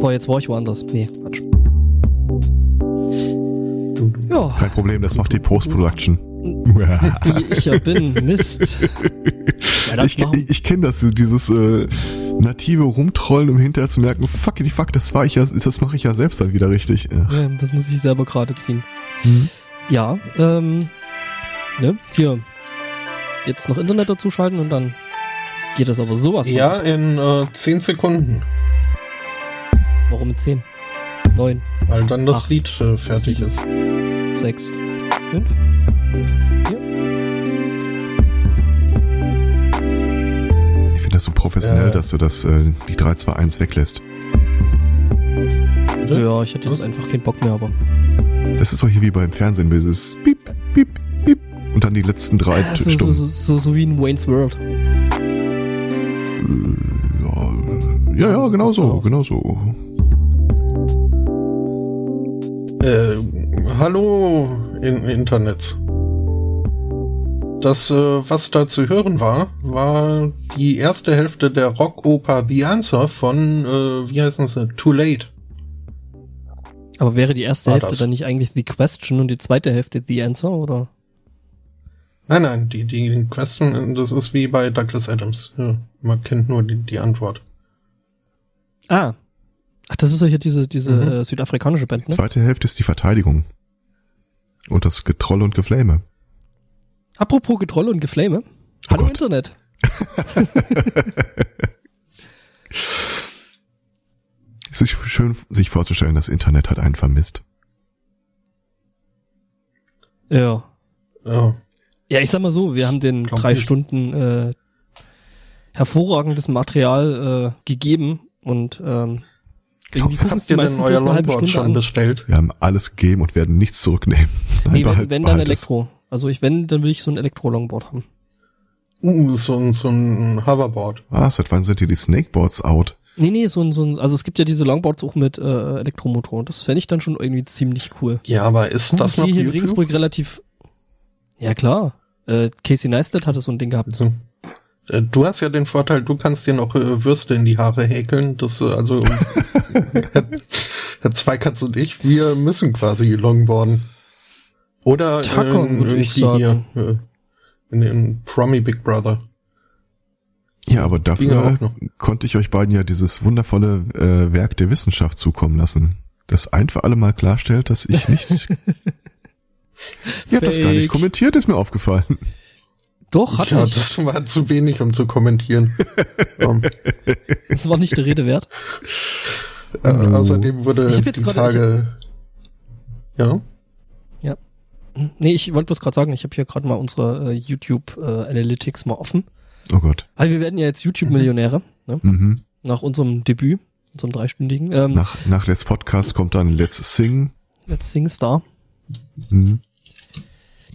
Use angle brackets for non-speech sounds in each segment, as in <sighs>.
Boah, jetzt war ich woanders. Nee, Quatsch. Ja. Kein Problem, das macht die Post-Production. <laughs> Die ich ja bin. Mist. Ja, ich ich kenne das, dieses äh, native Rumtrollen, um hinterher zu merken, fuck die fuck, das war ich ja, das mache ich ja selbst dann wieder richtig. Ja, das muss ich selber gerade ziehen. Mhm. Ja, ähm, ne, hier. Jetzt noch Internet dazuschalten und dann geht das aber sowas. Ja, von. in äh, 10 Sekunden. Warum in 10? 9. Weil dann das Acht, Lied äh, fertig 7, ist. 6, 5, 4. Ich finde das so professionell, äh. dass du das äh, die 3, 2, 1 weglässt. Ja, ich hatte jetzt einfach keinen Bock mehr, aber. Das ist doch hier wie beim Fernsehen, dieses Piep, Piep, Piep. Und dann die letzten drei ja, so, so, so, so, so wie in Wayne's World. Ja, ja, ja genau so, genau so. Äh, hallo in Internet. Das, äh, was da zu hören war, war die erste Hälfte der Rockoper The Answer von, äh, wie heißen sie, Too Late. Aber wäre die erste war Hälfte das? dann nicht eigentlich The Question und die zweite Hälfte The Answer, oder? Nein, nein, die, die Question, das ist wie bei Douglas Adams. Ja, man kennt nur die, die Antwort. Ah, Ach, das ist ja hier diese, diese mhm. äh, südafrikanische Band, ne? Die zweite Hälfte ist die Verteidigung. Und das Getroll und Geflame. Apropos Getroll und Geflame. Oh Hallo Gott. Internet. <laughs> es ist schön, sich vorzustellen, das Internet hat einen vermisst. Ja. Ja. Ja, ich sag mal so, wir haben den Glaub drei nicht. Stunden äh, hervorragendes Material äh, gegeben und ähm, irgendwie es die meisten euer Stunde schon an. bestellt? Wir haben alles gegeben und werden nichts zurücknehmen. Nein, <laughs> nee, behalt, wenn, dann Elektro. Also ich wenn, dann will ich so ein Elektro-Longboard haben. Uh, so ein, so ein Hoverboard. Was? Seit wann sind hier die Snakeboards out? Nee, nee, so ein, so ein, also es gibt ja diese Longboards auch mit äh, Elektromotor. Das fände ich dann schon irgendwie ziemlich cool. Ja, aber ist das noch hier in Regensburg relativ. Ja klar. Äh, Casey Neistat hatte so ein Ding gehabt. So. Du hast ja den Vorteil, du kannst dir noch äh, Würste in die Haare häkeln. Das, äh, also <laughs> Herr, Herr Zweikatz und ich, wir müssen quasi longboarden. Oder Tackern, äh, würde ich sagen. Hier, äh, in den Promi Big Brother. Ja, aber dafür konnte ich euch beiden ja dieses wundervolle äh, Werk der Wissenschaft zukommen lassen, das ein für alle Mal klarstellt, dass ich nicht. <laughs> Ihr habt das gar nicht kommentiert, ist mir aufgefallen. Doch, hat ja, ich. das war zu wenig, um zu kommentieren. um. <laughs> Das war nicht der Rede wert. Äh, oh. Außerdem wurde ich jetzt die grade, Tage... ja? Ja. Nee, ich wollte bloß gerade sagen, ich habe hier gerade mal unsere äh, YouTube äh, Analytics mal offen. Oh Gott. Weil wir werden ja jetzt YouTube-Millionäre, ne? Mhm. Nach unserem Debüt, unserem dreistündigen. Ähm, nach, nach Let's Podcast kommt dann Let's Sing. Let's Sing Star. Mhm.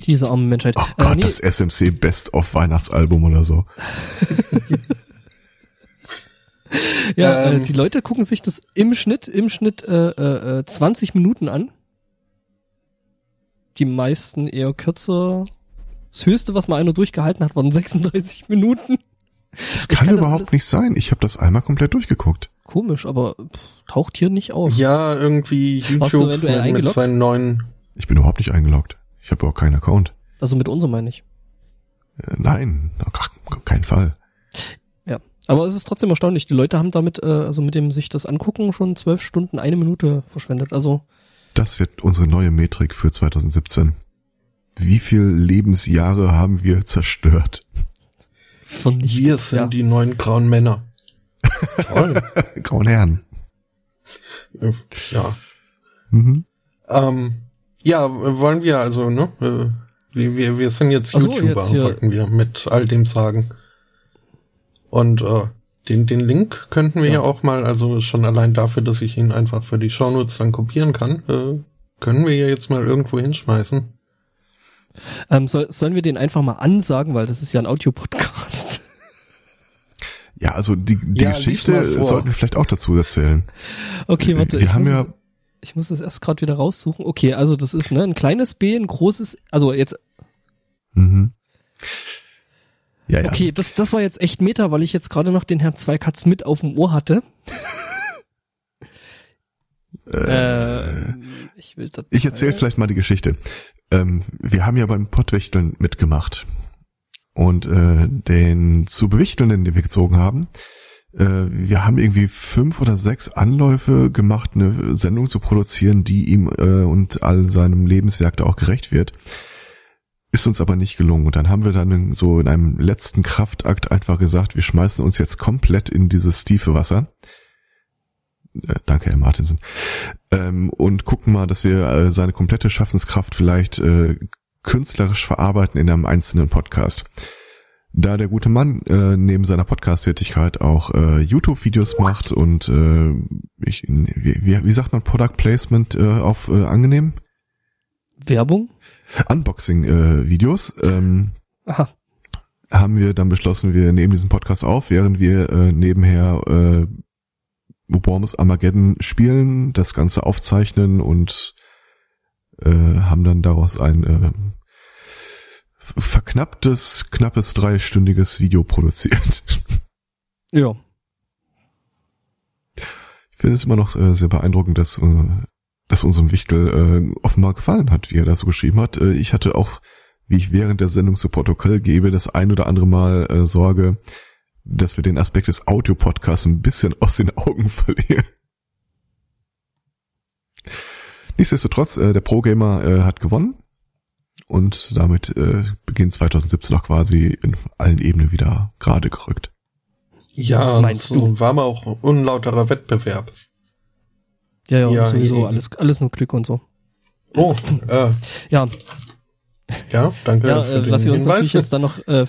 Diese arme Menschheit. Oh äh, Gott, nee. das SMC Best of Weihnachtsalbum oder so. <laughs> ja, äh, ähm. äh, die Leute gucken sich das im Schnitt, im Schnitt äh, äh, 20 äh, Minuten an. Die meisten eher kürzer. Das höchste, was mal einer durchgehalten hat, waren 36 <laughs> Minuten. Das kann, kann überhaupt das nicht sein. Ich habe das einmal komplett durchgeguckt. Komisch, aber pff, taucht hier nicht auf. Ja, irgendwie YouTube Warst du eventuell mit, mit seinen neuen. Ich bin überhaupt nicht eingeloggt. Ich habe auch keinen Account. Also mit unserem meine ich. Äh, nein, auf keinen Fall. Ja, aber es ist trotzdem erstaunlich. Die Leute haben damit, äh, also mit dem sich das angucken, schon zwölf Stunden eine Minute verschwendet. Also das wird unsere neue Metrik für 2017. Wie viel Lebensjahre haben wir zerstört? Von nicht, wir sind ja. die neuen grauen Männer. Toll. <laughs> grauen Herren. Ja. Mhm. Ähm, ja, wollen wir also, ne? Äh, wir, wir sind jetzt YouTuber, so, jetzt wollten wir mit all dem sagen. Und äh, den, den Link könnten wir ja. ja auch mal, also schon allein dafür, dass ich ihn einfach für die Shownotes dann kopieren kann, äh, können wir ja jetzt mal irgendwo hinschmeißen. Ähm, soll, sollen wir den einfach mal ansagen, weil das ist ja ein Audiopodcast. <laughs> Ja, also die, die ja, Geschichte sollten wir vielleicht auch dazu erzählen. Okay, warte. Wir, wir haben ja ich muss das erst gerade wieder raussuchen. Okay, also das ist ne, ein kleines B, ein großes, also jetzt. Mhm. Ja, ja. Okay, das, das war jetzt echt Meta, weil ich jetzt gerade noch den Herrn Zweikatz mit auf dem Ohr hatte. Äh, ich ich erzähle vielleicht mal die Geschichte. Ähm, wir haben ja beim Pottwichteln mitgemacht. Und äh, den zu Bewichtelnden, den wir gezogen haben, äh, wir haben irgendwie fünf oder sechs Anläufe gemacht, eine Sendung zu produzieren, die ihm äh, und all seinem Lebenswerk da auch gerecht wird. Ist uns aber nicht gelungen. Und dann haben wir dann so in einem letzten Kraftakt einfach gesagt, wir schmeißen uns jetzt komplett in dieses tiefe Wasser. Äh, danke, Herr Martinsen. Ähm, und gucken mal, dass wir äh, seine komplette Schaffenskraft vielleicht äh, künstlerisch verarbeiten in einem einzelnen Podcast. Da der gute Mann äh, neben seiner Podcast-Tätigkeit auch äh, YouTube-Videos macht und äh, ich, wie, wie, sagt man Product Placement äh, auf äh, angenehm? Werbung? Unboxing-Videos. Äh, ähm, Aha. Haben wir dann beschlossen, wir nehmen diesen Podcast auf, während wir äh, nebenher äh, Warmus Armageddon spielen, das Ganze aufzeichnen und äh, haben dann daraus ein äh, verknapptes, knappes dreistündiges Video produziert. Ja. Ich finde es immer noch äh, sehr beeindruckend, dass, äh, dass unserem Wichtel äh, offenbar gefallen hat, wie er das so geschrieben hat. Äh, ich hatte auch, wie ich während der Sendung zu Protokoll gebe, das ein oder andere Mal äh, Sorge, dass wir den Aspekt des Audio-Podcasts ein bisschen <laughs> aus den Augen verlieren. Nichtsdestotrotz, äh, der Pro-Gamer äh, hat gewonnen und damit äh, beginnt 2017 auch quasi in allen Ebenen wieder gerade gerückt. Ja, meinst so du? War mal auch ein unlauterer Wettbewerb. Ja, ja, ja sowieso eben. alles, alles nur Glück und so. Oh, äh. Ja. Ja, danke. Ja, äh, was wir uns Hinweis. natürlich jetzt dann noch äh,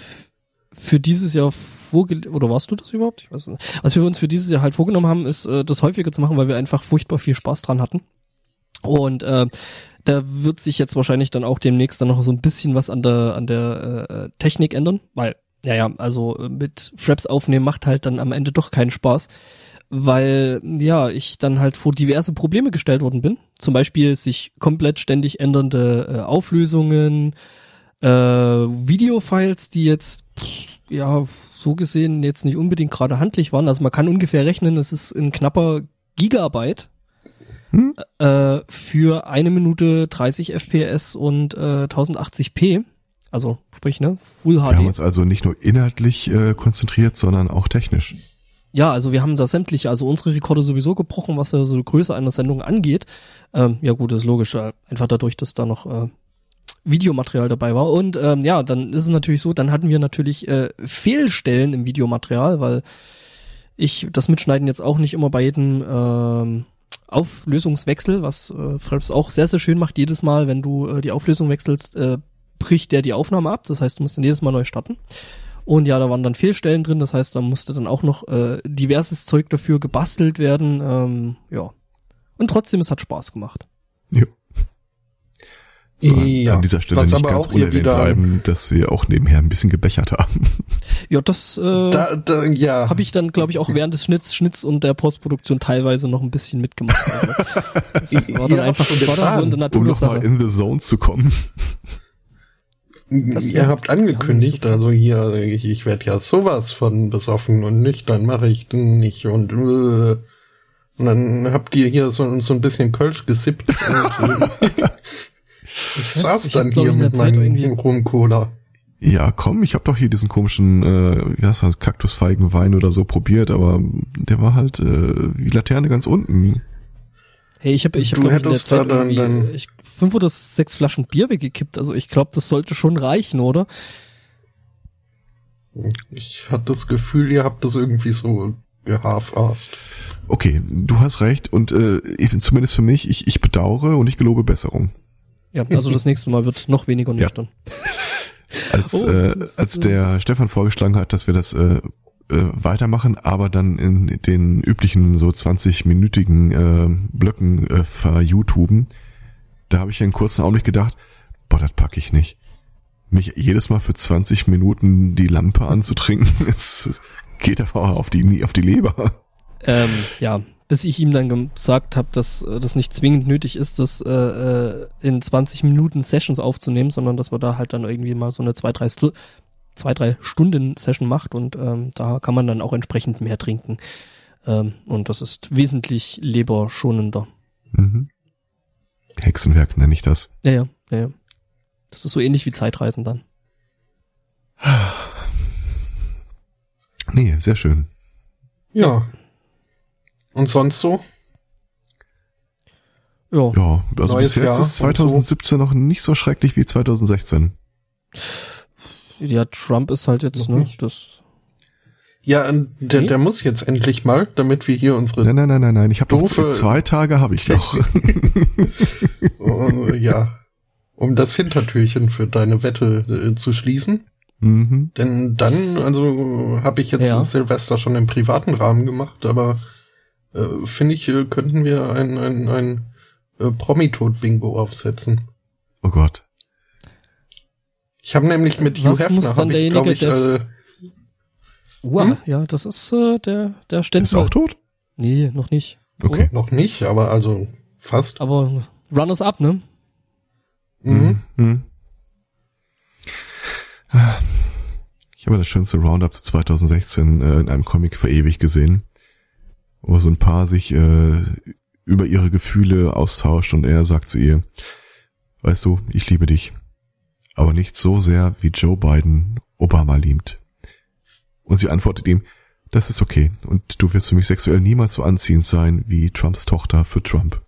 für dieses Jahr vorgelegt, oder warst du das überhaupt? Ich weiß nicht. Was wir uns für dieses Jahr halt vorgenommen haben, ist, äh, das häufiger zu machen, weil wir einfach furchtbar viel Spaß dran hatten. Und äh, da wird sich jetzt wahrscheinlich dann auch demnächst dann noch so ein bisschen was an der an der äh, Technik ändern, weil ja ja, also äh, mit Fraps aufnehmen macht halt dann am Ende doch keinen Spaß, weil ja ich dann halt vor diverse Probleme gestellt worden bin. Zum Beispiel sich komplett ständig ändernde äh, Auflösungen, äh, Videofiles, die jetzt ja so gesehen jetzt nicht unbedingt gerade handlich waren. Also man kann ungefähr rechnen, es ist ein knapper Gigabyte hm? äh, für eine Minute 30 FPS und äh, 1080p. Also sprich, ne, Full HD. Wir haben uns also nicht nur inhaltlich äh, konzentriert, sondern auch technisch. Ja, also wir haben da sämtliche, also unsere Rekorde sowieso gebrochen, was ja so die Größe einer Sendung angeht. Ähm, ja gut, ist logisch, äh, einfach dadurch, dass da noch äh, Videomaterial dabei war. Und ähm, ja, dann ist es natürlich so, dann hatten wir natürlich äh, Fehlstellen im Videomaterial, weil ich das Mitschneiden jetzt auch nicht immer bei jedem ähm, Auflösungswechsel, was äh, Fraps auch sehr, sehr schön macht. Jedes Mal, wenn du äh, die Auflösung wechselst, äh, bricht der die Aufnahme ab. Das heißt, du musst dann jedes Mal neu starten. Und ja, da waren dann Fehlstellen drin. Das heißt, da musste dann auch noch äh, diverses Zeug dafür gebastelt werden. Ähm, ja. Und trotzdem, es hat Spaß gemacht. Ja. So, ja, an dieser Stelle nicht ganz unerwähnt bleiben, dass wir auch nebenher ein bisschen gebechert haben. Ja, das äh, da, da, ja. habe ich dann, glaube ich, auch während des Schnitts, Schnitts und der Postproduktion teilweise noch ein bisschen mitgemacht. Also, das <laughs> war dann einfach, das war dann so in der Natur um nochmal in the zone zu kommen. Das Ihr habt angekündigt, ja, also hier, ich, ich werde ja sowas von besoffen und nüchtern mache ich nicht und äh, und dann habt ihr hier so, so ein bisschen Kölsch gesippt. und, <laughs> <laughs> ich saß dann hier mit meinem Rum-Cola. Ja, komm, ich habe doch hier diesen komischen, äh, wie heißt das, Kaktusfeigenwein oder so probiert, aber der war halt äh, wie Laterne ganz unten. Hey, ich habe ich hab, glaub, ich in der Zeit dann, dann ich, fünf oder sechs Flaschen Bier weggekippt. Also ich glaube, das sollte schon reichen, oder? Ich hatte das Gefühl, ihr habt das irgendwie so gehalf-arsed. Okay, du hast recht und äh, zumindest für mich, ich, ich bedauere und ich gelobe Besserung. Ja, also das nächste Mal wird noch weniger nüchtern. Ja. <laughs> Als, oh, äh, als der Stefan vorgeschlagen hat, dass wir das äh, äh, weitermachen, aber dann in den üblichen so 20-minütigen äh, Blöcken äh, ver-YouTuben, da habe ich einen kurzen Augenblick gedacht, boah, das packe ich nicht. Mich jedes Mal für 20 Minuten die Lampe anzutrinken, <laughs> es geht aber auf die, auf die Leber. Ähm, ja, bis ich ihm dann gesagt habe, dass äh, das nicht zwingend nötig ist, das äh, äh in 20 Minuten Sessions aufzunehmen, sondern dass man da halt dann irgendwie mal so eine zwei, drei, Stu zwei, drei Stunden Session macht und ähm, da kann man dann auch entsprechend mehr trinken. Ähm, und das ist wesentlich leberschonender. Mhm. Hexenwerk nenne ich das. Ja, ja, ja, ja. Das ist so ähnlich wie Zeitreisen dann. Nee, sehr schön. Ja. Und sonst so? Ja. Ja, also Neues bis jetzt Jahr ist 2017 so. noch nicht so schrecklich wie 2016. Ja, Trump ist halt jetzt, noch ne, nicht. das. Ja, der, der muss jetzt endlich mal, damit wir hier unsere. Nein, nein, nein, nein, nein. Ich habe noch zwei, zwei Tage habe ich noch. uh, <laughs> ja, um das Hintertürchen für deine Wette äh, zu schließen. Mhm. Denn dann, also habe ich jetzt ja. Silvester schon im privaten Rahmen gemacht, aber äh, finde ich, äh, könnten wir ein, ein, ein äh, Promi-Tod-Bingo aufsetzen. Oh Gott. Ich habe nämlich mit Was Hugh Hefner, muss dann derjenige, ich, der... Äh, Uah, hm? ja, das ist äh, der, der Ständler. Ist auch tot? Nee, noch nicht. Okay. Oder? Noch nicht, aber also fast. Aber Runners up, ne? Mhm. mhm. Ich habe das schönste Roundup zu 2016 äh, in einem Comic verewigt gesehen, wo so ein Paar sich äh, über ihre Gefühle austauscht und er sagt zu ihr, weißt du, ich liebe dich, aber nicht so sehr, wie Joe Biden Obama liebt. Und sie antwortet ihm, das ist okay und du wirst für mich sexuell niemals so anziehend sein wie Trumps Tochter für Trump.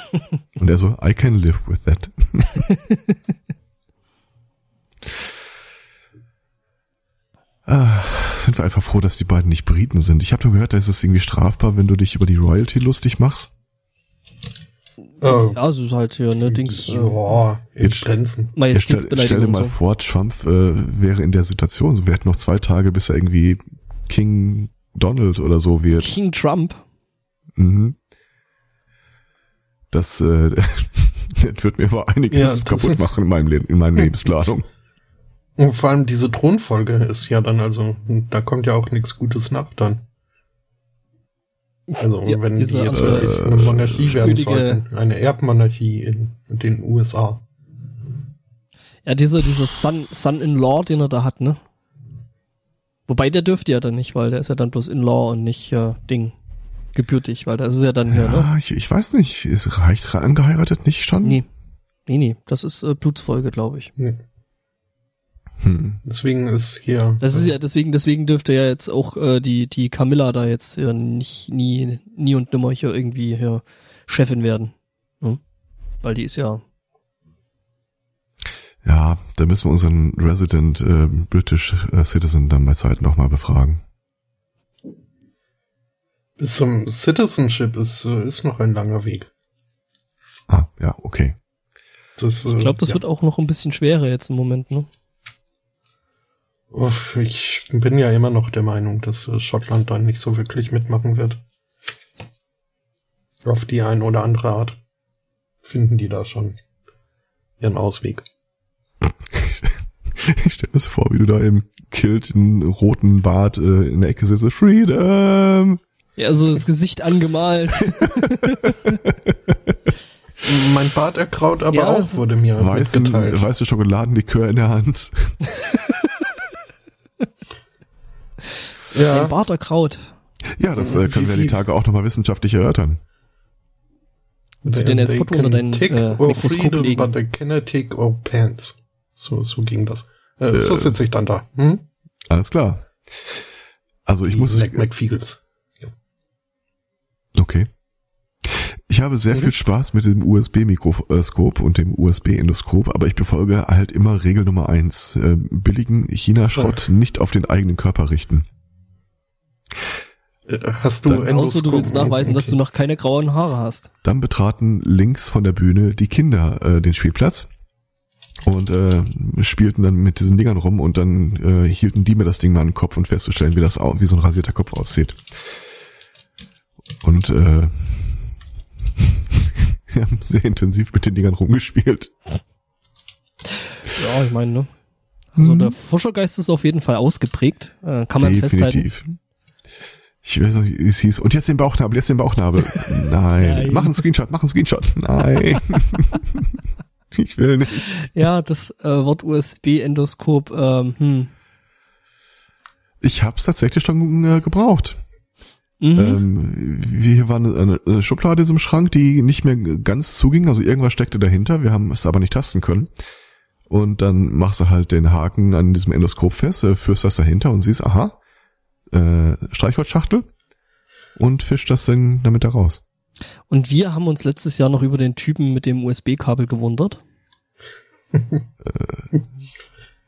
<laughs> und er so, I can live with that. <laughs> Ah, sind wir einfach froh, dass die beiden nicht Briten sind. Ich habe nur gehört, da ist es irgendwie strafbar, wenn du dich über die Royalty lustig machst. Oh. Ja, so ist halt hier, ne, Dings. Äh, ja, in jetzt, Grenzen. Jetzt stell, stell dir mal so. vor, Trump äh, wäre in der Situation, wir hätten noch zwei Tage, bis er irgendwie King Donald oder so wird. King Trump? Mhm. Das, äh, das <laughs> wird mir aber einiges ja, kaputt machen in, meinem Le in meiner <laughs> Lebensplanung. Und vor allem diese Thronfolge ist ja dann also, da kommt ja auch nichts Gutes nach dann. Also ja, wenn die jetzt wirklich eine Monarchie werden sollten, eine Erbmonarchie in, in den USA. Ja, dieser, dieser Son, Son-in-Law, den er da hat, ne? Wobei der dürfte ja dann nicht, weil der ist ja dann bloß In-Law und nicht äh, Ding gebürtig, weil das ist ja dann ja, hier, ne? Ich, ich weiß nicht, ist reicht angeheiratet nicht schon? Nee. Nee, nee, das ist äh, Blutsfolge, glaube ich. Nee. Hm. Deswegen ist hier. Das ist ja deswegen deswegen dürfte ja jetzt auch äh, die die Camilla da jetzt ja nicht nie nie und nimmer hier irgendwie hier Chefin werden, hm? weil die ist ja. Ja, da müssen wir unseren Resident äh, British äh, Citizen dann bei Zeit nochmal befragen. Bis zum Citizenship ist äh, ist noch ein langer Weg. Ah, ja, okay. Das, äh, ich glaube, das ja. wird auch noch ein bisschen schwerer jetzt im Moment, ne? Ich bin ja immer noch der Meinung, dass äh, Schottland dann nicht so wirklich mitmachen wird. Auf die eine oder andere Art finden die da schon ihren Ausweg. <laughs> Ich stelle mir so vor, wie du da im Kilt in roten Bart äh, in der Ecke sitzt. Freedom! Ja, so das Gesicht angemalt. <laughs> mein Bart erkraut aber ja, auch, wurde mir weißen, mitgeteilt. Weiße Schokoladenlikör in der Hand. <laughs> Ja. Ein Barterkraut. Ja, das äh, können wir die Tage auch nochmal wissenschaftlich erörtern. Willst du den jetzt Foto unter dein äh, Mikroskop legen? But they cannot take our pants. So, so ging das. Äh, äh, so sitze ich dann da. Hm? Alles klar. Also ich die muss... Mac McFeagles. Ja. Okay. Ich habe sehr mhm. viel Spaß mit dem USB-Mikroskop und dem USB-Endoskop, aber ich befolge halt immer Regel Nummer eins. Äh, billigen China-Schrott ja. nicht auf den eigenen Körper richten. Äh, hast du dann, Außer du willst nachweisen, okay. dass du noch keine grauen Haare hast. Dann betraten links von der Bühne die Kinder äh, den Spielplatz und äh, spielten dann mit diesen Dingern rum und dann äh, hielten die mir das Ding mal an den Kopf und festzustellen, wie das wie so ein rasierter Kopf aussieht. Und äh, <laughs> Wir haben sehr intensiv mit den Dingern rumgespielt. Ja, ich meine, ne? Also mhm. der Forschergeist ist auf jeden Fall ausgeprägt, äh, kann man Definitiv. festhalten. Ich weiß nicht, es hieß, und jetzt den Bauchnabel, jetzt den Bauchnabel. <laughs> Nein. Nein. Mach einen Screenshot, mach einen Screenshot. Nein. <laughs> ich will nicht. Ja, das äh, Wort USB-Endoskop, ähm, hm. Ich hab's tatsächlich schon äh, gebraucht. Mhm. Ähm, hier war eine, eine Schublade in diesem Schrank, die nicht mehr ganz zuging, also irgendwas steckte dahinter, wir haben es aber nicht tasten können. Und dann machst du halt den Haken an diesem Endoskop fest, äh, führst das dahinter und siehst, aha, äh, Streichholzschachtel und fischt das dann damit da raus. Und wir haben uns letztes Jahr noch über den Typen mit dem USB-Kabel gewundert. äh,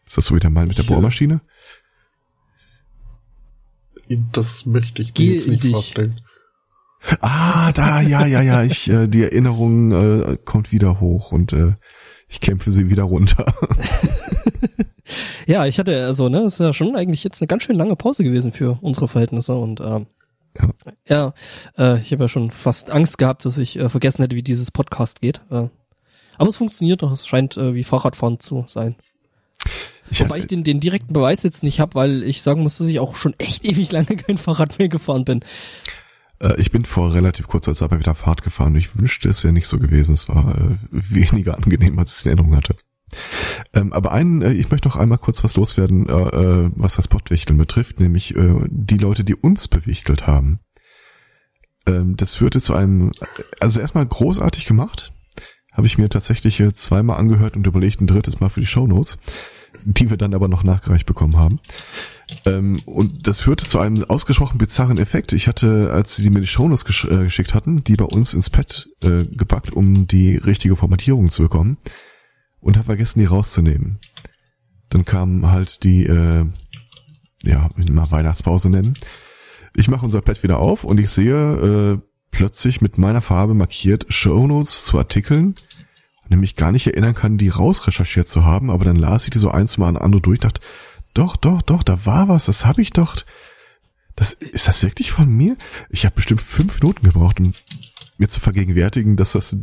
ist das so wie der Mann mit der Bohrmaschine? Das möchte ich mir jetzt nicht vorstellen. Ah, da, ja, ja, ja, ich, äh, die Erinnerung äh, kommt wieder hoch und äh, ich kämpfe sie wieder runter. <laughs> ja, ich hatte also, ne, ist ja schon eigentlich jetzt eine ganz schön lange Pause gewesen für unsere Verhältnisse und ähm, ja, ja äh, ich habe ja schon fast Angst gehabt, dass ich äh, vergessen hätte, wie dieses Podcast geht. Äh, aber es funktioniert doch, es scheint äh, wie Fahrradfahren zu sein. Ich Wobei ich den, den direkten Beweis jetzt nicht habe, weil ich sagen muss, dass ich auch schon echt <laughs> ewig lange kein Fahrrad mehr gefahren bin. Äh, ich bin vor relativ kurzer Zeit mal wieder Fahrt gefahren ich wünschte, es wäre nicht so gewesen. Es war äh, weniger angenehm, als ich es in Erinnerung hatte. Ähm, aber einen, äh, ich möchte noch einmal kurz was loswerden, äh, äh was das Pottwichteln betrifft, nämlich äh, die Leute, die uns bewichtelt haben. Ähm, das führte zu einem, also erstmal großartig gemacht, habe ich mir tatsächlich zweimal angehört und überlegt ein drittes Mal für die Shownotes die wir dann aber noch nachgereicht bekommen haben. Ähm, und das führte zu einem ausgesprochen bizarren Effekt. Ich hatte, als sie mir die Shownotes gesch äh, geschickt hatten, die bei uns ins Pad äh, gepackt, um die richtige Formatierung zu bekommen und habe vergessen, die rauszunehmen. Dann kam halt die, äh, ja, mal Weihnachtspause nennen. Ich mache unser Pad wieder auf und ich sehe äh, plötzlich mit meiner Farbe markiert Shownotes zu Artikeln nämlich gar nicht erinnern kann, die rausrecherchiert zu haben, aber dann las ich die so eins mal an andere durch, dachte, doch, doch, doch, da war was, das habe ich doch. Das, ist das wirklich von mir? Ich habe bestimmt fünf Minuten gebraucht, um mir zu vergegenwärtigen, dass das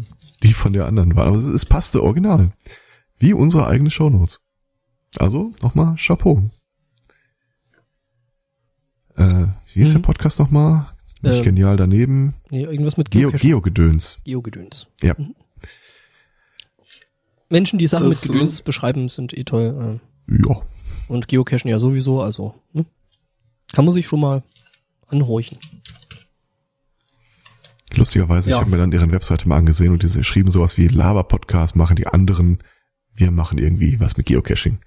die von der anderen war. Aber es, es passte original. Wie unsere eigene Shownotes. Also nochmal Chapeau. Äh, wie ist mhm. der Podcast nochmal? Nicht ähm, genial daneben. Nee, irgendwas mit Geo Geogedöns. Geogedöns. Ja. Mhm. Menschen, die Sachen das mit Gedöns beschreiben, sind eh toll. Äh. Ja. Und Geocachen ja sowieso, also ne? kann man sich schon mal anhorchen. Lustigerweise, ja. ich habe mir dann deren Webseite mal angesehen und die schrieben sowas wie Lava-Podcast machen die anderen, wir machen irgendwie was mit Geocaching.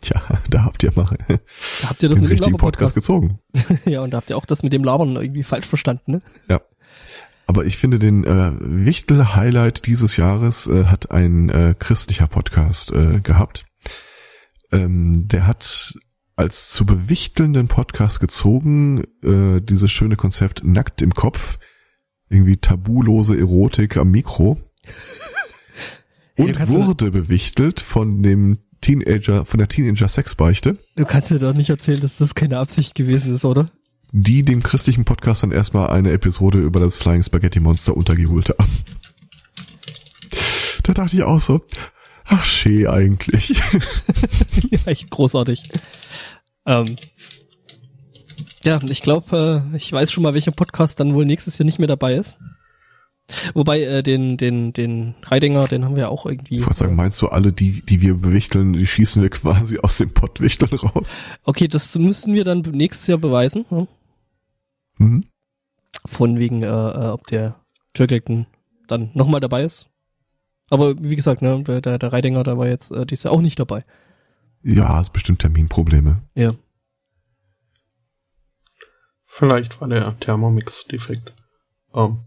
Tja, <laughs> da habt ihr mal da habt ihr das den mit richtigen dem Podcast gezogen. <laughs> ja, und da habt ihr auch das mit dem Labern irgendwie falsch verstanden, ne? Ja. Aber ich finde den äh, Wichtel-Highlight dieses Jahres äh, hat ein äh, christlicher Podcast äh, gehabt. Ähm, der hat als zu bewichtelnden Podcast gezogen äh, dieses schöne Konzept nackt im Kopf, irgendwie tabulose Erotik am Mikro <laughs> und hey, wurde bewichtelt von dem Teenager, von der Teenager-Sexbeichte. Du kannst mir doch nicht erzählen, dass das keine Absicht gewesen ist, oder? Die dem christlichen Podcast dann erstmal eine Episode über das Flying Spaghetti Monster untergeholt haben. Da dachte ich auch so, ach schee eigentlich. <laughs> ja, echt großartig. Ähm, ja, ich glaube, äh, ich weiß schon mal, welcher Podcast dann wohl nächstes Jahr nicht mehr dabei ist. Wobei äh, den den den Reidinger, den haben wir auch irgendwie. Ich wollte sagen, meinst du alle, die die wir bewichteln, die schießen wir quasi aus dem Pottwichteln raus? Okay, das müssen wir dann nächstes Jahr beweisen. Hm? Mhm. Von wegen, äh, äh, ob der Türkelten dann nochmal dabei ist. Aber wie gesagt, ne, der, der, der Reidinger, da war jetzt äh, dieses Jahr auch nicht dabei. Ja, ist bestimmt Terminprobleme. Ja. Vielleicht war der Thermomix defekt. Um.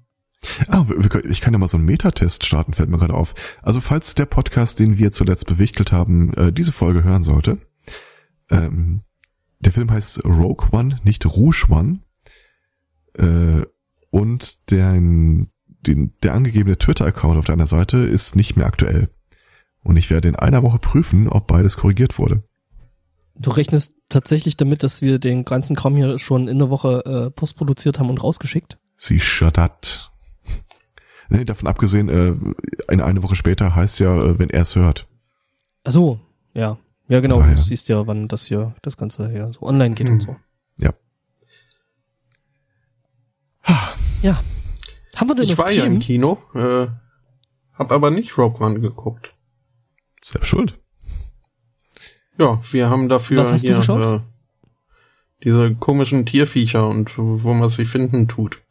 Ah, ich kann ja mal so einen Metatest starten, fällt mir gerade auf. Also falls der Podcast, den wir zuletzt bewichtelt haben, äh, diese Folge hören sollte, ähm, der Film heißt Rogue One, nicht Rouge One. Äh, und der, den, der angegebene Twitter-Account auf deiner Seite ist nicht mehr aktuell. Und ich werde in einer Woche prüfen, ob beides korrigiert wurde. Du rechnest tatsächlich damit, dass wir den ganzen Kram hier schon in der Woche äh, postproduziert haben und rausgeschickt? Sie schattert. <laughs> nee, davon abgesehen, äh, eine, eine Woche später heißt ja, äh, wenn er es hört. Ach so, ja. Ja, genau. Ah, ja. Du siehst ja, wann das hier, das Ganze hier so online geht hm. und so. Ja. Ja. Haben wir denn ich noch war Themen? ja im Kino, äh, hab aber nicht Rogue One geguckt. Selbst schuld. Ja, wir haben dafür Was hast hier, du geschaut? Äh, diese komischen Tierviecher und wo man sie finden tut.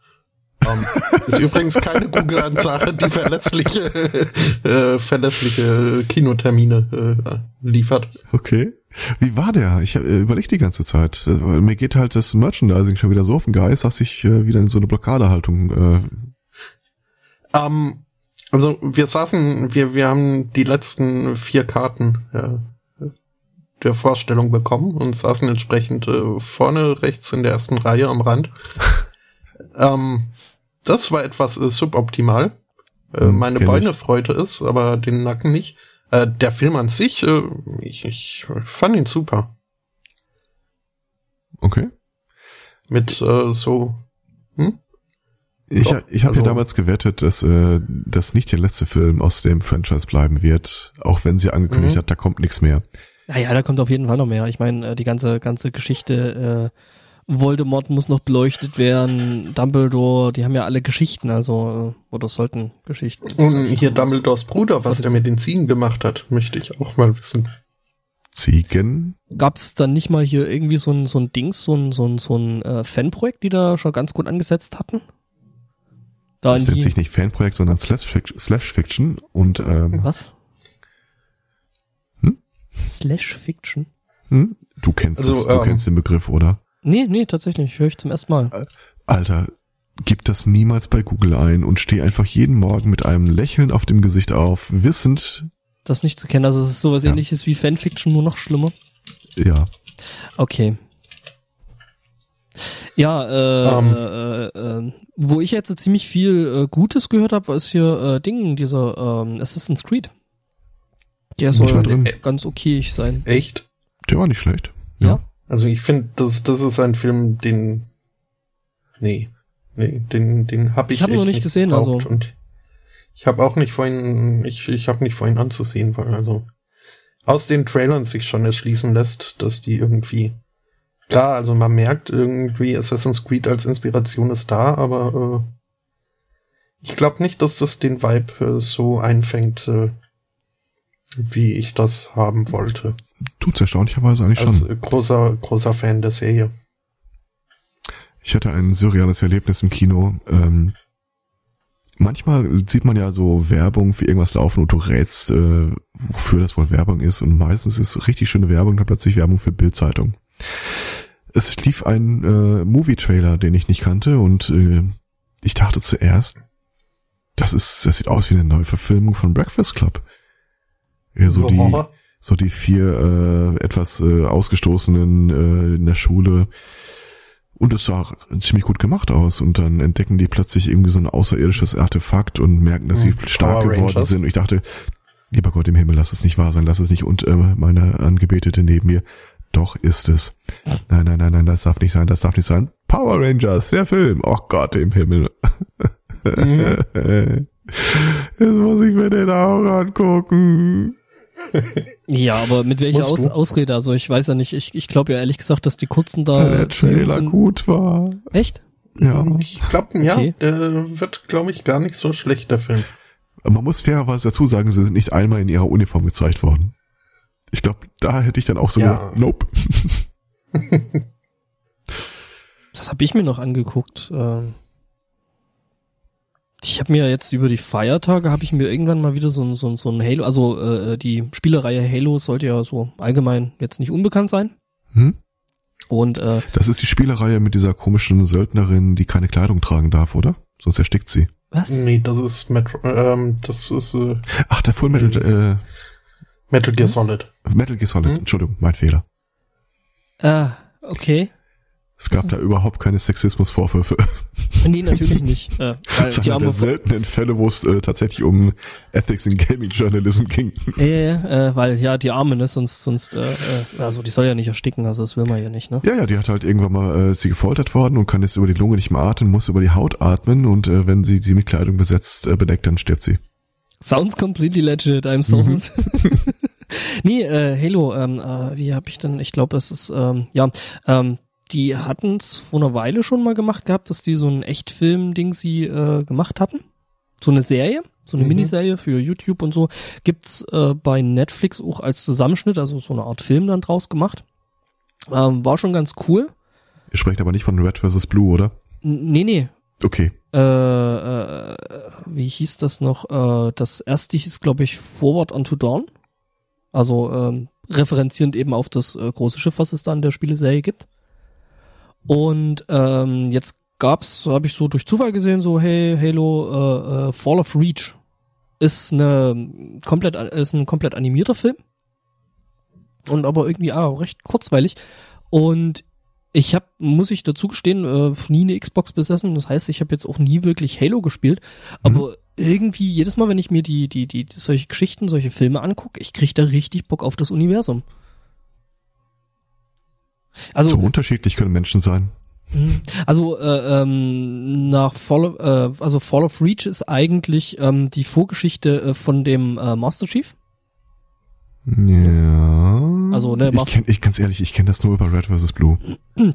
Um, <laughs> ist übrigens keine Google-Ansage, die verlässliche, <laughs> äh, verlässliche Kinotermine äh, liefert. Okay. Wie war der? Ich äh, überlege die ganze Zeit. Weil mir geht halt das Merchandising schon wieder so auf den Geist, dass ich äh, wieder in so eine Blockadehaltung. Äh um, also wir saßen, wir, wir haben die letzten vier Karten äh, der Vorstellung bekommen und saßen entsprechend äh, vorne rechts in der ersten Reihe am Rand. <laughs> ähm, das war etwas äh, suboptimal. Äh, hm, meine Beine freute es, aber den Nacken nicht. Äh, der Film an sich, äh, ich, ich fand ihn super. Okay. Mit äh, so. Hm? Ich, Doch, ich habe also, ja damals gewettet, dass äh, das nicht der letzte Film aus dem Franchise bleiben wird, auch wenn sie angekündigt mhm. hat, da kommt nichts mehr. Ja, ja, da kommt auf jeden Fall noch mehr. Ich meine, äh, die ganze ganze Geschichte äh, Voldemort muss noch beleuchtet werden, Dumbledore, die haben ja alle Geschichten, also, äh, oder sollten Geschichten. Und hier Dumbledores Bruder, was, was der mit den Ziegen gemacht hat, möchte ich auch mal wissen. Ziegen? Gab's dann nicht mal hier irgendwie so ein, so ein Dings, so ein, so ein, so ein äh, Fanprojekt, die da schon ganz gut angesetzt hatten? Da das nennt sich nicht Fanprojekt, sondern Slash, Fiction und ähm, Was? Hm? Slash Fiction? Hm? Du kennst also, es, du ähm, kennst den Begriff, oder? Nee, nee, tatsächlich. Höre ich zum ersten Mal. Alter, gib das niemals bei Google ein und steh einfach jeden Morgen mit einem Lächeln auf dem Gesicht auf, wissend. Das nicht zu kennen. Also es ist sowas ja. ähnliches wie Fanfiction, nur noch schlimmer. Ja. Okay. Ja, äh, um. äh, äh, wo ich jetzt ziemlich viel äh, Gutes gehört habe, ist hier äh, Ding, dieser äh, Assassin's Creed. Der soll ganz okay sein. Echt? Der war nicht schlecht. Ja. ja. Also ich finde, das, das ist ein Film, den. Nee. Nee, den, den habe ich. Ich habe noch nicht gesehen, also. Und ich habe auch nicht vorhin, ich, ich habe nicht vorhin anzusehen, weil also aus den Trailern sich schon erschließen lässt, dass die irgendwie. Klar, also man merkt irgendwie, Assassin's Creed als Inspiration ist da, aber äh, ich glaube nicht, dass das den Vibe äh, so einfängt, äh, wie ich das haben wollte. Tut's erstaunlicherweise eigentlich Als schon. großer, großer Fan der Serie. Ich hatte ein surreales Erlebnis im Kino. Ähm, manchmal sieht man ja so Werbung für irgendwas laufen und du rätst, äh, wofür das wohl Werbung ist. Und meistens ist richtig schöne Werbung, dann plötzlich Werbung für Bildzeitung. Es lief ein äh, Movie-Trailer, den ich nicht kannte und äh, ich dachte zuerst, das ist, das sieht aus wie eine neue Verfilmung von Breakfast Club. Ja, so die, so die vier äh, etwas äh, ausgestoßenen äh, in der Schule. Und es sah ziemlich gut gemacht aus. Und dann entdecken die plötzlich irgendwie so ein außerirdisches Artefakt und merken, dass sie hm, stark Power geworden Rangers. sind. Und ich dachte, lieber Gott im Himmel, lass es nicht wahr sein, lass es nicht. Und äh, meine Angebetete neben mir, doch ist es. Nein, nein, nein, nein, das darf nicht sein, das darf nicht sein. Power Rangers, der Film. Oh Gott im Himmel. Mhm. <laughs> Jetzt muss ich mir den auch angucken. <laughs> Ja, aber mit welcher Aus Ausrede? Also ich weiß ja nicht, ich, ich glaube ja ehrlich gesagt, dass die kurzen da der Trailer sind. gut war. Echt? Ja. Ich glaube, ja, okay. äh, wird, glaube ich, gar nicht so schlecht, der Film. Man muss fairerweise dazu sagen, sie sind nicht einmal in ihrer Uniform gezeigt worden. Ich glaube, da hätte ich dann auch so ja. gesagt, nope. <laughs> das habe ich mir noch angeguckt. Ähm ich habe mir jetzt über die Feiertage habe ich mir irgendwann mal wieder so, so, so ein Halo, also äh, die Spielereihe Halo sollte ja so allgemein jetzt nicht unbekannt sein. Hm? Und äh, das ist die Spielereihe mit dieser komischen Söldnerin, die keine Kleidung tragen darf, oder? Sonst erstickt sie. Was? Nee, das ist Metro, ähm, das ist äh, Ach, der Full Metal äh, Metal Gear Solid. Metal Gear Solid, hm? Entschuldigung, mein Fehler. Ah, okay. Es gab da überhaupt keine Sexismusvorwürfe. Nee, natürlich nicht. <laughs> Äh, weil das die der seltenen Fälle, wo es äh, tatsächlich um Ethics in Gaming Journalism ging. Ja, ja, äh, weil ja die Arme, ne, sonst, sonst, äh, äh, also die soll ja nicht ersticken, also das will man ja nicht, ne? Ja, ja, die hat halt irgendwann mal, äh, sie gefoltert worden und kann jetzt über die Lunge nicht mehr atmen, muss über die Haut atmen und äh, wenn sie sie mit Kleidung besetzt, äh, bedeckt, dann stirbt sie. Sounds completely legit, I'm sold. Mhm. <laughs> nee, äh, Halo, ähm, äh, wie hab ich denn, ich glaube, das ist, ähm, ja, ähm, die hatten es vor einer Weile schon mal gemacht gehabt, dass die so ein Echtfilm-Ding sie äh, gemacht hatten. So eine Serie, so eine mhm. Miniserie für YouTube und so. Gibt's äh, bei Netflix auch als Zusammenschnitt, also so eine Art Film dann draus gemacht. Ähm, war schon ganz cool. Ihr sprecht aber nicht von Red vs. Blue, oder? Nee, nee. Okay. Äh, äh, wie hieß das noch? Äh, das erste hieß, glaube ich, Forward Unto Dawn. Also ähm, referenzierend eben auf das äh, große Schiff, was es da in der Spieleserie gibt. Und ähm, jetzt gab's, habe ich so durch Zufall gesehen, so hey Halo äh, äh, Fall of Reach ist eine komplett ist ein komplett animierter Film und aber irgendwie ah, recht kurzweilig und ich habe, muss ich dazu gestehen, äh, nie eine Xbox besessen. Das heißt, ich habe jetzt auch nie wirklich Halo gespielt. Aber mhm. irgendwie jedes Mal, wenn ich mir die, die, die, die solche Geschichten, solche Filme angucke, ich krieg da richtig Bock auf das Universum. Also so unterschiedlich können Menschen sein. Mhm. Also äh, ähm, nach Fall, äh, also Fall of Reach ist eigentlich ähm, die Vorgeschichte äh, von dem äh, Master Chief. Ja. Also, ne, ich, kenn, ich ganz ehrlich, ich kenne das nur über Red vs. Blue. <clears throat>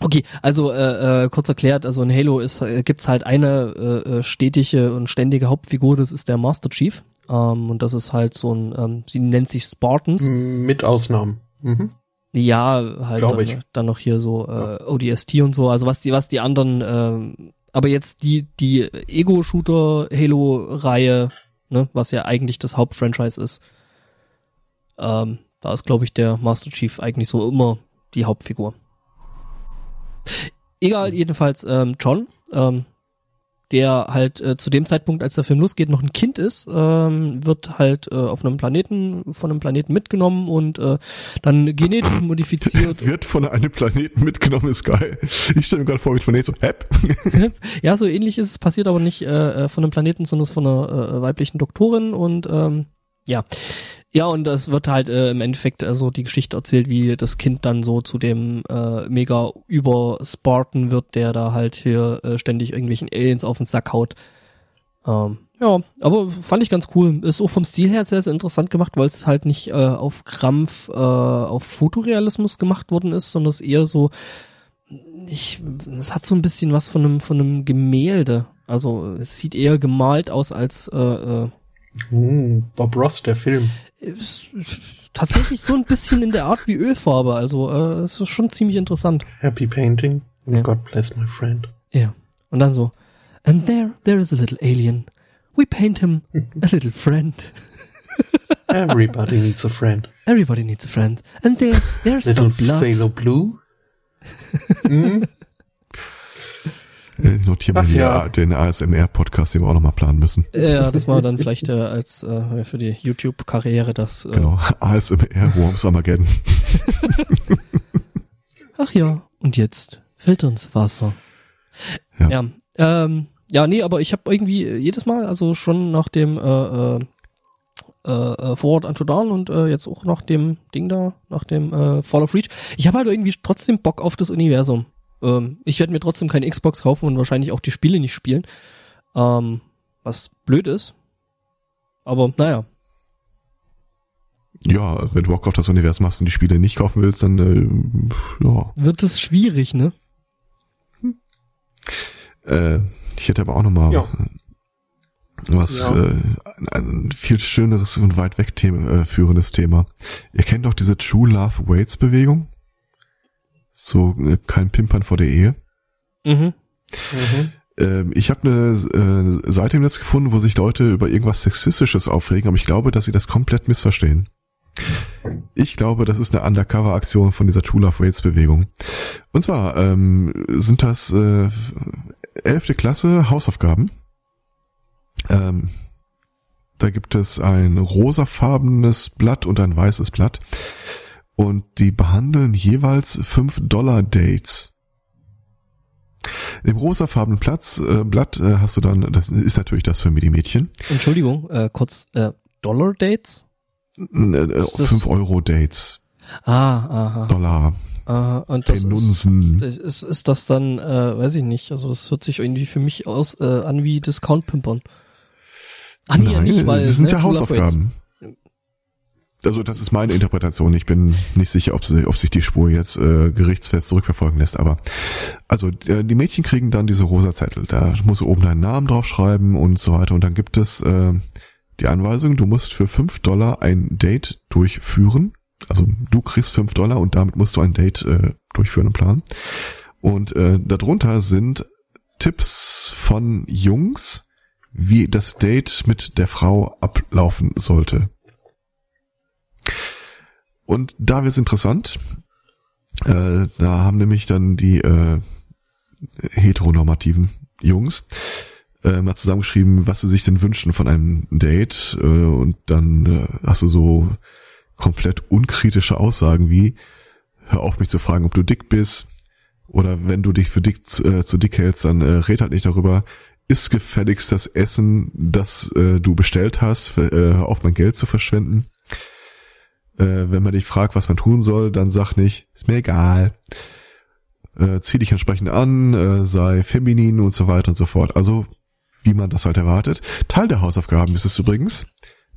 Okay, also äh, äh, kurz erklärt, also in Halo ist äh, gibt's halt eine äh, äh, stetige und ständige Hauptfigur, das ist der Master Chief. Ähm, und das ist halt so ein, ähm, sie nennt sich Spartans. Mit Ausnahmen. Mhm. Ja, halt dann, dann, noch hier so äh, ODST und so, also was die, was die anderen, äh, aber jetzt die, die Ego-Shooter-Halo-Reihe, ne, was ja eigentlich das Hauptfranchise ist, ähm, da ist, glaube ich, der Master Chief eigentlich so immer die Hauptfigur. Egal, jedenfalls ähm, John, ähm, der halt äh, zu dem Zeitpunkt, als der Film losgeht, noch ein Kind ist, ähm, wird halt äh, auf einem Planeten, von einem Planeten mitgenommen und äh, dann genetisch <laughs> modifiziert. wird von einem Planeten mitgenommen, ist geil. Ich stelle mir gerade vor, wie Planet so, Hep. ja, so ähnlich ist es, passiert aber nicht äh, äh von einem Planeten, sondern von einer äh, weiblichen Doktorin und ähm, ja, ja, und es wird halt äh, im Endeffekt also die Geschichte erzählt, wie das Kind dann so zu dem äh, mega über Spartan wird, der da halt hier äh, ständig irgendwelchen Aliens auf den Sack haut. Ähm, ja, aber fand ich ganz cool. Ist auch vom Stil her sehr, sehr interessant gemacht, weil es halt nicht äh, auf Krampf, äh, auf Fotorealismus gemacht worden ist, sondern es eher so, ich, es hat so ein bisschen was von einem, von einem Gemälde. Also es sieht eher gemalt aus als äh, äh, hm, Bob Ross, der Film. Tatsächlich so ein bisschen in der Art wie Ölfarbe. Also äh, es ist schon ziemlich interessant. Happy Painting. Ja. God bless my friend. Ja. Und dann so. And there, there is a little alien. We paint him a little friend. <laughs> Everybody needs a friend. Everybody needs a friend. And there, there's little some blood. Phalo Blue. <laughs> mm. Ich notiere mir ja. den ASMR-Podcast, den wir auch nochmal planen müssen. Ja, das war dann vielleicht äh, als äh, für die YouTube-Karriere das. Äh, genau, <laughs> ASMR Worms Armageddon. <laughs> Ach ja, und jetzt fällt uns Wasser. Ja. Ja, ähm, ja nee, aber ich habe irgendwie jedes Mal, also schon nach dem äh, äh, äh, Forward Unto Dawn und äh, jetzt auch nach dem Ding da, nach dem äh, Fall of Reach, ich habe halt irgendwie trotzdem Bock auf das Universum. Ähm, ich werde mir trotzdem keine Xbox kaufen und wahrscheinlich auch die Spiele nicht spielen. Ähm, was blöd ist. Aber naja. Ja, wenn du Bock auf das Universum machst und die Spiele nicht kaufen willst, dann äh, ja. Wird es schwierig, ne? Hm. Äh, ich hätte aber auch noch mal ja. was ja. äh, ein, ein, viel schöneres und weit weg Thema, äh, führendes Thema. Ihr kennt doch diese True Love Waits Bewegung? So äh, kein Pimpern vor der Ehe. Mhm. Mhm. Ähm, ich habe eine äh, Seite im Netz gefunden, wo sich Leute über irgendwas Sexistisches aufregen, aber ich glaube, dass sie das komplett missverstehen. Ich glaube, das ist eine Undercover-Aktion von dieser Tool of Waits Bewegung. Und zwar ähm, sind das äh, elfte Klasse Hausaufgaben. Ähm, da gibt es ein rosafarbenes Blatt und ein weißes Blatt und die behandeln jeweils 5-Dollar-Dates. Im rosafarbenen Platz, äh, Blatt äh, hast du dann, das ist natürlich das für Midi-Mädchen. Entschuldigung, äh, kurz, äh, Dollar-Dates? Äh, 5-Euro-Dates. Ah, aha. Dollar. Aha, und das Denunzen. ist, ist, ist das dann, äh, weiß ich nicht, also das hört sich irgendwie für mich aus äh, an wie Discount-Pimpern. Ah, nee, Nein, nicht, weil, das sind ne, ja Hausaufgaben also das ist meine Interpretation. Ich bin nicht sicher, ob, sie, ob sich die Spur jetzt äh, gerichtsfest zurückverfolgen lässt. Aber also äh, die Mädchen kriegen dann diese rosa Zettel. Da muss oben deinen Namen draufschreiben und so weiter. Und dann gibt es äh, die Anweisung, du musst für fünf Dollar ein Date durchführen. Also du kriegst fünf Dollar und damit musst du ein Date äh, durchführen und planen. Und äh, darunter sind Tipps von Jungs, wie das Date mit der Frau ablaufen sollte. Und da wird's interessant. Äh, da haben nämlich dann die äh, heteronormativen Jungs äh, mal zusammengeschrieben, was sie sich denn wünschen von einem Date. Äh, und dann äh, hast du so komplett unkritische Aussagen wie, hör auf mich zu fragen, ob du dick bist. Oder wenn du dich für dick äh, zu dick hältst, dann äh, red halt nicht darüber. Ist gefälligst das Essen, das äh, du bestellt hast, für, äh, auf mein Geld zu verschwenden. Äh, wenn man dich fragt, was man tun soll, dann sag nicht, ist mir egal. Äh, zieh dich entsprechend an, äh, sei feminin und so weiter und so fort. Also, wie man das halt erwartet. Teil der Hausaufgaben ist es übrigens,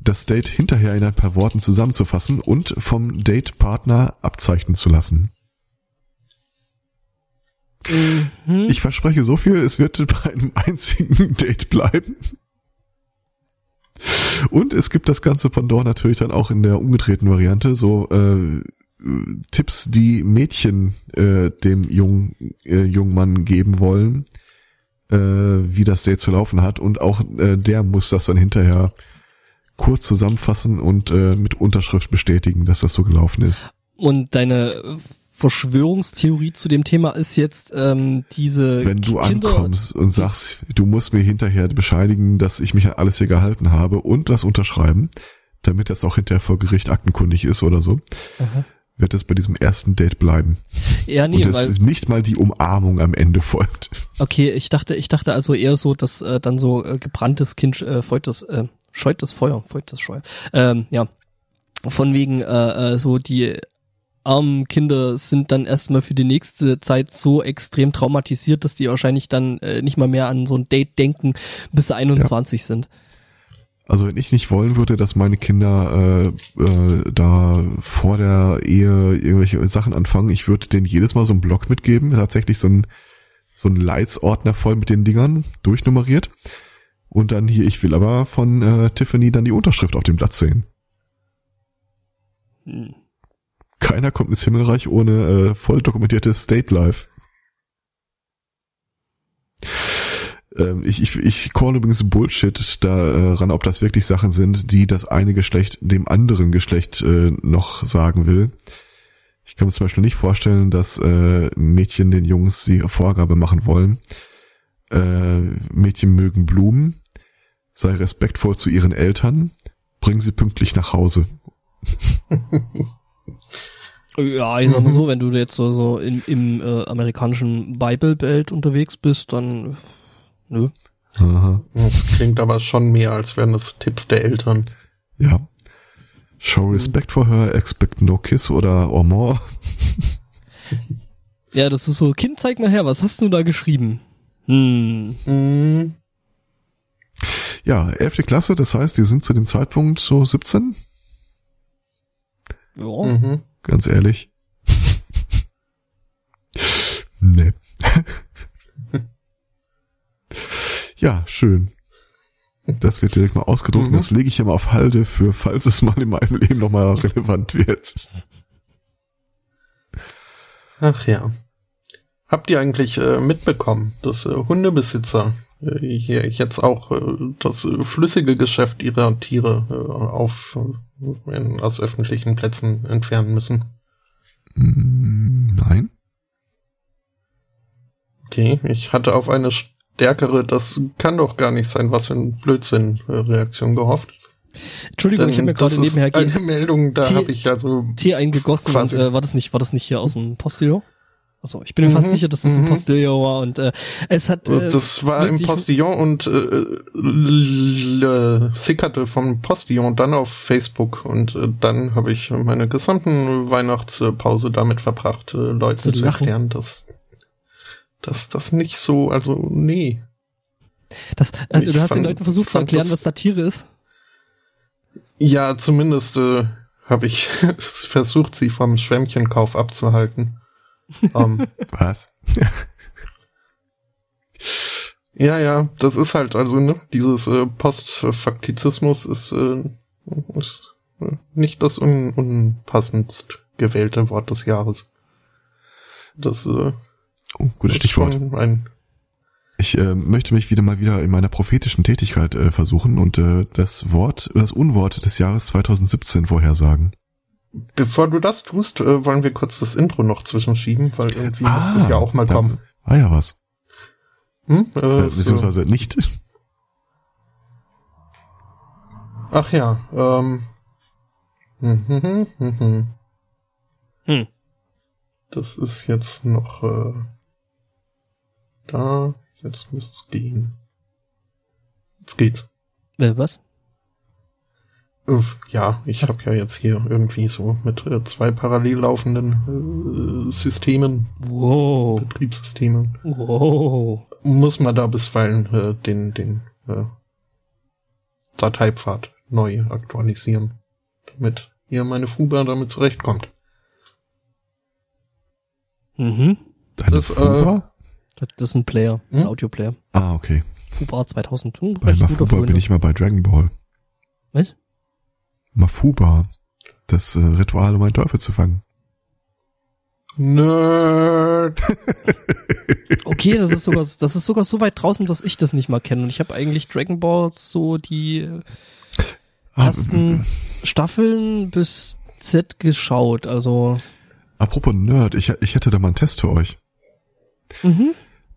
das Date hinterher in ein paar Worten zusammenzufassen und vom Date-Partner abzeichnen zu lassen. Mhm. Ich verspreche so viel, es wird <laughs> bei einem einzigen Date bleiben. Und es gibt das ganze Pendant natürlich dann auch in der umgedrehten Variante, so äh, Tipps, die Mädchen äh, dem jungen, äh, jungen Mann geben wollen, äh, wie das Date zu laufen hat. Und auch äh, der muss das dann hinterher kurz zusammenfassen und äh, mit Unterschrift bestätigen, dass das so gelaufen ist. Und deine Verschwörungstheorie zu dem Thema ist jetzt ähm, diese Wenn du Kinder ankommst und sagst, du musst mir hinterher bescheinigen, dass ich mich an alles hier gehalten habe und das unterschreiben, damit das auch hinterher vor Gericht aktenkundig ist oder so, Aha. wird es bei diesem ersten Date bleiben. Ja, nee, und es weil, nicht mal die Umarmung am Ende folgt. Okay, ich dachte, ich dachte also eher so, dass äh, dann so äh, gebranntes Kind äh, feut das, äh, scheut das Feuer, feut das Scheuer. Ähm, ja, von wegen äh, äh, so die armen Kinder sind dann erstmal für die nächste Zeit so extrem traumatisiert, dass die wahrscheinlich dann äh, nicht mal mehr an so ein Date denken, bis sie 21 ja. sind. Also wenn ich nicht wollen würde, dass meine Kinder äh, äh, da vor der Ehe irgendwelche Sachen anfangen, ich würde denen jedes Mal so einen Blog mitgeben, tatsächlich so ein so ein Leitsordner voll mit den Dingern, durchnummeriert. Und dann hier, ich will aber von äh, Tiffany dann die Unterschrift auf dem Blatt sehen. Hm keiner kommt ins Himmelreich ohne äh, voll dokumentiertes State Life. Ähm, ich, ich, ich call übrigens Bullshit daran, äh, ob das wirklich Sachen sind, die das eine Geschlecht dem anderen Geschlecht äh, noch sagen will. Ich kann mir zum Beispiel nicht vorstellen, dass äh, Mädchen den Jungs die Vorgabe machen wollen. Äh, Mädchen mögen Blumen, sei respektvoll zu ihren Eltern, bring sie pünktlich nach Hause. <laughs> Ja, ich sag mal so, mhm. wenn du jetzt so, so in, im äh, amerikanischen Bible-Belt unterwegs bist, dann nö. Aha. Das klingt aber schon mehr, als wären das Tipps der Eltern. Ja. Show respect for her, expect no kiss oder or more. <laughs> ja, das ist so, Kind, zeig mal her, was hast du da geschrieben? Hm. Mhm. Ja, elfte Klasse, das heißt, die sind zu dem Zeitpunkt so 17? Ja. Mhm. Ganz ehrlich. <laughs> nee. <laughs> ja, schön. Das wird direkt mal ausgedruckt. Mhm. Das lege ich ja mal auf Halde für, falls es mal in meinem Leben nochmal relevant wird. Ach ja. Habt ihr eigentlich äh, mitbekommen, dass äh, Hundebesitzer äh, hier jetzt auch äh, das äh, flüssige Geschäft ihrer Tiere äh, auf aus öffentlichen Plätzen entfernen müssen? Mm, nein. Okay, ich hatte auf eine stärkere, das kann doch gar nicht sein, was für ein Blödsinn Reaktion gehofft. Entschuldigung, Denn ich habe mir gerade nebenher eine Meldung, da habe ich also Tee eingegossen und, äh, war das nicht, war das nicht hier aus dem Postillon? Also ich bin mir mhm, fast sicher, dass das ein mhm. Postillon war und äh, es hat. Äh, das war im Postillon und äh, sickerte vom Postillon dann auf Facebook und äh, dann habe ich meine gesamten Weihnachtspause damit verbracht, äh, Leuten zu, zu erklären, dass, dass das nicht so, also nee. Das, äh, du hast fand, den Leuten versucht zu erklären, was Satire ist? Ja, zumindest äh, habe ich <laughs> versucht, sie vom Schwämmchenkauf abzuhalten. Um, ähm, Was? <laughs> ja, ja, das ist halt, also, ne, dieses äh, Postfaktizismus ist, äh, ist äh, nicht das un unpassendst gewählte Wort des Jahres. Das, äh, Oh, gutes Stichwort. Ein ich äh, möchte mich wieder mal wieder in meiner prophetischen Tätigkeit äh, versuchen und äh, das Wort, das Unwort des Jahres 2017 vorhersagen. Bevor du das tust, äh, wollen wir kurz das Intro noch zwischenschieben, weil irgendwie ah, muss das ja auch mal kommen. Ah ja was. Hm? Äh, äh, beziehungsweise so. nicht. Ach ja, ähm. Hm, hm, hm, hm, hm. hm. Das ist jetzt noch äh, da. Jetzt müsste es gehen. Jetzt geht's. Äh, was? Ja, ich habe ja jetzt hier irgendwie so mit äh, zwei parallel laufenden äh, Systemen, wow. Betriebssystemen. Wow. Muss man da bisweilen äh, den, den äh, Dateipfad neu aktualisieren, damit hier meine Fuba damit zurechtkommt. Mhm. Deine das, Fuba? Äh, das ist ein Player, hm? ein Audioplayer. Ah, okay. Fubar 2000. Hm, bei Mafuba bin ich mal bei Dragon Ball. Was? Mafuba. Das äh, Ritual, um einen Teufel zu fangen. Nerd. <laughs> okay, das ist sogar, das ist sogar so weit draußen, dass ich das nicht mal kenne. Und ich habe eigentlich Dragon Ball so die ah, ersten ah, Staffeln bis Z geschaut. Also. Apropos Nerd, ich, ich hätte da mal einen Test für euch. Mhm.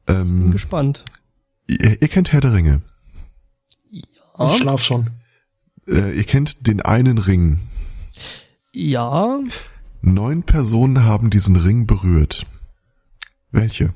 Ähm, Bin gespannt. Ihr, ihr, kennt Herr der Ringe. Ja. Ich schlaf schon. Äh, ihr kennt den einen Ring. Ja. Neun Personen haben diesen Ring berührt. Welche?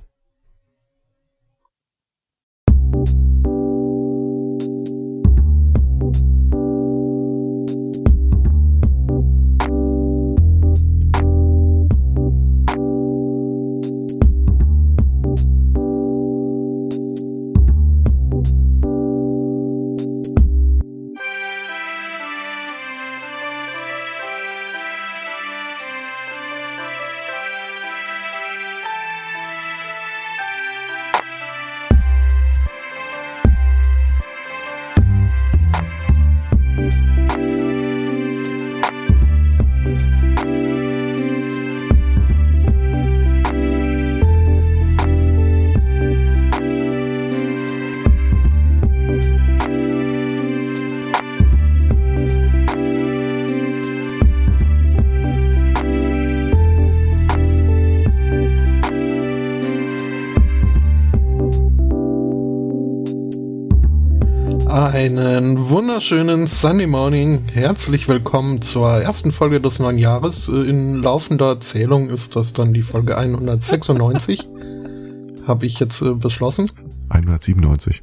Wunderschönen Sunday Morning. Herzlich willkommen zur ersten Folge des neuen Jahres. Äh, in laufender Zählung ist das dann die Folge 196. <laughs> Habe ich jetzt äh, beschlossen. 197.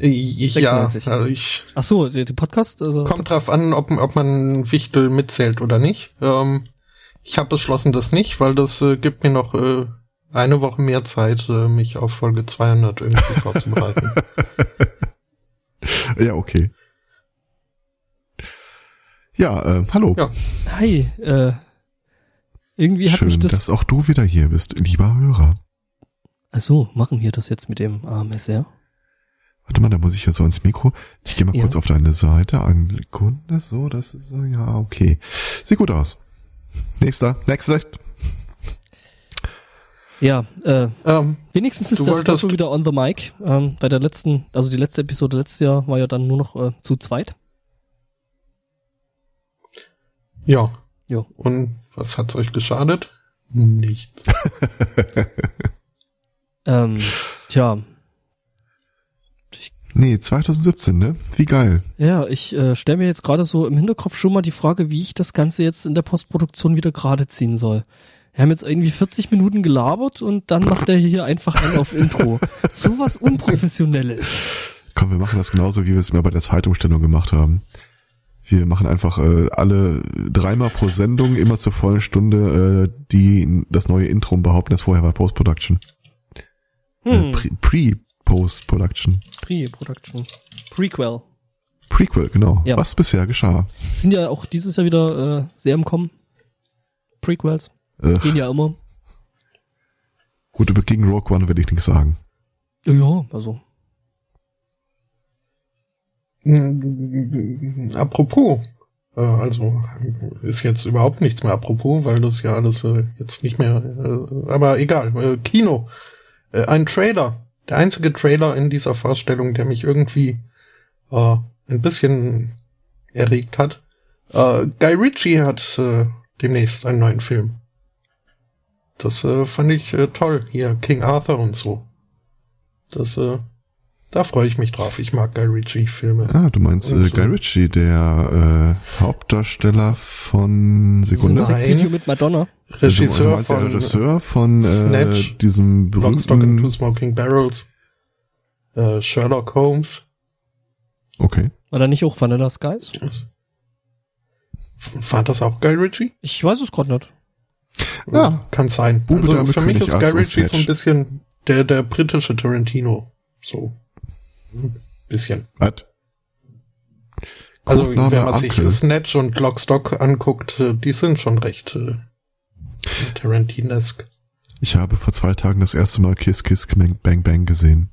Äh, ja, also ich. Ach so, die, die Podcast. Also kommt drauf an, ob, ob man Wichtel mitzählt oder nicht. Ähm, ich habe beschlossen, das nicht, weil das äh, gibt mir noch äh, eine Woche mehr Zeit, äh, mich auf Folge 200 irgendwie <laughs> vorzubereiten. Ja, okay. Ja, äh, hallo. Ja. Hi, äh, irgendwie hat Schön, mich das... dass auch du wieder hier bist, lieber Hörer. Ach so, machen wir das jetzt mit dem AMSR? Warte mal, da muss ich ja so ins Mikro. Ich gehe mal ja. kurz auf deine Seite. Eine Sekunde, so, das ist so, ja, okay. Sieht gut aus. Nächster, nächster. Ja, äh, ähm, wenigstens ist das Foto wieder on the mic. Ähm, bei der letzten, also die letzte Episode letztes Jahr war ja dann nur noch äh, zu zweit. Ja. Jo. Und was hat's euch geschadet? Nichts. <laughs> ähm, tja. Ich, nee, 2017, ne? Wie geil. Ja, ich äh, stelle mir jetzt gerade so im Hinterkopf schon mal die Frage, wie ich das Ganze jetzt in der Postproduktion wieder gerade ziehen soll. Wir haben jetzt irgendwie 40 Minuten gelabert und dann macht er hier einfach einen auf Intro. <laughs> Sowas Unprofessionelles. Komm, wir machen das genauso, wie wir es mir bei der Zeitumstellung gemacht haben. Wir machen einfach äh, alle dreimal pro Sendung, immer zur vollen Stunde, äh, die das neue Intro behaupten, das vorher war Post-Production. Äh, hm. Äh, Pre-Post-Production. Pre-Production. Prequel. Prequel, genau. Ja. Was bisher geschah. Sind ja auch dieses Jahr wieder äh, sehr im Kommen. Prequels. Ugh. Gehen ja immer. Gut, über gegen Rogue One will ich nichts sagen. Ja, also. Apropos, Äh, also ist jetzt überhaupt nichts mehr apropos, weil das ja alles äh, jetzt nicht mehr. Äh, aber egal. Äh, Kino. Äh, ein Trailer. Der einzige Trailer in dieser Vorstellung, der mich irgendwie äh, ein bisschen erregt hat. Äh, Guy Ritchie hat äh, demnächst einen neuen Film. Das äh, fand ich äh, toll. Hier King Arthur und so. Das äh, da freue ich mich drauf. Ich mag Guy Ritchie-Filme. Ah, du meinst äh, Guy Ritchie, der äh, Hauptdarsteller von Sekunde? Sex Video mit Madonna. Regisseur du, du von, Regisseur von äh, diesem berühmten... Lockstock and Two Smoking Barrels. Äh, Sherlock Holmes. Okay. War da nicht auch Vanilla Skies? War das auch Guy Ritchie? Ich weiß es gerade nicht. Ja. Kann sein. Bube also für mich ist Guy Ritchie so ein bisschen der, der britische Tarantino. So. Ein bisschen. Was? Also, wenn man sich Snatch und Lockstock anguckt, äh, die sind schon recht äh, Tarantinesque. Ich habe vor zwei Tagen das erste Mal Kiss Kiss Bang Bang gesehen.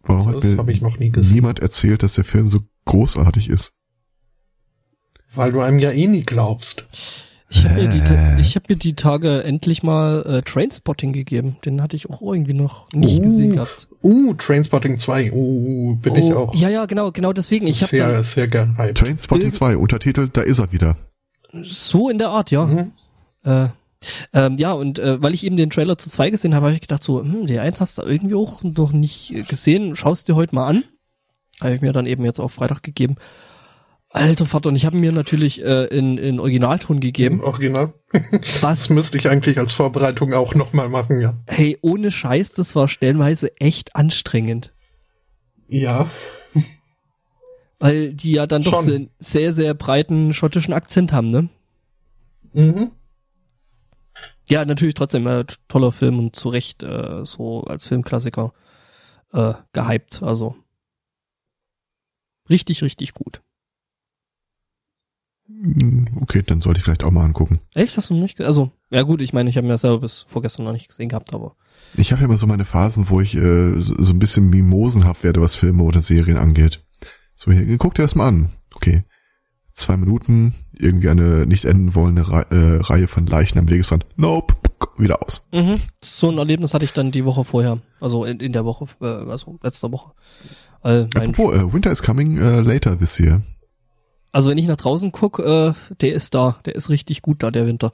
Warum das hat mir niemand erzählt, dass der Film so großartig ist? Weil du einem ja eh nie glaubst. Ich habe mir, die, äh. ich hab mir die Tage endlich mal äh, Trainspotting gegeben. Den hatte ich auch irgendwie noch nicht uh, gesehen gehabt. Uh, Trainspotting 2. Uh, bin oh, ich auch. Ja, ja, genau, genau deswegen. Ich sehr, dann, sehr gern hyped. Trainspotting 2, Untertitel, da ist er wieder. So in der Art, ja. Mhm. Äh, ähm, ja, und äh, weil ich eben den Trailer zu 2 gesehen habe, habe ich gedacht so, hm, der 1 hast du irgendwie auch noch nicht gesehen. Schaust dir heute mal an. Habe ich mir dann eben jetzt auf Freitag gegeben. Alter Vater, und ich habe mir natürlich äh, in, in Originalton gegeben. Original? <laughs> Was? Das müsste ich eigentlich als Vorbereitung auch nochmal machen, ja. Hey, ohne Scheiß, das war stellenweise echt anstrengend. Ja. Weil die ja dann doch einen sehr, sehr breiten schottischen Akzent haben, ne? Mhm. Ja, natürlich trotzdem äh, toller Film und zu Recht äh, so als Filmklassiker äh, gehypt. Also richtig, richtig gut. Hm, okay, dann sollte ich vielleicht auch mal angucken. Echt? Hast du nicht? Also, ja gut, ich meine, ich habe mir ja selber bis vorgestern noch nicht gesehen gehabt, aber. Ich habe ja immer so meine Phasen, wo ich äh, so, so ein bisschen mimosenhaft werde, was Filme oder Serien angeht. So, hier, guck dir das mal an. Okay. Zwei Minuten, irgendwie eine nicht enden wollende Re äh, Reihe von Leichen am Wegesrand. Nope, wieder aus. Mhm. So ein Erlebnis hatte ich dann die Woche vorher. Also in, in der Woche, äh, also letzter Woche. Äh, Apropos, äh, Winter is coming uh, later this year. Also wenn ich nach draußen guck, äh, der ist da, der ist richtig gut da, der Winter.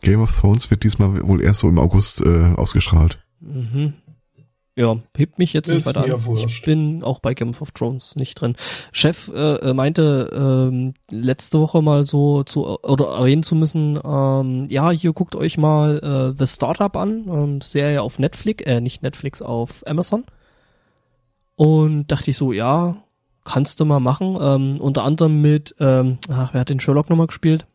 Game of Thrones wird diesmal wohl erst so im August äh, ausgestrahlt. Mhm. Ja, hebt mich jetzt nicht weiter an. Wurscht. Ich bin auch bei Game of Thrones nicht drin. Chef äh, äh, meinte ähm, letzte Woche mal so zu oder erwähnen zu müssen, ähm, ja, hier guckt euch mal äh, The Startup an, ähm, Serie auf Netflix, äh, nicht Netflix, auf Amazon. Und dachte ich so, ja, kannst du mal machen. Ähm, unter anderem mit, ähm, ach, wer hat den Sherlock nochmal gespielt?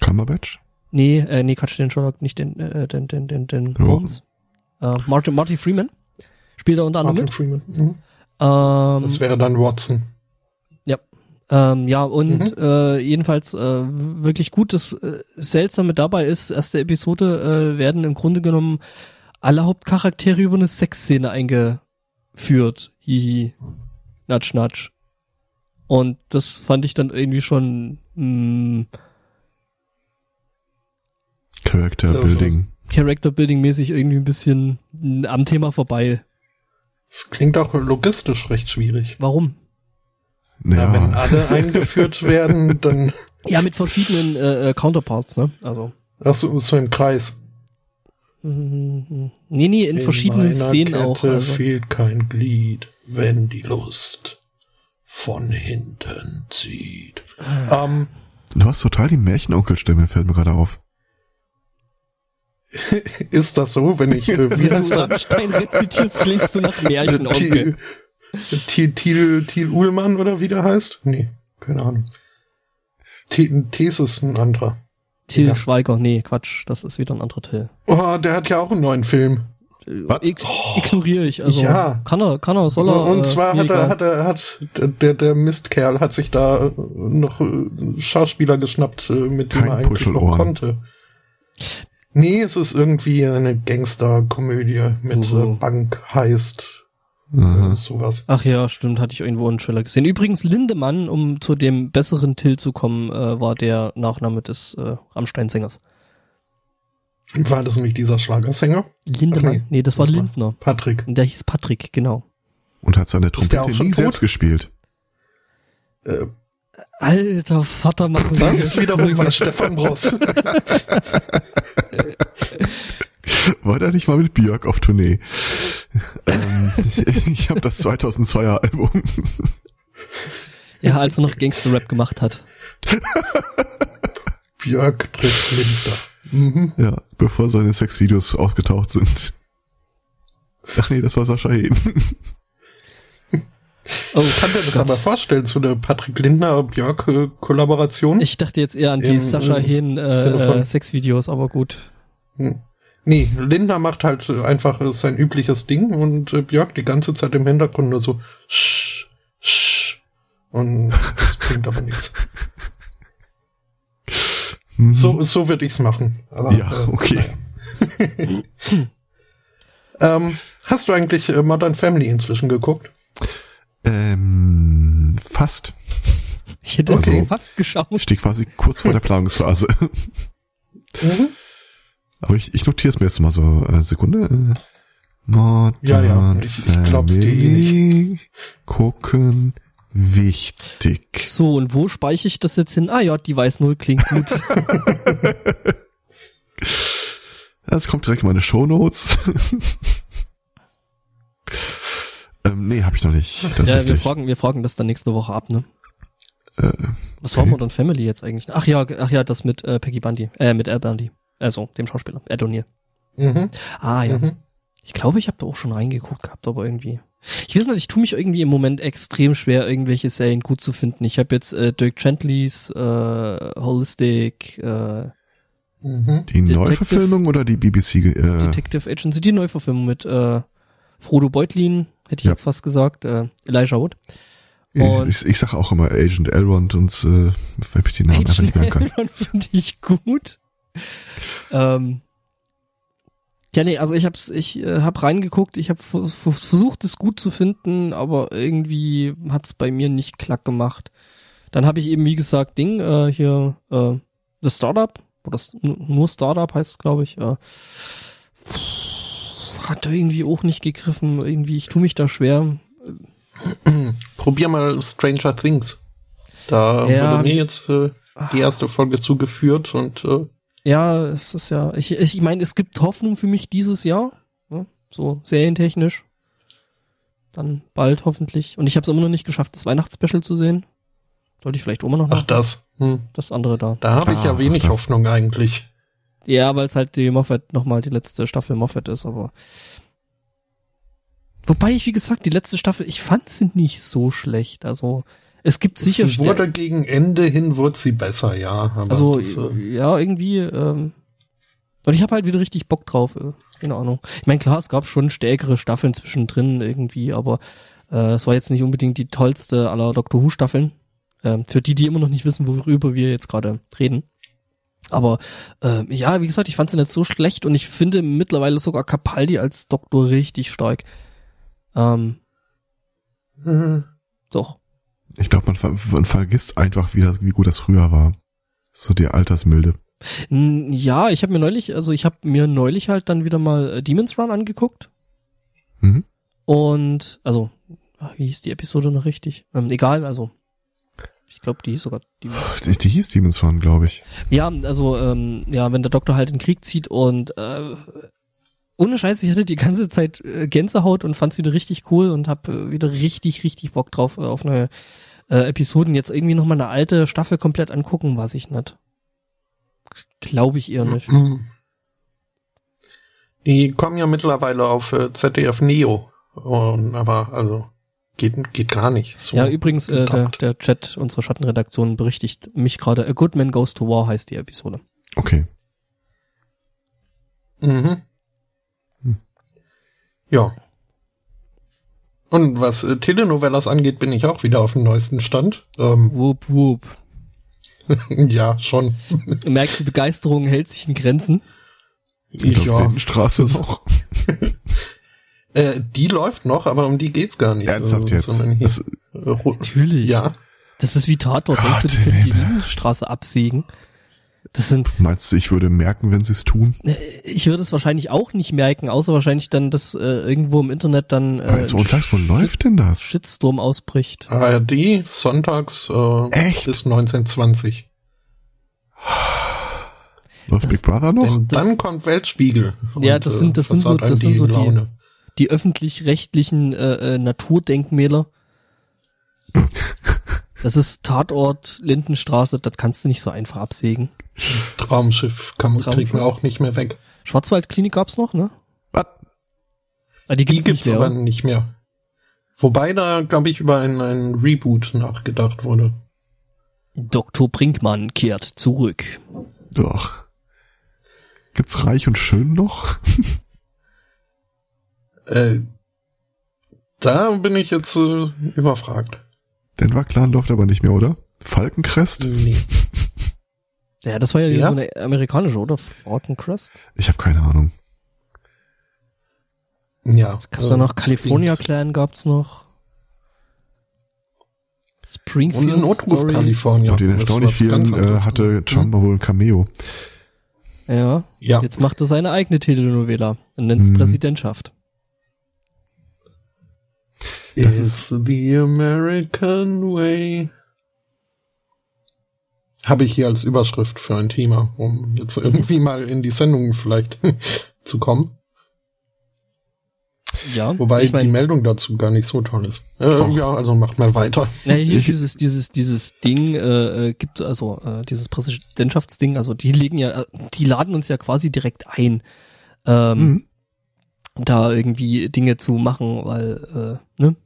Cumberbatch? Nee, äh, nee, Quatsch, den Sherlock, nicht den, äh, den, den, den, den oh. Holmes. Äh, Martin, Marty Freeman spielt er unter anderem Martin mit. Freeman. Mhm. Ähm, das wäre dann Watson. Ja. Ähm, ja, und mhm. äh, jedenfalls äh, wirklich gut. Das äh, Seltsame dabei ist, erste Episode äh, werden im Grunde genommen alle Hauptcharaktere über eine Sexszene eingeführt. Hihi. Natsch, natsch. Und das fand ich dann irgendwie schon mh, hm, Character Building. Character Building mäßig irgendwie ein bisschen am Thema vorbei. Das klingt auch logistisch recht schwierig. Warum? Ja, ja wenn alle <laughs> eingeführt werden, dann. Ja, mit verschiedenen äh, äh Counterparts, ne? Also. Ach so, so im Kreis. Nee, nee, in, in verschiedenen Szenen Kette auch. Also. fehlt kein Glied, wenn die Lust von hinten zieht. ähm, du hast total die Märchenonkelstimme, fällt mir gerade auf. <laughs> ist das so, wenn ich, äh, wie heißt du Rammstein rezitierst, klingst du nach Märchenonkel. Thiel, Thiel, Thiel Uhlmann oder wie der heißt? Nee, keine Ahnung. Thies ist ein anderer. Till ja. Schweiger, nee, Quatsch, das ist wieder ein anderer Till. Oh, der hat ja auch einen neuen Film. Ig oh. Ignoriere ich, also ja. kann er, kann er, soll er. Und zwar äh, hat er, hat er, hat der, der Mistkerl hat sich da noch äh, Schauspieler geschnappt, äh, mit dem er eigentlich noch konnte. Nee, es ist irgendwie eine Gangsterkomödie mit uh. Bank heißt Aha. sowas. Ach ja, stimmt, hatte ich irgendwo einen Trailer gesehen. Übrigens, Lindemann, um zu dem besseren Till zu kommen, äh, war der Nachname des äh, Rammstein-Sängers. War das nicht dieser Schlagersänger? Lindemann? nee. nee. das war das Lindner. War Patrick. Der hieß Patrick, genau. Und hat seine Trompete nie tot? selbst gespielt. Äh, Alter Vater, machen Das ist wiederum was Stefan Bross. <laughs> <laughs> War der nicht mal mit Björk auf Tournee? ähm, <laughs> ich habe das 2002er Album. <laughs> ja, als er noch Gangster-Rap gemacht hat. Björk trifft Linda. Mhm. Ja, bevor seine Sexvideos aufgetaucht sind. Ach nee, das war Sascha Hehn. Oh, kann mir das Gott. aber vorstellen, zu der Patrick Lindner-Björk-Kollaboration? Ich dachte jetzt eher an die Im, Sascha Hehn äh, Sexvideos, aber gut. Hm. Nee, Lindner macht halt einfach sein übliches Ding und äh, Björk die ganze Zeit im Hintergrund nur so sch, sch. Und <laughs> das bringt aber nichts. Mhm. So, so würde ich's machen. Aber, ja, äh, okay. Naja. <laughs> ähm, hast du eigentlich äh, Modern Family inzwischen geguckt? Ähm, fast. Ich hätte okay. fast geschaut. Ich stehe quasi kurz vor der Planungsphase. mhm. Aber ich, ich notiere es mir jetzt mal so. Äh, Sekunde. Äh, Modern ja, ja, ich, ich glaub's dir eh nicht. Gucken. Wichtig. So, und wo speichere ich das jetzt hin? Ah ja, die weiß null klingt gut. <laughs> Es kommt direkt in meine Shownotes. <laughs> ähm, nee, habe ich noch nicht. Ja, wir fragen, wir fragen das dann nächste Woche ab, ne? Äh, Was war Modern Family jetzt eigentlich? Ach ja, ach ja, das mit äh, Peggy Bundy, äh, mit Al Bundy. Also, dem Schauspieler, Ed O'Neill. Mhm. Ah ja. Mhm. Ich glaube, ich habe da auch schon reingeguckt gehabt, aber irgendwie. Ich weiß nicht, ich tue mich irgendwie im Moment extrem schwer, irgendwelche Serien gut zu finden. Ich habe jetzt äh, Dirk Gentlys äh, Holistic, äh, mhm. Die Detective, Neuverfilmung oder die BBC? Äh, Detective Agency, die Neuverfilmung mit äh, Frodo Beutlin, hätte ich ja. jetzt fast gesagt, äh, Elijah Wood. Und ich, ich, ich sage auch immer Agent Elrond und äh, weil ich die Namen Agent einfach nicht merken kann. <laughs> Elrond finde ich gut. Ähm, ja, nee, also ich hab's, ich äh, hab reingeguckt, ich habe versucht, es gut zu finden, aber irgendwie hat's bei mir nicht klack gemacht. Dann habe ich eben, wie gesagt, Ding, äh, hier, äh, The Startup, oder nur Startup heißt es, glaube ich, äh, hat irgendwie auch nicht gegriffen, irgendwie, ich tue mich da schwer. Probier mal Stranger Things. Da ja, wurde mir jetzt äh, die erste Folge zugeführt und äh, ja, es ist ja, ich, ich meine, es gibt Hoffnung für mich dieses Jahr, ne? so serientechnisch. Dann bald hoffentlich. Und ich habe es immer noch nicht geschafft, das Weihnachtsspecial zu sehen. Sollte ich vielleicht immer noch Ach, das. Hm. Das andere da. Da habe ich ah, ja wenig Hoffnung eigentlich. Ja, weil es halt die Moffat nochmal die letzte Staffel Moffat ist, aber. Wobei ich, wie gesagt, die letzte Staffel, ich fand sie nicht so schlecht. Also, es gibt sicher. Sie wurde Stär gegen Ende hin wurde sie besser, ja. also das, äh ja, irgendwie. Ähm, und ich habe halt wieder richtig Bock drauf. Äh, keine Ahnung. Ich meine, klar, es gab schon stärkere Staffeln zwischendrin irgendwie, aber äh, es war jetzt nicht unbedingt die tollste aller Doctor Who Staffeln. Äh, für die, die immer noch nicht wissen, worüber wir jetzt gerade reden. Aber äh, ja, wie gesagt, ich fand sie nicht so schlecht und ich finde mittlerweile sogar Capaldi als Doktor richtig stark. Ähm, mhm. Doch. Ich glaube, man, man vergisst einfach, wie, das, wie gut das früher war. So die Altersmilde. Ja, ich habe mir neulich, also ich habe mir neulich halt dann wieder mal äh, Demon's Run angeguckt. Mhm. Und, also, wie hieß die Episode noch richtig? Ähm, egal, also, ich glaube, die hieß sogar Demon's die, die hieß Demon's Run, glaube ich. Ja, also, ähm, ja, wenn der Doktor halt in den Krieg zieht und äh, ohne Scheiß, ich hatte die ganze Zeit äh, Gänsehaut und fand's wieder richtig cool und hab äh, wieder richtig, richtig Bock drauf äh, auf neue äh, Episoden. Jetzt irgendwie nochmal eine alte Staffel komplett angucken, weiß ich nicht. Glaube ich eher nicht. Die kommen ja mittlerweile auf äh, ZDF Neo. Und, aber also geht, geht gar nicht. So ja, übrigens, äh, der, der Chat unserer Schattenredaktion berichtigt mich gerade, A Good Man Goes to War heißt die Episode. Okay. Mhm. Ja. Und was äh, Telenovelas angeht, bin ich auch wieder auf dem neuesten Stand. Ähm, <laughs> wup, wup. ja, schon. Du merkst, die Begeisterung hält sich in Grenzen. Ich ja. Straße noch. <laughs> Äh, die läuft noch, aber um die geht's gar nicht. Ernsthaft jetzt? Das, äh, natürlich. Ja. Das ist wie Tatort. Gott, Denkst du, die können die Linienstraße absägen? Das sind. Meinst du, ich würde merken, wenn sie es tun? Äh, ich würde es wahrscheinlich auch nicht merken, außer wahrscheinlich dann, dass äh, irgendwo im Internet dann. Äh, also, montags, wo läuft denn das? Shitstorm ausbricht. ARD, sonntags äh, Echt? bis 1920. Läuft Big Brother noch? Denn dann kommt Weltspiegel. Ja, das sind das sind so das sind so die die öffentlich-rechtlichen äh, äh, Naturdenkmäler. <laughs> das ist Tatort Lindenstraße, das kannst du nicht so einfach absägen. Traumschiff kann man kriegen auch nicht mehr weg. Schwarzwaldklinik gab's noch, ne? Was? Ah, die gibt's, die gibt's nicht mehr, aber nicht mehr. Wobei da, glaube ich, über einen, einen Reboot nachgedacht wurde. Dr. Brinkmann kehrt zurück. Doch. Gibt's Reich und Schön noch? äh, da bin ich jetzt äh, überfragt. Denver Clan läuft aber nicht mehr, oder? Falkencrest? Nee. <laughs> ja, das war ja, ja, so eine amerikanische, oder? Falkencrest? Ich habe keine Ahnung. Ja. Gab's äh, da noch California Clan gab's noch? Springfield Und Notruf California. Und den erstaunlich vielen äh, hatte Trump wohl ein Cameo. Ja. ja. Jetzt macht er seine eigene Telenovela und nennt es hm. Präsidentschaft. Das ist the American way. Habe ich hier als Überschrift für ein Thema, um jetzt irgendwie mal in die Sendung vielleicht <laughs> zu kommen. Ja. Wobei ich mein, die Meldung dazu gar nicht so toll ist. Äh, ja, also macht mal weiter. Ja, hier <laughs> dieses, dieses, dieses Ding äh, äh, gibt, also äh, dieses Präsidentschaftsding, also die legen ja, die laden uns ja quasi direkt ein, ähm, mhm. Da irgendwie Dinge zu machen, weil, äh, ne?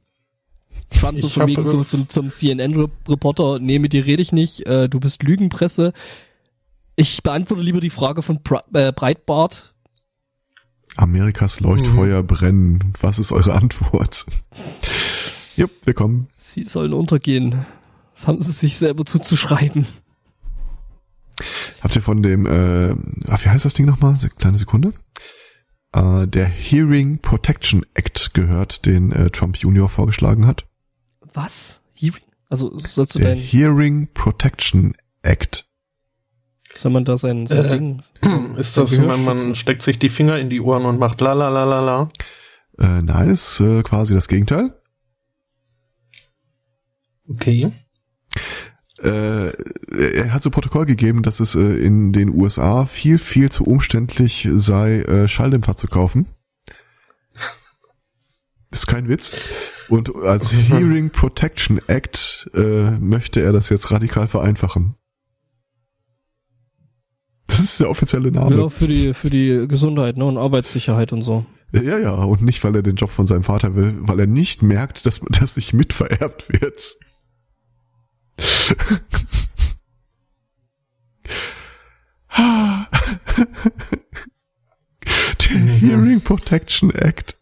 Trump so von wegen so zum, zum CNN-Reporter, nee, mit dir rede ich nicht, äh, du bist Lügenpresse. Ich beantworte lieber die Frage von Bre äh, Breitbart, Amerikas Leuchtfeuer mhm. brennen. Was ist eure Antwort? Jupp, willkommen. Sie sollen untergehen. Das haben sie sich selber zuzuschreiben. Habt ihr von dem, äh, wie heißt das Ding nochmal? Kleine Sekunde. Äh, der Hearing Protection Act gehört, den äh, Trump Junior vorgeschlagen hat. Was? Hearing? Also sollst du der dein... Hearing Protection Act. Soll man da sein, sein äh, Ding? <clears throat> Ist das, man, man steckt sich die Finger in die Ohren und macht la la la la la? Äh, nein, ist äh, quasi das Gegenteil. Okay. Äh, er hat so Protokoll gegeben, dass es äh, in den USA viel, viel zu umständlich sei, äh, Schalldämpfer zu kaufen. ist kein Witz. Und als <laughs> Hearing Protection Act äh, möchte er das jetzt radikal vereinfachen. Das ist der offizielle Name. Ja, für die, für die Gesundheit ne, und Arbeitssicherheit und so. Ja, ja, und nicht, weil er den Job von seinem Vater will, weil er nicht merkt, dass das sich mitvererbt wird. <laughs> Der Hearing Protection Act.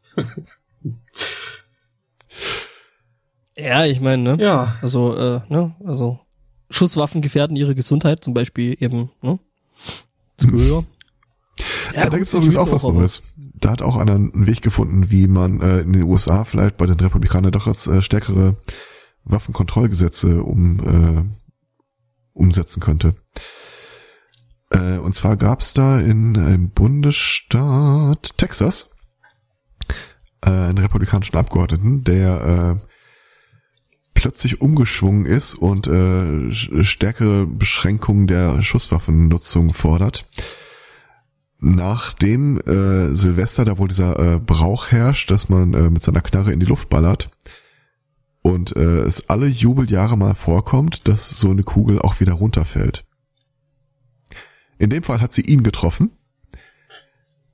Ja, ich meine, ne? Ja. Also, äh, ne, also Schusswaffen gefährden ihre Gesundheit, zum Beispiel eben, ne? Das Gehör. Ja, ja da gibt's übrigens auch was Neues. Da hat auch einer einen Weg gefunden, wie man äh, in den USA vielleicht bei den Republikanern doch als äh, stärkere Waffenkontrollgesetze um, äh, umsetzen könnte. Äh, und zwar gab's da in einem Bundesstaat Texas äh, einen republikanischen Abgeordneten, der äh, plötzlich umgeschwungen ist und äh, stärkere Beschränkungen der Schusswaffennutzung fordert. Nachdem äh, Silvester da wohl dieser äh, Brauch herrscht, dass man äh, mit seiner Knarre in die Luft ballert und äh, es alle Jubeljahre mal vorkommt, dass so eine Kugel auch wieder runterfällt. In dem Fall hat sie ihn getroffen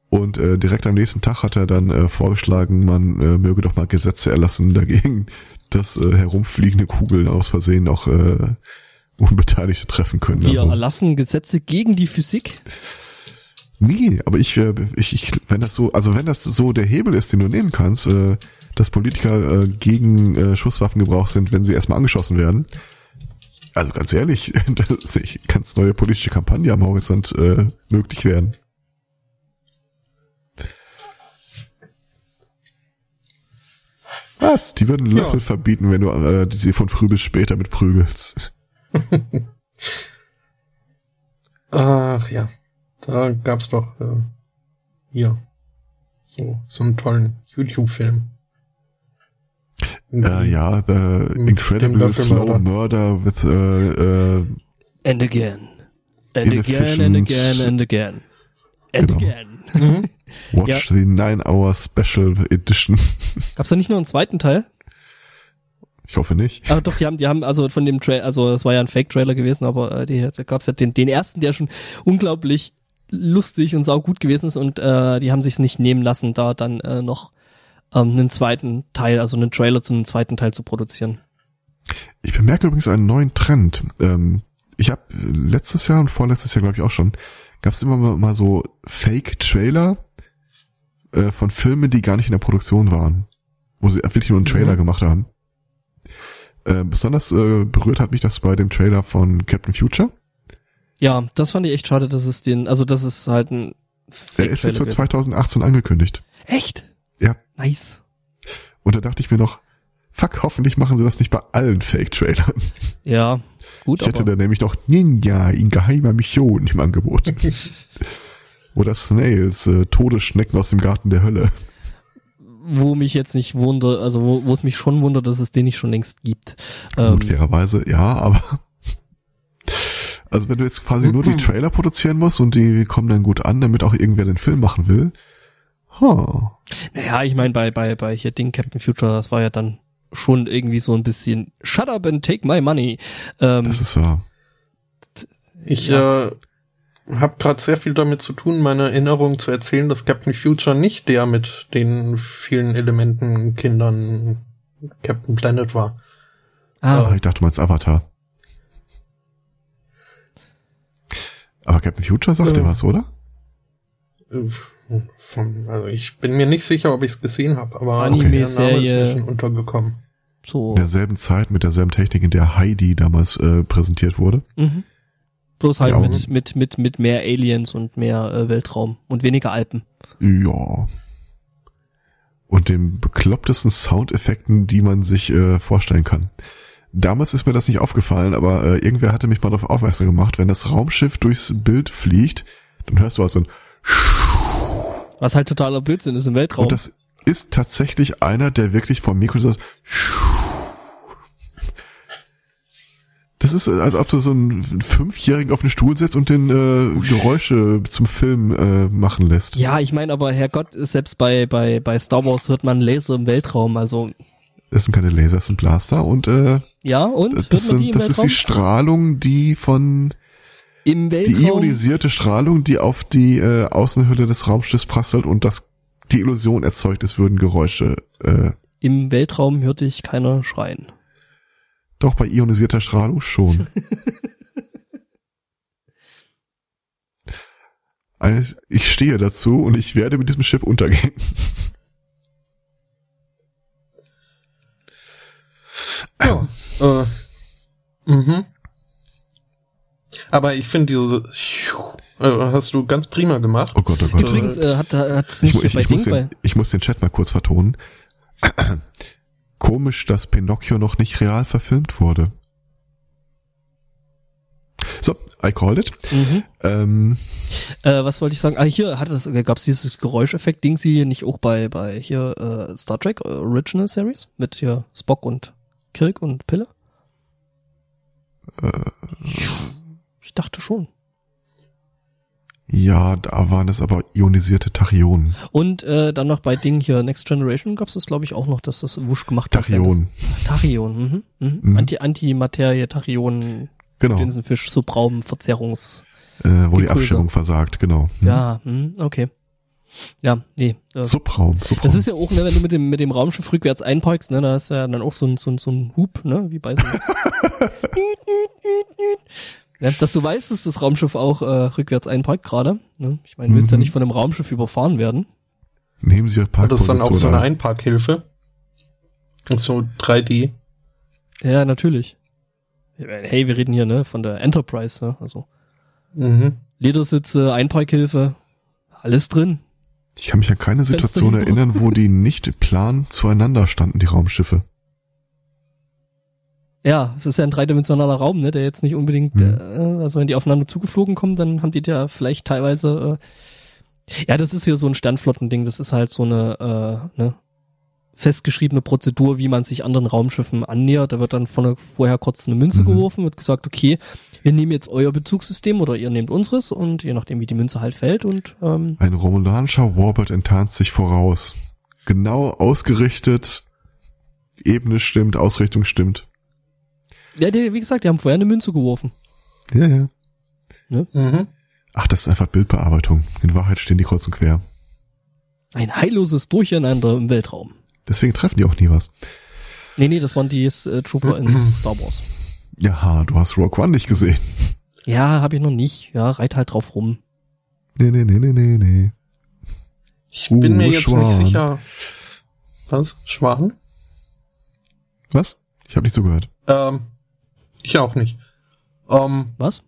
und äh, direkt am nächsten Tag hat er dann äh, vorgeschlagen, man äh, möge doch mal Gesetze erlassen dagegen, <laughs> dass äh, herumfliegende Kugeln aus Versehen auch äh, Unbeteiligte treffen können. Wir also. erlassen Gesetze gegen die Physik? Nee, aber ich, äh, ich, ich, wenn das so, also wenn das so der Hebel ist, den du nehmen kannst, äh, dass Politiker äh, gegen äh, Schusswaffengebrauch sind, wenn sie erstmal angeschossen werden. Also ganz ehrlich, <laughs> da sehe ich ganz neue politische Kampagne am Horizont äh, möglich werden. Was? Die würden Löffel ja. verbieten, wenn du äh, sie von früh bis später mit prügelst. <laughs> Ach ja, da gab's doch äh, hier so so einen tollen YouTube-Film. Uh, ja, The Incredible Slow Murder with uh, uh, And again. And again and again and again. And genau. again. Mhm. <laughs> Watch ja. the Nine Hour Special Edition. <laughs> Gab's da nicht noch einen zweiten Teil? Ich hoffe nicht. Aber doch, die haben, die haben also von dem Trailer, also es war ja ein Fake-Trailer gewesen, aber äh, die, da gab's ja den, den ersten, der schon unglaublich lustig und saugut gewesen ist und äh, die haben sich's nicht nehmen lassen, da dann äh, noch ähm, einen zweiten Teil, also einen Trailer zu einem zweiten Teil zu produzieren. Ich bemerke übrigens einen neuen Trend. Ähm, ich habe letztes Jahr und vorletztes Jahr, glaube ich, auch schon, gab es immer mal so Fake-Trailer äh, von Filmen, die gar nicht in der Produktion waren. Wo sie wirklich nur einen Trailer mhm. gemacht haben. Äh, besonders äh, berührt hat mich das bei dem Trailer von Captain Future. Ja, das fand ich echt schade, dass es den, also das ist halt ein Fake Er ist jetzt für 2018 angekündigt. Echt? Ja. Nice. Und da dachte ich mir noch, fuck, hoffentlich machen sie das nicht bei allen Fake-Trailern. Ja, gut. Ich hätte da nämlich noch Ninja in geheimer Mission im Angebot. <laughs> Oder Snails, äh, Todesschnecken aus dem Garten der Hölle. Wo mich jetzt nicht wundert, also wo, wo es mich schon wundert, dass es den nicht schon längst gibt. Gut, ähm, fairerweise, ja, aber <laughs> also wenn du jetzt quasi nur die Trailer produzieren musst und die kommen dann gut an, damit auch irgendwer den Film machen will, Huh. Naja, ich meine, bei, bei, bei hier Ding Captain Future, das war ja dann schon irgendwie so ein bisschen Shut up and take my money. Ähm, das ist wahr. Ich ja. äh, habe gerade sehr viel damit zu tun, meine Erinnerung zu erzählen, dass Captain Future nicht der mit den vielen Elementen Kindern Captain Planet war. Ah, äh, ich dachte, du meinst Avatar. Aber Captain Future sagt äh, dir was, oder? Von, also ich bin mir nicht sicher, ob ich es gesehen habe, aber Anime-Serie okay, untergekommen. So. In derselben Zeit mit derselben Technik, in der Heidi damals äh, präsentiert wurde. Mhm. Bloß halt ja, mit, mit, mit, mit mehr Aliens und mehr äh, Weltraum und weniger Alpen. Ja. Und den beklopptesten Soundeffekten, die man sich äh, vorstellen kann. Damals ist mir das nicht aufgefallen, aber äh, irgendwer hatte mich mal darauf aufmerksam gemacht, wenn das Raumschiff durchs Bild fliegt, dann hörst du also ein was halt totaler Blödsinn ist im Weltraum. Und das ist tatsächlich einer, der wirklich vom Mikro so das ist, als ob du so einen Fünfjährigen auf den Stuhl setzt und den äh, Geräusche zum Film äh, machen lässt. Ja, ich meine, aber Herrgott, selbst bei, bei, bei Star Wars hört man Laser im Weltraum, also. Das sind keine Laser, das sind Blaster und äh, Ja, und? Das, sind, das ist die Strahlung, die von im Weltraum. Die ionisierte Strahlung, die auf die äh, Außenhülle des Raumschiffs prasselt und das die Illusion erzeugt, es würden Geräusche. Äh, Im Weltraum hörte ich keiner schreien. Doch bei ionisierter Strahlung schon. <laughs> also, ich stehe dazu und ich werde mit diesem Chip untergehen. Ja, äh, mhm. Aber ich finde diese äh, hast du ganz prima gemacht. Oh Gott, oh Gott. Übrigens äh, hat hat's nicht ich, ich, bei ich Ding muss den, bei ich muss den Chat mal kurz vertonen. <clears throat> Komisch, dass Pinocchio noch nicht real verfilmt wurde. So, I called it. Mhm. Ähm, äh, was wollte ich sagen? Ah, hier hat es, gab's dieses Geräuscheffekt Ding sie nicht auch bei bei hier äh, Star Trek Original Series mit hier Spock und Kirk und Pille? Äh, ich dachte schon. Ja, da waren es aber ionisierte Tachyonen. Und äh, dann noch bei Ding hier Next Generation gab es das, glaube ich, auch noch, dass das wusch gemacht Tachyon. hat. Tachyon. Mhm, mhm. mhm. Anti Antimaterie Tachyonen. Genau. Dinsenfisch, Subraumverzerrungs. Äh, wo Gepulse. die Abstimmung versagt, genau. Mhm. Ja, mh, okay. Ja, nee. Äh, Subraum, Subraum. Das ist ja auch, ne, wenn du mit dem, mit dem Raumschiff rückwärts einparkst, ne, da ist ja dann auch so ein, so ein, so ein Hub, ne, wie bei so <laughs> Ja, dass du weißt, dass das Raumschiff auch äh, rückwärts einparkt gerade. Ne? Ich meine, willst mhm. ja nicht von einem Raumschiff überfahren werden. Nehmen Sie Parkposition. Das ist dann auch so eine Einparkhilfe. Und so 3D. Ja, natürlich. Hey, wir reden hier ne von der Enterprise, ne? Also mhm. Ledersitze, Einparkhilfe, alles drin. Ich kann mich an keine Situation erinnern, wo die nicht im Plan zueinander standen, die Raumschiffe. Ja, es ist ja ein dreidimensionaler Raum, ne, der jetzt nicht unbedingt, mhm. äh, also wenn die aufeinander zugeflogen kommen, dann haben die ja vielleicht teilweise, äh, ja, das ist hier so ein Sternflottending, das ist halt so eine, äh, ne, festgeschriebene Prozedur, wie man sich anderen Raumschiffen annähert. Da wird dann von vorher kurz eine Münze mhm. geworfen, wird gesagt, okay, wir nehmen jetzt euer Bezugssystem oder ihr nehmt unseres und je nachdem, wie die Münze halt fällt und ähm, ein romulanischer Warbird enttarnt sich voraus. Genau ausgerichtet, Ebene stimmt, Ausrichtung stimmt. Ja, die, wie gesagt, die haben vorher eine Münze geworfen. Ja, ja. Ne? Mhm. Ach, das ist einfach Bildbearbeitung. In Wahrheit stehen die kreuz und quer. Ein heilloses Durcheinander im Weltraum. Deswegen treffen die auch nie was. Nee, nee, das waren die äh, Trooper in Star Wars. Ja, du hast Rogue One nicht gesehen. Ja, habe ich noch nicht. Ja, reit halt drauf rum. Nee, nee, nee, nee, nee, nee. Ich uh, bin mir jetzt Schwan. nicht sicher. Was? Schwan? Was? Ich habe nicht zugehört. Ähm, ich auch nicht. Ähm, Was?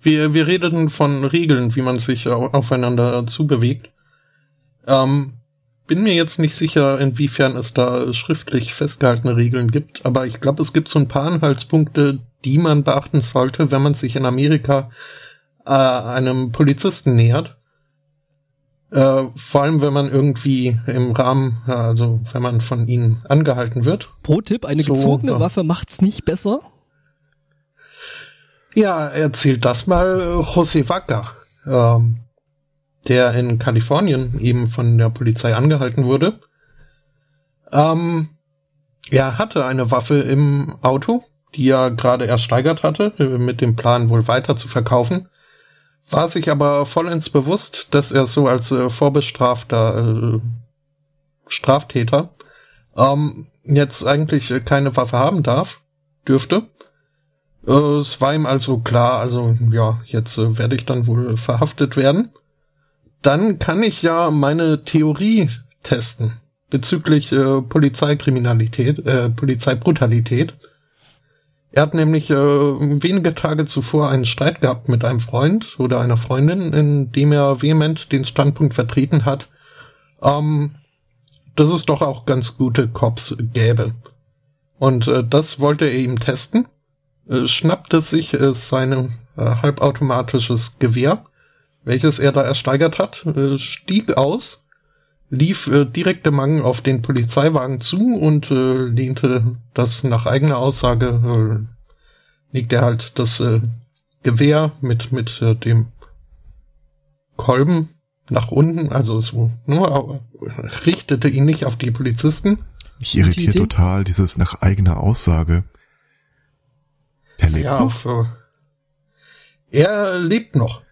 Wir, wir redeten von Regeln, wie man sich aufeinander zubewegt. Ähm, bin mir jetzt nicht sicher, inwiefern es da schriftlich festgehaltene Regeln gibt, aber ich glaube, es gibt so ein paar Anhaltspunkte, die man beachten sollte, wenn man sich in Amerika äh, einem Polizisten nähert. Äh, vor allem, wenn man irgendwie im Rahmen, also wenn man von ihnen angehalten wird. Pro Tipp, eine so, gezogene ja. Waffe macht's nicht besser? Ja, erzählt das mal José Vaca. Ähm, der in Kalifornien eben von der Polizei angehalten wurde. Ähm, er hatte eine Waffe im Auto, die er gerade ersteigert hatte, mit dem Plan wohl weiter zu verkaufen, war sich aber vollends bewusst, dass er so als äh, vorbestrafter äh, Straftäter ähm, jetzt eigentlich keine Waffe haben darf, dürfte. Äh, es war ihm also klar, also ja, jetzt äh, werde ich dann wohl verhaftet werden dann kann ich ja meine Theorie testen bezüglich äh, Polizeikriminalität, äh, Polizeibrutalität. Er hat nämlich äh, wenige Tage zuvor einen Streit gehabt mit einem Freund oder einer Freundin, in dem er vehement den Standpunkt vertreten hat, ähm, dass es doch auch ganz gute Cops gäbe. Und äh, das wollte er ihm testen, äh, schnappte sich äh, sein äh, halbautomatisches Gewehr welches er da ersteigert hat, äh, stieg aus, lief äh, direkt im Mang auf den Polizeiwagen zu und äh, lehnte das nach eigener Aussage, äh, legte er halt das äh, Gewehr mit, mit äh, dem Kolben nach unten, also so, nur äh, richtete ihn nicht auf die Polizisten. Mich irritiert die total dieses nach eigener Aussage. Der lebt ja, noch? Für, er lebt noch.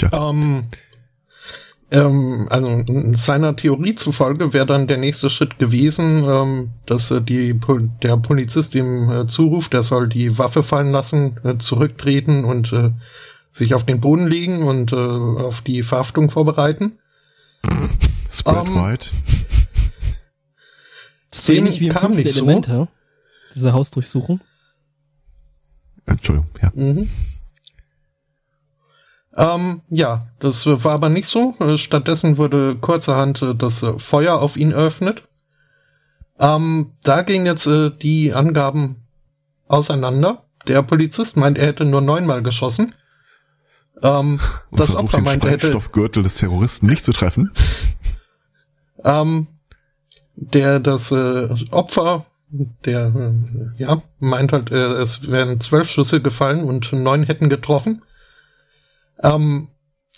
Tja. Ähm, ähm, also seiner Theorie zufolge wäre dann der nächste Schritt gewesen, ähm, dass äh, die, der Polizist ihm äh, zuruft, er soll die Waffe fallen lassen, äh, zurücktreten und äh, sich auf den Boden legen und äh, auf die Verhaftung vorbereiten. <laughs> Spread ähm, White. Das ist so ähnlich wie im fünften Element, so. Diese Hausdurchsuchung. Entschuldigung, ja. Mhm. Ähm, ja, das war aber nicht so. Äh, stattdessen wurde kurzerhand äh, das äh, Feuer auf ihn eröffnet. Ähm, da gehen jetzt äh, die Angaben auseinander. Der Polizist meint, er hätte nur neunmal geschossen. Ähm, <laughs> das Opfer meint, er hätte... Stoffgürtel des Terroristen nicht zu treffen. Ähm, der, das äh, Opfer, der, ja, meint halt, es wären zwölf Schüsse gefallen und neun hätten getroffen. Ähm,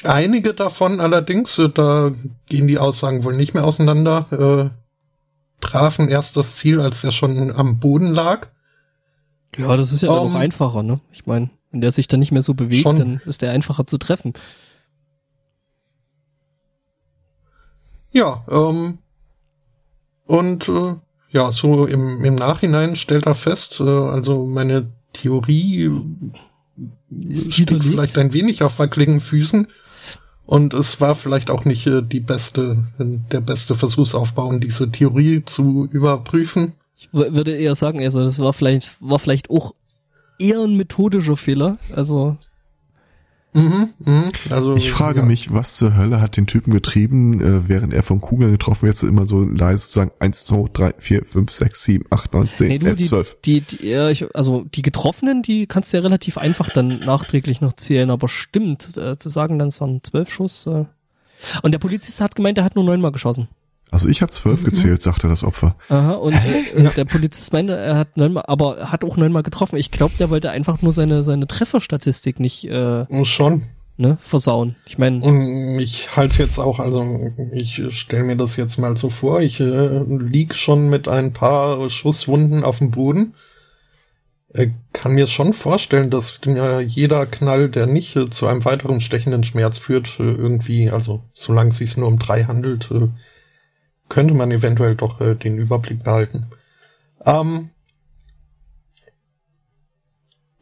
einige davon allerdings, äh, da gehen die Aussagen wohl nicht mehr auseinander, äh, trafen erst das Ziel, als er schon am Boden lag. Ja, das ist ja um, noch ähm, einfacher, ne? Ich meine, wenn der sich dann nicht mehr so bewegt, schon. dann ist der einfacher zu treffen. Ja, ähm, und äh, ja, so im, im Nachhinein stellt er fest, äh, also meine Theorie steht vielleicht ein wenig auf wackeligen Füßen. Und es war vielleicht auch nicht äh, die beste, der beste Versuchsaufbau, um diese Theorie zu überprüfen. Ich würde eher sagen, also das war vielleicht, war vielleicht auch eher ein methodischer Fehler. Also Mhm, mh, also, ich frage ja. mich, was zur Hölle hat den Typen getrieben, äh, während er von Kugeln getroffen wird, immer so leise zu sagen, 1, 2, 3, 4, 5, 6, 7, 8, 9, 10, nee, 11, die, 12. Die, die, ja, ich, also die Getroffenen, die kannst du ja relativ einfach dann nachträglich noch zählen, aber stimmt, äh, zu sagen, dann waren zwölf Schuss. Äh. Und der Polizist hat gemeint, er hat nur neunmal geschossen. Also ich habe zwölf mhm. gezählt, sagte das Opfer. Aha, und, <laughs> äh, ja. der Polizist meinte, er hat neunmal, aber hat auch neunmal getroffen. Ich glaube, der wollte einfach nur seine, seine Trefferstatistik nicht äh, schon ne, versauen. Ich meine. Und ich halte es jetzt auch, also ich stelle mir das jetzt mal so vor, ich äh, lieg schon mit ein paar Schusswunden auf dem Boden. Äh, kann mir schon vorstellen, dass äh, jeder Knall, der nicht äh, zu einem weiteren stechenden Schmerz führt, äh, irgendwie, also solange es sich nur um drei handelt, äh, könnte man eventuell doch äh, den Überblick behalten. Ähm,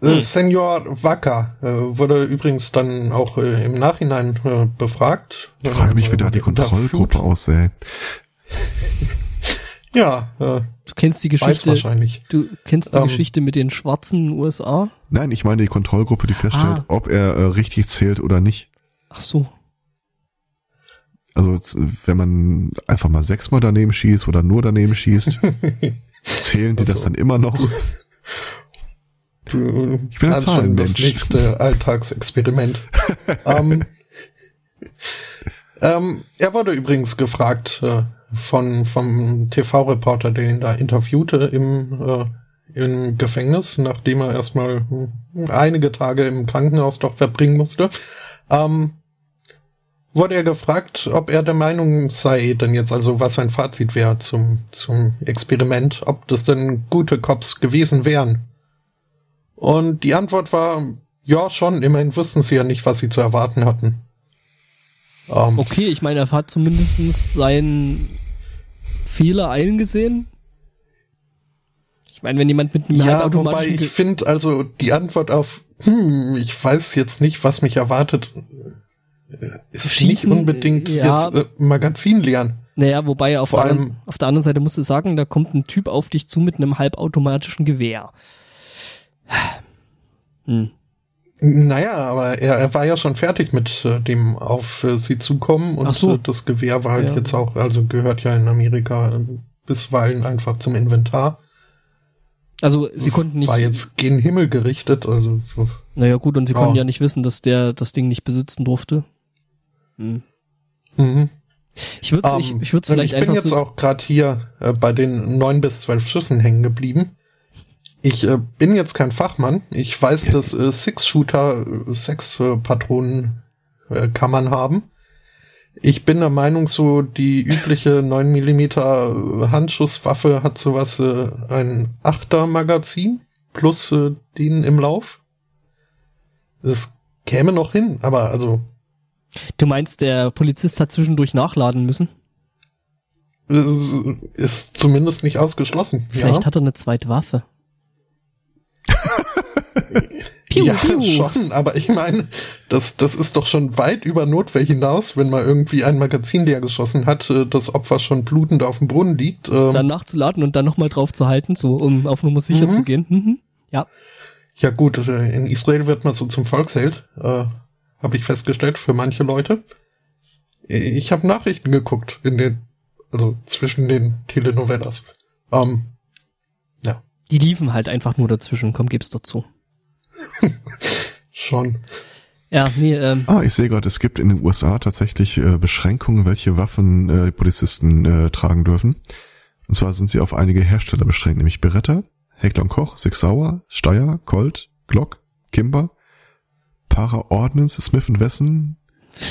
äh, hm. Senior Wacker äh, wurde übrigens dann auch äh, im Nachhinein äh, befragt. Ich frage mich, wie da die Kontrollgruppe aussähe. <laughs> ja, äh, du kennst die Geschichte. Wahrscheinlich. Du kennst die ähm, Geschichte mit den schwarzen USA? Nein, ich meine die Kontrollgruppe, die feststellt, ah. ob er äh, richtig zählt oder nicht. Ach so. Also wenn man einfach mal sechsmal daneben schießt oder nur daneben schießt, <laughs> zählen die also, das dann immer noch? Ich bin ein Zahlenmensch. Das nächste Alltagsexperiment. <laughs> ähm, ähm, er wurde übrigens gefragt äh, von vom TV-Reporter, der ihn da interviewte im äh, im Gefängnis, nachdem er erstmal einige Tage im Krankenhaus doch verbringen musste. Ähm, wurde er gefragt, ob er der Meinung sei, denn jetzt also was sein Fazit wäre zum, zum Experiment, ob das denn gute Cops gewesen wären. Und die Antwort war, ja schon, immerhin wussten sie ja nicht, was sie zu erwarten hatten. Ähm, okay, ich meine, er hat zumindest seinen Fehler eingesehen. Ich meine, wenn jemand mit einem ja, wobei ich finde also die Antwort auf, hm, ich weiß jetzt nicht, was mich erwartet, ist Schießen, nicht unbedingt ja, jetzt äh, Magazin leeren. Naja, wobei auf der, anderen, auf der anderen Seite musst du sagen, da kommt ein Typ auf dich zu mit einem halbautomatischen Gewehr. <sighs> Hm. Naja, aber er, er war ja schon fertig mit äh, dem auf äh, sie zukommen und so. äh, das Gewehr war halt ja. jetzt auch, also gehört ja in Amerika äh, bisweilen einfach zum Inventar. Also sie konnten nicht. War jetzt gen Himmel gerichtet, also. Naja gut, und sie oh. konnten ja nicht wissen, dass der das Ding nicht besitzen durfte. Hm. Mhm. Ich würde um, ich, ich würd's vielleicht ich bin jetzt so auch gerade hier äh, bei den neun bis zwölf Schüssen hängen geblieben. Ich äh, bin jetzt kein Fachmann. Ich weiß, dass äh, Six-Shooter äh, sechs Patronen äh, kann man haben. Ich bin der Meinung, so die übliche 9 Millimeter äh, Handschusswaffe hat sowas äh, ein Achter Magazin plus äh, den im Lauf. Das käme noch hin, aber also Du meinst, der Polizist hat zwischendurch nachladen müssen? Ist zumindest nicht ausgeschlossen. Vielleicht ja. hat er eine zweite Waffe. <laughs> piu, ja, piu. schon, aber ich meine, das, das ist doch schon weit über Notwehr hinaus, wenn man irgendwie ein Magazin leer geschossen hat, äh, das Opfer schon blutend auf dem Boden liegt. Ähm. Dann nachzuladen und dann nochmal drauf zu halten, so um auf Nummer sicher mhm. zu gehen. Mhm. Ja. Ja gut, äh, in Israel wird man so zum Volksheld. Äh, habe ich festgestellt, für manche Leute. Ich habe Nachrichten geguckt in den, also zwischen den Telenovelas. Ähm, ja. Die liefen halt einfach nur dazwischen, komm, gib's dazu. <laughs> Schon. Ja, nee, ähm. Ah, ich sehe gerade, es gibt in den USA tatsächlich äh, Beschränkungen, welche Waffen äh, die Polizisten äh, tragen dürfen. Und zwar sind sie auf einige Hersteller beschränkt, nämlich Beretta, Heckler Koch, Six Sauer, Steyr, Colt, Glock, Kimber, Para Ordnance, Smith Wesson,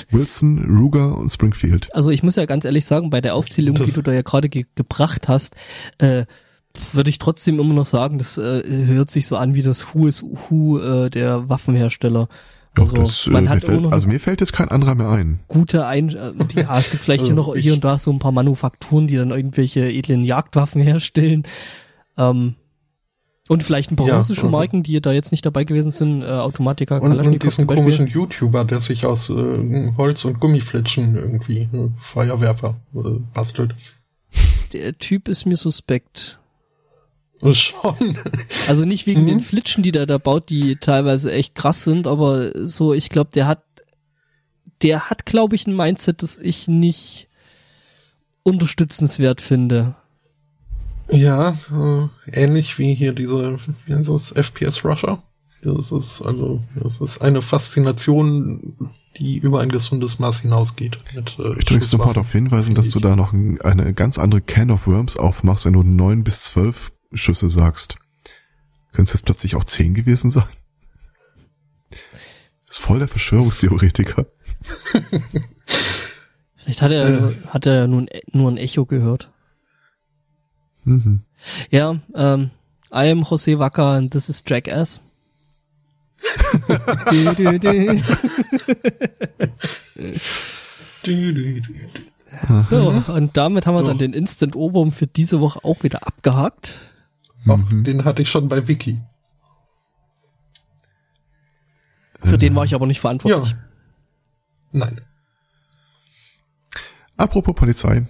Wilson, Ruger und Springfield. Also ich muss ja ganz ehrlich sagen, bei der Aufzählung, das die du da ja gerade ge gebracht hast, äh, würde ich trotzdem immer noch sagen, das äh, hört sich so an wie das Who is Who äh, der Waffenhersteller. Doch, also, das, äh, man hat fällt, also mir fällt jetzt kein anderer mehr ein. Gute ein, äh, ja, es gibt vielleicht hier noch hier und da so ein paar Manufakturen, die dann irgendwelche edlen Jagdwaffen herstellen. Ähm, und vielleicht ein paar ja, russische uh Marken, die da jetzt nicht dabei gewesen sind, äh, Automatiker, und, und diesen komischen YouTuber, der sich aus äh, Holz und Gummiflitschen irgendwie äh, Feuerwerfer äh, bastelt. Der Typ ist mir suspekt. Schon. Also nicht wegen mhm. den Flitschen, die der da baut, die teilweise echt krass sind, aber so, ich glaube, der hat, der hat, glaube ich, ein Mindset, das ich nicht unterstützenswert finde. Ja, äh, ähnlich wie hier diese, wie heißt das, FPS Rusher. Das ist also, das ist eine Faszination, die über ein gesundes Maß hinausgeht. Mit, äh, ich drücke sofort darauf hinweisen, dass du da noch ein, eine ganz andere Can of Worms aufmachst, wenn du neun bis zwölf Schüsse sagst. Können es jetzt plötzlich auch zehn gewesen sein? Das ist voll der Verschwörungstheoretiker. Vielleicht hat er, äh. hat er nun nur ein Echo gehört. Mhm. Ja, ähm, I am Jose Wacker and this is Jackass. <laughs> du, du, du. so, und damit haben wir dann den Instant Ohrwurm für diese Woche auch wieder abgehakt. Mhm. den hatte ich schon bei Wiki. Für den war ich aber nicht verantwortlich. Ja. Nein. Apropos Polizei.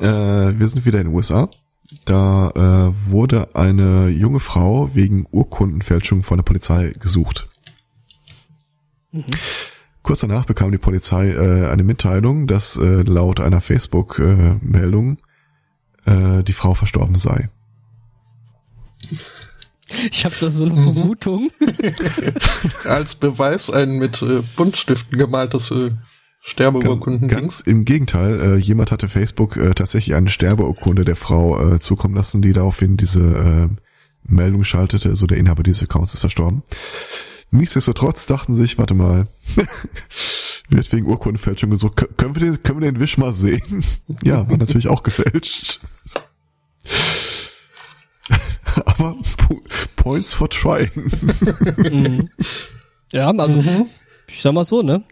Äh, wir sind wieder in den USA. Da äh, wurde eine junge Frau wegen Urkundenfälschung von der Polizei gesucht. Mhm. Kurz danach bekam die Polizei äh, eine Mitteilung, dass äh, laut einer Facebook-Meldung äh, die Frau verstorben sei. Ich habe da so eine mhm. Vermutung. <laughs> Als Beweis ein mit äh, Buntstiften gemaltes äh, Sterbeurkunden. Ganz im Gegenteil, äh, jemand hatte Facebook äh, tatsächlich eine Sterbeurkunde der Frau äh, zukommen lassen, die daraufhin diese äh, Meldung schaltete, so der Inhaber dieses Accounts ist verstorben. Nichtsdestotrotz dachten sich, warte mal, <laughs> wird wegen Urkundenfälschung gesucht, können wir den, können wir den Wisch mal sehen? <laughs> ja, war natürlich auch gefälscht. <laughs> Aber Points for trying. Mhm. Ja, also mhm. Ich sag mal so, ne?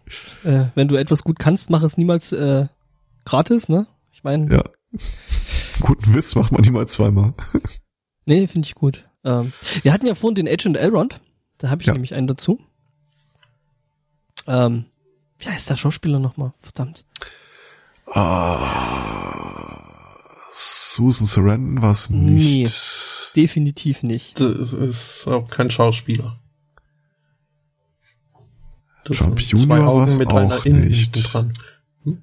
Äh, wenn du etwas gut kannst, mach es niemals äh, gratis, ne? Ich meine. Ja. <laughs> Guten Witz macht man niemals zweimal. <laughs> nee, finde ich gut. Ähm, wir hatten ja vorhin den Agent Elrond. Da habe ich ja. nämlich einen dazu. Ähm, wie heißt der Schauspieler nochmal? Verdammt. Ah. Susan Sarandon war es nicht. Nee, definitiv nicht. Das ist auch kein Schauspieler. Das Trump Junior war es auch nicht. Dran. Hm?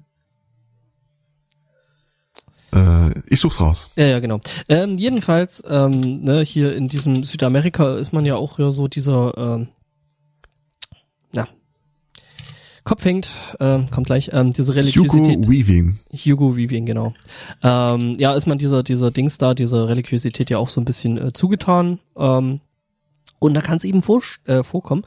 Äh, ich such's raus. Ja, ja, genau. Ähm, jedenfalls, ähm, ne, hier in diesem Südamerika ist man ja auch ja so dieser, ähm, na, Kopf hängt, äh, kommt gleich, ähm, diese Religiosität. Hugo Weaving. Hugo Weaving, genau. Ähm, ja, ist man dieser, dieser Dings da, dieser Religiosität ja auch so ein bisschen äh, zugetan. Ähm, und da kann es eben vor, äh, vorkommen,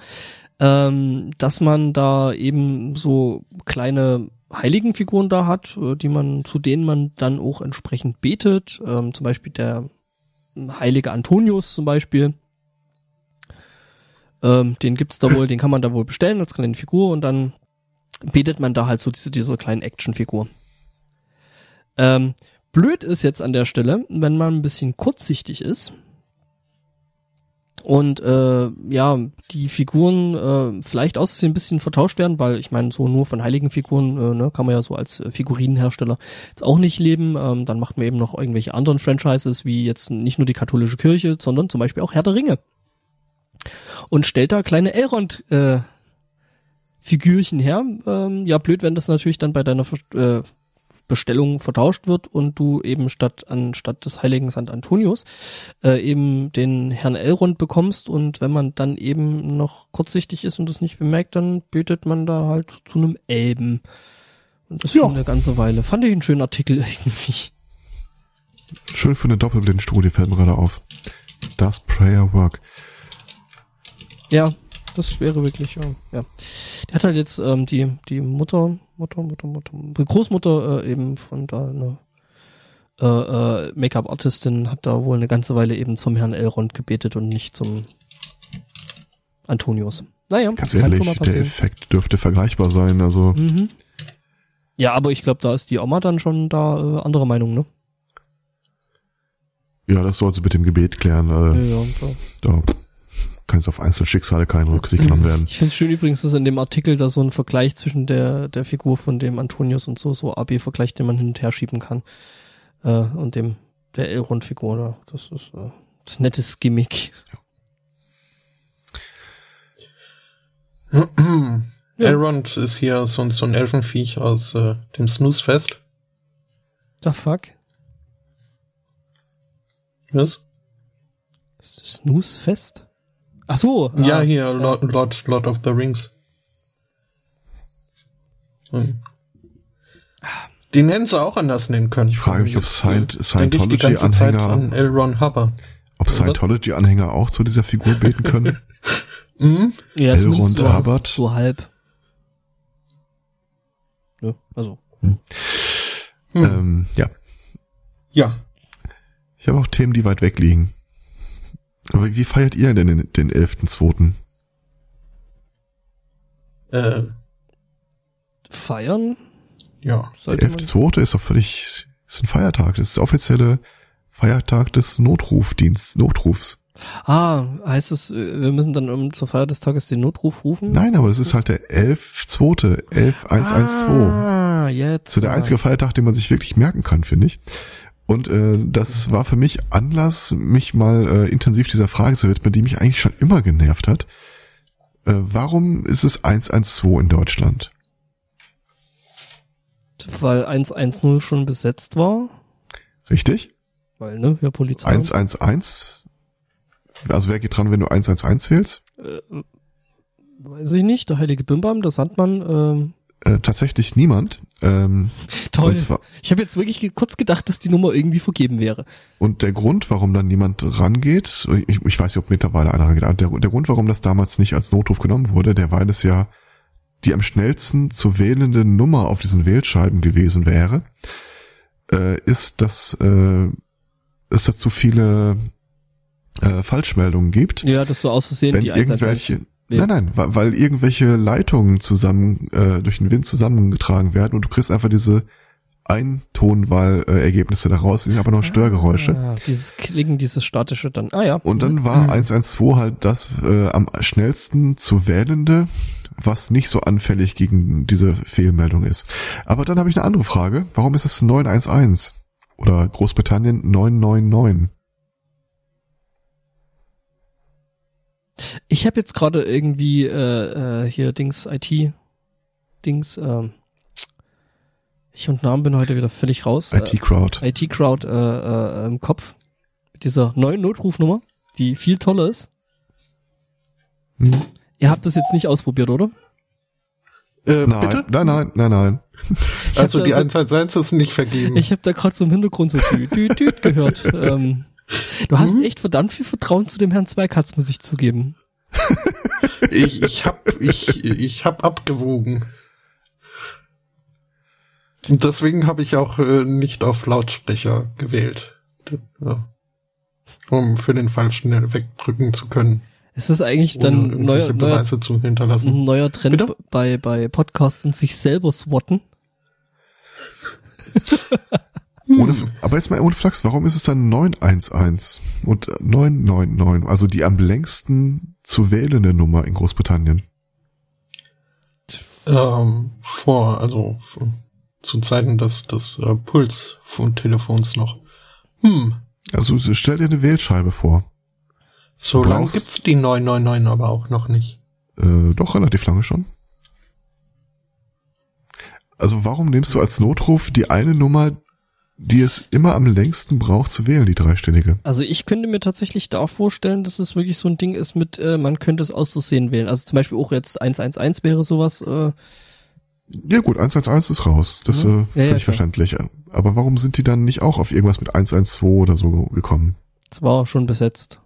ähm, dass man da eben so kleine Heiligenfiguren da hat, äh, die man, zu denen man dann auch entsprechend betet. Ähm, zum Beispiel der heilige Antonius zum Beispiel. Ähm, den gibt's da wohl, den kann man da wohl bestellen als kleine Figur und dann betet man da halt so diese, diese kleinen Actionfigur. Ähm, blöd ist jetzt an der Stelle, wenn man ein bisschen kurzsichtig ist und äh, ja, die Figuren äh, vielleicht aussehen ein bisschen vertauscht werden, weil ich meine, so nur von heiligen Figuren äh, ne, kann man ja so als äh, Figurinenhersteller jetzt auch nicht leben. Ähm, dann macht man eben noch irgendwelche anderen Franchises, wie jetzt nicht nur die katholische Kirche, sondern zum Beispiel auch Herr der Ringe. Und stellt da kleine Elrond äh, Figürchen her. Ähm, ja, blöd, wenn das natürlich dann bei deiner äh, Bestellung vertauscht wird und du eben statt anstatt des heiligen St. Antonius äh, eben den Herrn Elrond bekommst und wenn man dann eben noch kurzsichtig ist und das nicht bemerkt, dann betet man da halt zu einem Elben. Und das ja. schon eine ganze Weile. Fand ich einen schönen Artikel <laughs> irgendwie. Schön für eine Doppelblindstudie fällt mir gerade auf. Das Prayer Work. Ja, das wäre wirklich, ja. ja. Der hat halt jetzt ähm, die, die Mutter, Mutter, Mutter, Mutter, Großmutter äh, eben von da eine äh, äh, Make-up-Artistin hat da wohl eine ganze Weile eben zum Herrn Elrond gebetet und nicht zum Antonius. Naja, ganz ehrlich, der Effekt dürfte vergleichbar sein, also. Mhm. Ja, aber ich glaube, da ist die Oma dann schon da äh, anderer Meinung, ne? Ja, das soll sie mit dem Gebet klären. Äh, ja, ja, da kann jetzt auf Einzelschicksale keine Rücksicht genommen werden. Ich finde es schön übrigens, dass in dem Artikel da so ein Vergleich zwischen der, der Figur von dem Antonius und so, so AB-Vergleich, den man hin und her schieben kann, äh, und dem, der Elrond-Figur da. Das ist, äh, Das nettes Gimmick. Ja. Elrond ist hier so, so ein Elfenviech aus äh, dem Snoozefest. The fuck? Was? Snoozefest? Ach so. Ja, ah, hier, Lord, Lord, Lord of the Rings. Hm. Den hätten sie auch anders nennen können. Ich frage mich, ob Scientology-Anhänger an L. Hubbard. Ob Scientology-Anhänger auch zu dieser Figur beten können? <laughs> mhm. Ja, L. Ron so, Hubbard. So halb. Ja, also. Hm. Hm. Ähm, ja. Ja. Ich habe auch Themen, die weit weg liegen. Aber wie feiert ihr denn den, den 11.2.? Äh. Feiern? Ja. Der 11.2. ist doch völlig, ist ein Feiertag. Das ist der offizielle Feiertag des Notrufdienst, Notrufs. Ah, heißt es, wir müssen dann um zur Feier des Tages den Notruf rufen? Nein, aber es ist halt der 11.2., 11112. Ah, jetzt. So der einzige Feiertag, den man sich wirklich merken kann, finde ich. Und äh, das war für mich Anlass, mich mal äh, intensiv dieser Frage zu widmen, die mich eigentlich schon immer genervt hat. Äh, warum ist es 112 in Deutschland? Weil 110 schon besetzt war. Richtig. Weil, ne, ja, Polizei. 111. Also wer geht dran, wenn du 111 zählst? Äh, weiß ich nicht. Der heilige Bimbam, der Sandmann, ähm, äh, tatsächlich niemand. Ähm, Toll. Ich habe jetzt wirklich kurz gedacht, dass die Nummer irgendwie vergeben wäre. Und der Grund, warum dann niemand rangeht, ich, ich weiß nicht, ob mittlerweile einer rangeht, der, der Grund, warum das damals nicht als Notruf genommen wurde, der weil es ja die am schnellsten zu wählende Nummer auf diesen Wählscheiben gewesen wäre, äh, ist, dass äh, es dazu viele äh, Falschmeldungen gibt. Ja, das so auszusehen, die irgendwelche, Nein, nein, weil, irgendwelche Leitungen zusammen äh, durch den Wind zusammengetragen werden und du kriegst einfach diese Eintonwahlergebnisse daraus, sind aber noch Störgeräusche. Ah, dieses Klingen, dieses statische dann. Ah ja. Und dann war 112 halt das äh, am schnellsten zu wählende, was nicht so anfällig gegen diese Fehlmeldung ist. Aber dann habe ich eine andere Frage. Warum ist es 911? Oder Großbritannien 999? Ich habe jetzt gerade irgendwie äh, äh, hier Dings IT Dings ähm, ich und Namen bin heute wieder völlig raus. IT Crowd. Äh, IT Crowd äh, äh, im Kopf mit dieser neuen Notrufnummer, die viel toller ist. Hm. Ihr habt das jetzt nicht ausprobiert, oder? Äh, nein, bitte? nein, nein, nein, nein. Also die 111 ist nicht vergeben. Ich habe da gerade so im Hintergrund so dü, dü, dü gehört. ähm, Du hast mhm. echt verdammt viel Vertrauen zu dem Herrn Zweikatz, muss ich zugeben. <laughs> ich, ich hab, ich, ich hab abgewogen. Und deswegen habe ich auch äh, nicht auf Lautsprecher gewählt. Ja. Um für den Fall schnell wegdrücken zu können. Ist das eigentlich dann neuer, neuer, zu hinterlassen? ein neuer Trend Bitte? bei, bei Podcasten, sich selber swatten? <laughs> Ohne, hm. aber jetzt mal ohne Flachs, warum ist es dann 911 und 999, also die am längsten zu wählende Nummer in Großbritannien? Ähm, vor, also zu Zeiten des, des äh, Puls-Telefons noch. Hm. Also stell dir eine Wählscheibe vor. So lange gibt's die 999 aber auch noch nicht. Äh, doch relativ lange schon. Also warum nimmst du als Notruf die eine Nummer, die es immer am längsten braucht zu wählen, die dreistellige. Also ich könnte mir tatsächlich da vorstellen, dass es wirklich so ein Ding ist mit, äh, man könnte es auszusehen wählen. Also zum Beispiel auch jetzt 111 wäre sowas. Äh, ja gut, 111 ist raus. Das ist ja, äh, völlig ja, verständlich. Aber warum sind die dann nicht auch auf irgendwas mit 112 oder so gekommen? Das war schon besetzt.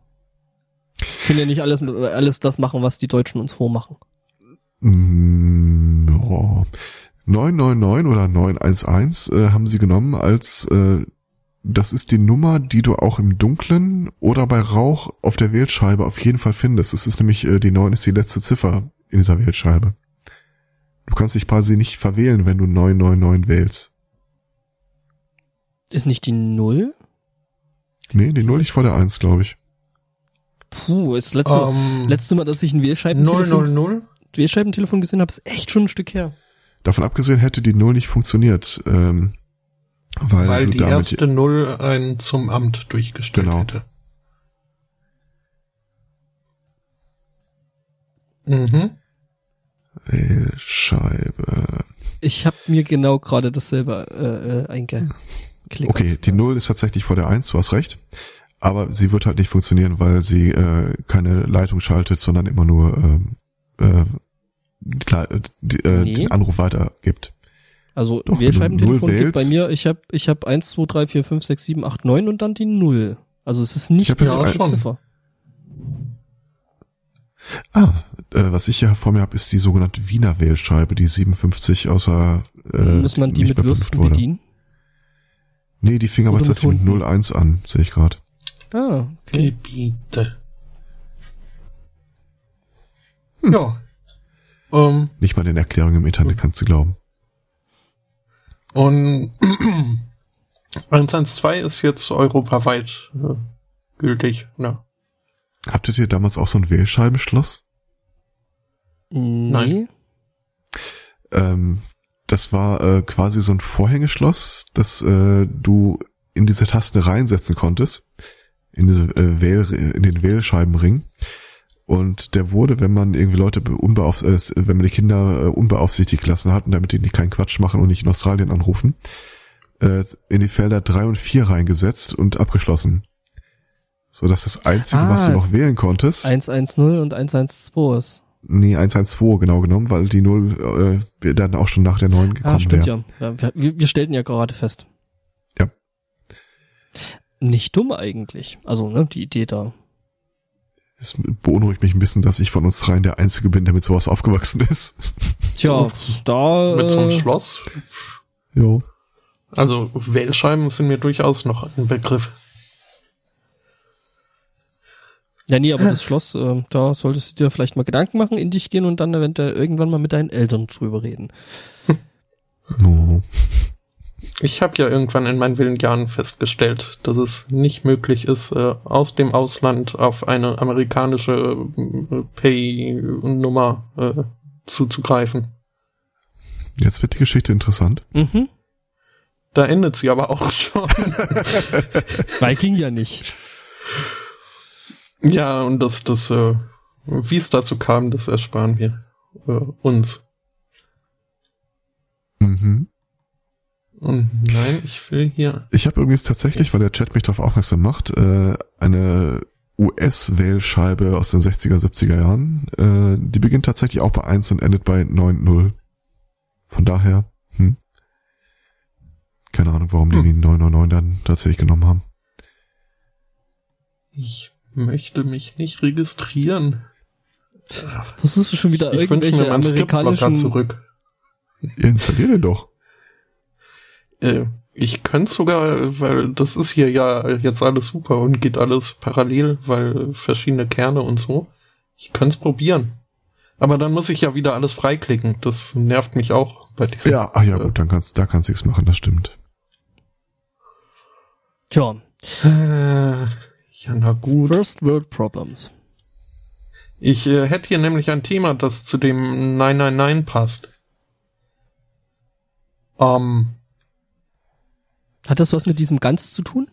Können ja nicht alles, alles das machen, was die Deutschen uns vormachen. Mm, ja. 999 oder 911 äh, haben sie genommen als äh, das ist die Nummer, die du auch im Dunklen oder bei Rauch auf der Wählscheibe auf jeden Fall findest. Es ist nämlich, äh, die 9 ist die letzte Ziffer in dieser Wählscheibe. Du kannst dich quasi nicht verwählen, wenn du 999 wählst. Ist nicht die 0? Nee, die 0 liegt vor der 1, glaube ich. Puh, das letzte, um, ähm, letzte Mal, dass ich ein Wählscheibentelefon, Wählscheibentelefon gesehen habe, ist echt schon ein Stück her. Davon abgesehen hätte die Null nicht funktioniert. Ähm, weil, weil die erste Null einen zum Amt durchgestellt genau. hätte. Mhm. Scheibe. Ich habe mir genau gerade dasselbe äh, äh, eingeklickt. Okay, die Null ist tatsächlich vor der Eins. du hast recht. Aber sie wird halt nicht funktionieren, weil sie äh, keine Leitung schaltet, sondern immer nur ähm, äh, äh, die, äh, nee. den Anruf weitergibt. Also Doch, Wählscheibentelefon gibt bei mir, ich habe ich hab 1, 2, 3, 4, 5, 6, 7, 8, 9 und dann die 0. Also es ist nicht die erste Ziffer. Ah, äh, was ich hier vor mir habe, ist die sogenannte Wiener Wählscheibe, die 57 außer äh, Muss man die mit Würsten bedienen? Nee, die fing aber tatsächlich mit 01 an, sehe ich gerade. Ah, okay. Gebiete. Hm. Ja. Um, ähm. Nicht mal den Erklärungen im Internet kannst du glauben. Und <clears throat> 112 ist jetzt europaweit äh, gültig, ne? Habtet ihr damals auch so ein Wählscheibenschloss? Nein. Ähm, das war äh, quasi so ein Vorhängeschloss, das äh, du in diese Taste reinsetzen konntest, in diese äh, Wähl, in den Wählscheibenring. Und der wurde, wenn man irgendwie Leute unbeauf, äh, wenn man die Kinder äh, unbeaufsichtigt gelassen hat und damit die nicht keinen Quatsch machen und nicht in Australien anrufen, äh, in die Felder drei und vier reingesetzt und abgeschlossen. So dass das einzige, ah, was du ah. noch wählen konntest. 110 und 112 ist. Nee, 112 genau genommen, weil die 0 äh, dann auch schon nach der 9 gekommen Ah, stimmt wär. ja. ja wir, wir stellten ja gerade fest. Ja. Nicht dumm eigentlich. Also, ne, die Idee da. Es beunruhigt mich ein bisschen, dass ich von uns dreien der Einzige bin, der mit sowas aufgewachsen ist. Tja, da. Mit so einem äh, Schloss. Jo. Also Wählscheiben sind mir durchaus noch ein Begriff. Ja, nee, aber das Schloss, äh, da solltest du dir vielleicht mal Gedanken machen, in dich gehen und dann eventuell irgendwann mal mit deinen Eltern drüber reden. <laughs> Oh. Ich habe ja irgendwann in meinen wilden Jahren festgestellt, dass es nicht möglich ist, äh, aus dem Ausland auf eine amerikanische äh, Pay-Nummer äh, zuzugreifen. Jetzt wird die Geschichte interessant. Mhm. Da endet sie aber auch <laughs> schon. Weil ging ja nicht. Ja, und das, das, äh, wie es dazu kam, das ersparen wir äh, uns. Mhm. Und nein, ich will hier. Ich habe übrigens tatsächlich, weil der Chat mich darauf aufmerksam macht, äh, eine US-Wählscheibe aus den 60er, 70er Jahren. Äh, die beginnt tatsächlich auch bei 1 und endet bei 9.0. Von daher, hm. Keine Ahnung, warum hm. die die 999 dann tatsächlich genommen haben. Ich möchte mich nicht registrieren. Versuchst du schon wieder ich irgendwelche mir amerikanischen... zurück. Ja, installier den doch. Äh, ich könnte sogar, weil das ist hier ja jetzt alles super und geht alles parallel, weil verschiedene Kerne und so. Ich könnte es probieren. Aber dann muss ich ja wieder alles freiklicken. Das nervt mich auch bei diesem. Ja, ach ja, gut, dann kannst, da kannst du nichts machen, das stimmt. Tja. Äh, ja, na gut. First World Problems. Ich äh, hätte hier nämlich ein Thema, das zu dem 999 passt. Ähm. Hat das was mit diesem Ganz zu tun?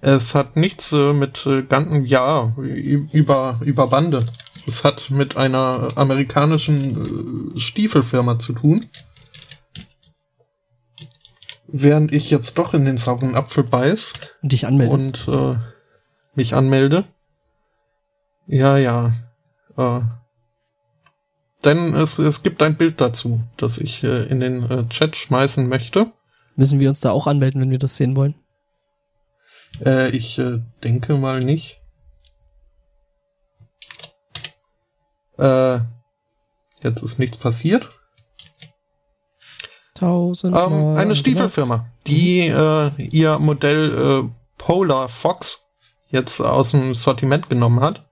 Es hat nichts äh, mit äh, ganzen, ja, über, über Bande. Es hat mit einer amerikanischen äh, Stiefelfirma zu tun. Während ich jetzt doch in den sauren Apfel beiß. Und dich anmeldest. Und äh, mich anmelde. Ja, ja. Äh, denn es, es gibt ein Bild dazu, das ich äh, in den äh, Chat schmeißen möchte. Müssen wir uns da auch anmelden, wenn wir das sehen wollen? Äh, ich äh, denke mal nicht. Äh, jetzt ist nichts passiert. Tausend ähm, eine Stiefelfirma, die äh, ihr Modell äh, Polar Fox jetzt aus dem Sortiment genommen hat.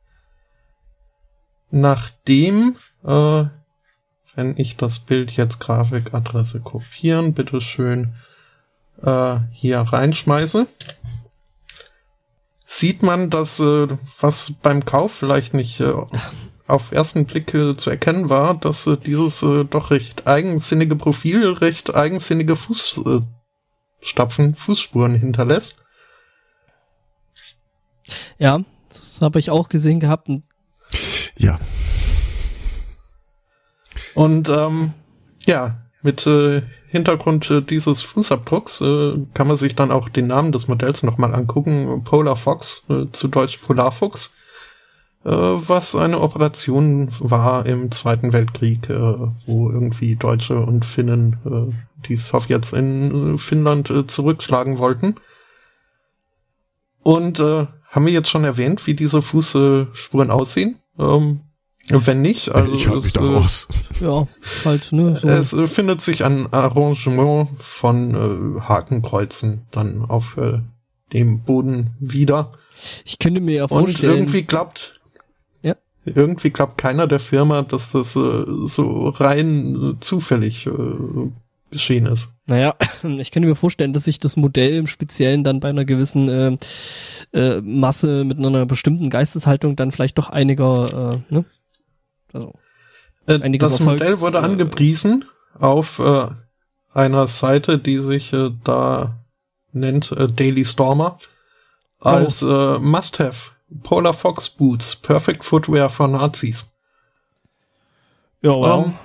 Nachdem, äh, wenn ich das Bild jetzt Grafikadresse kopieren, bitteschön äh, hier reinschmeiße, sieht man, dass äh, was beim Kauf vielleicht nicht äh, auf ersten Blick äh, zu erkennen war, dass äh, dieses äh, doch recht eigensinnige Profil recht eigensinnige Fußstapfen, Fußspuren hinterlässt. Ja, das habe ich auch gesehen gehabt. Ja. Und ähm, ja, mit äh, Hintergrund äh, dieses Fußabdrucks äh, kann man sich dann auch den Namen des Modells nochmal angucken. Polar Fox, äh, zu Deutsch Polarfuchs, äh, was eine Operation war im Zweiten Weltkrieg, äh, wo irgendwie Deutsche und Finnen äh, die Sowjets in Finnland zurückschlagen wollten. Und haben wir jetzt schon erwähnt, wie diese Fußspuren aussehen? Ähm, wenn nicht, also ich halte mich da äh, raus. Ja, halt, ne? So. Es äh, findet sich ein Arrangement von äh, Hakenkreuzen dann auf äh, dem Boden wieder. Ich könnte mir ja vorstellen. Und irgendwie klappt. Ja. Irgendwie klappt keiner der Firma, dass das äh, so rein äh, zufällig äh, geschehen ist. Naja, <clears throat> ich könnte mir vorstellen, dass sich das Modell im Speziellen dann bei einer gewissen äh, äh, Masse mit einer bestimmten Geisteshaltung dann vielleicht doch einiger äh, ne, also, äh, das Erfolgs, Modell wurde äh, angepriesen auf äh, einer Seite, die sich äh, da nennt äh, Daily Stormer oh. als äh, Must-Have. Polar Fox Boots, Perfect Footwear for Nazis. Ja, wow. Um,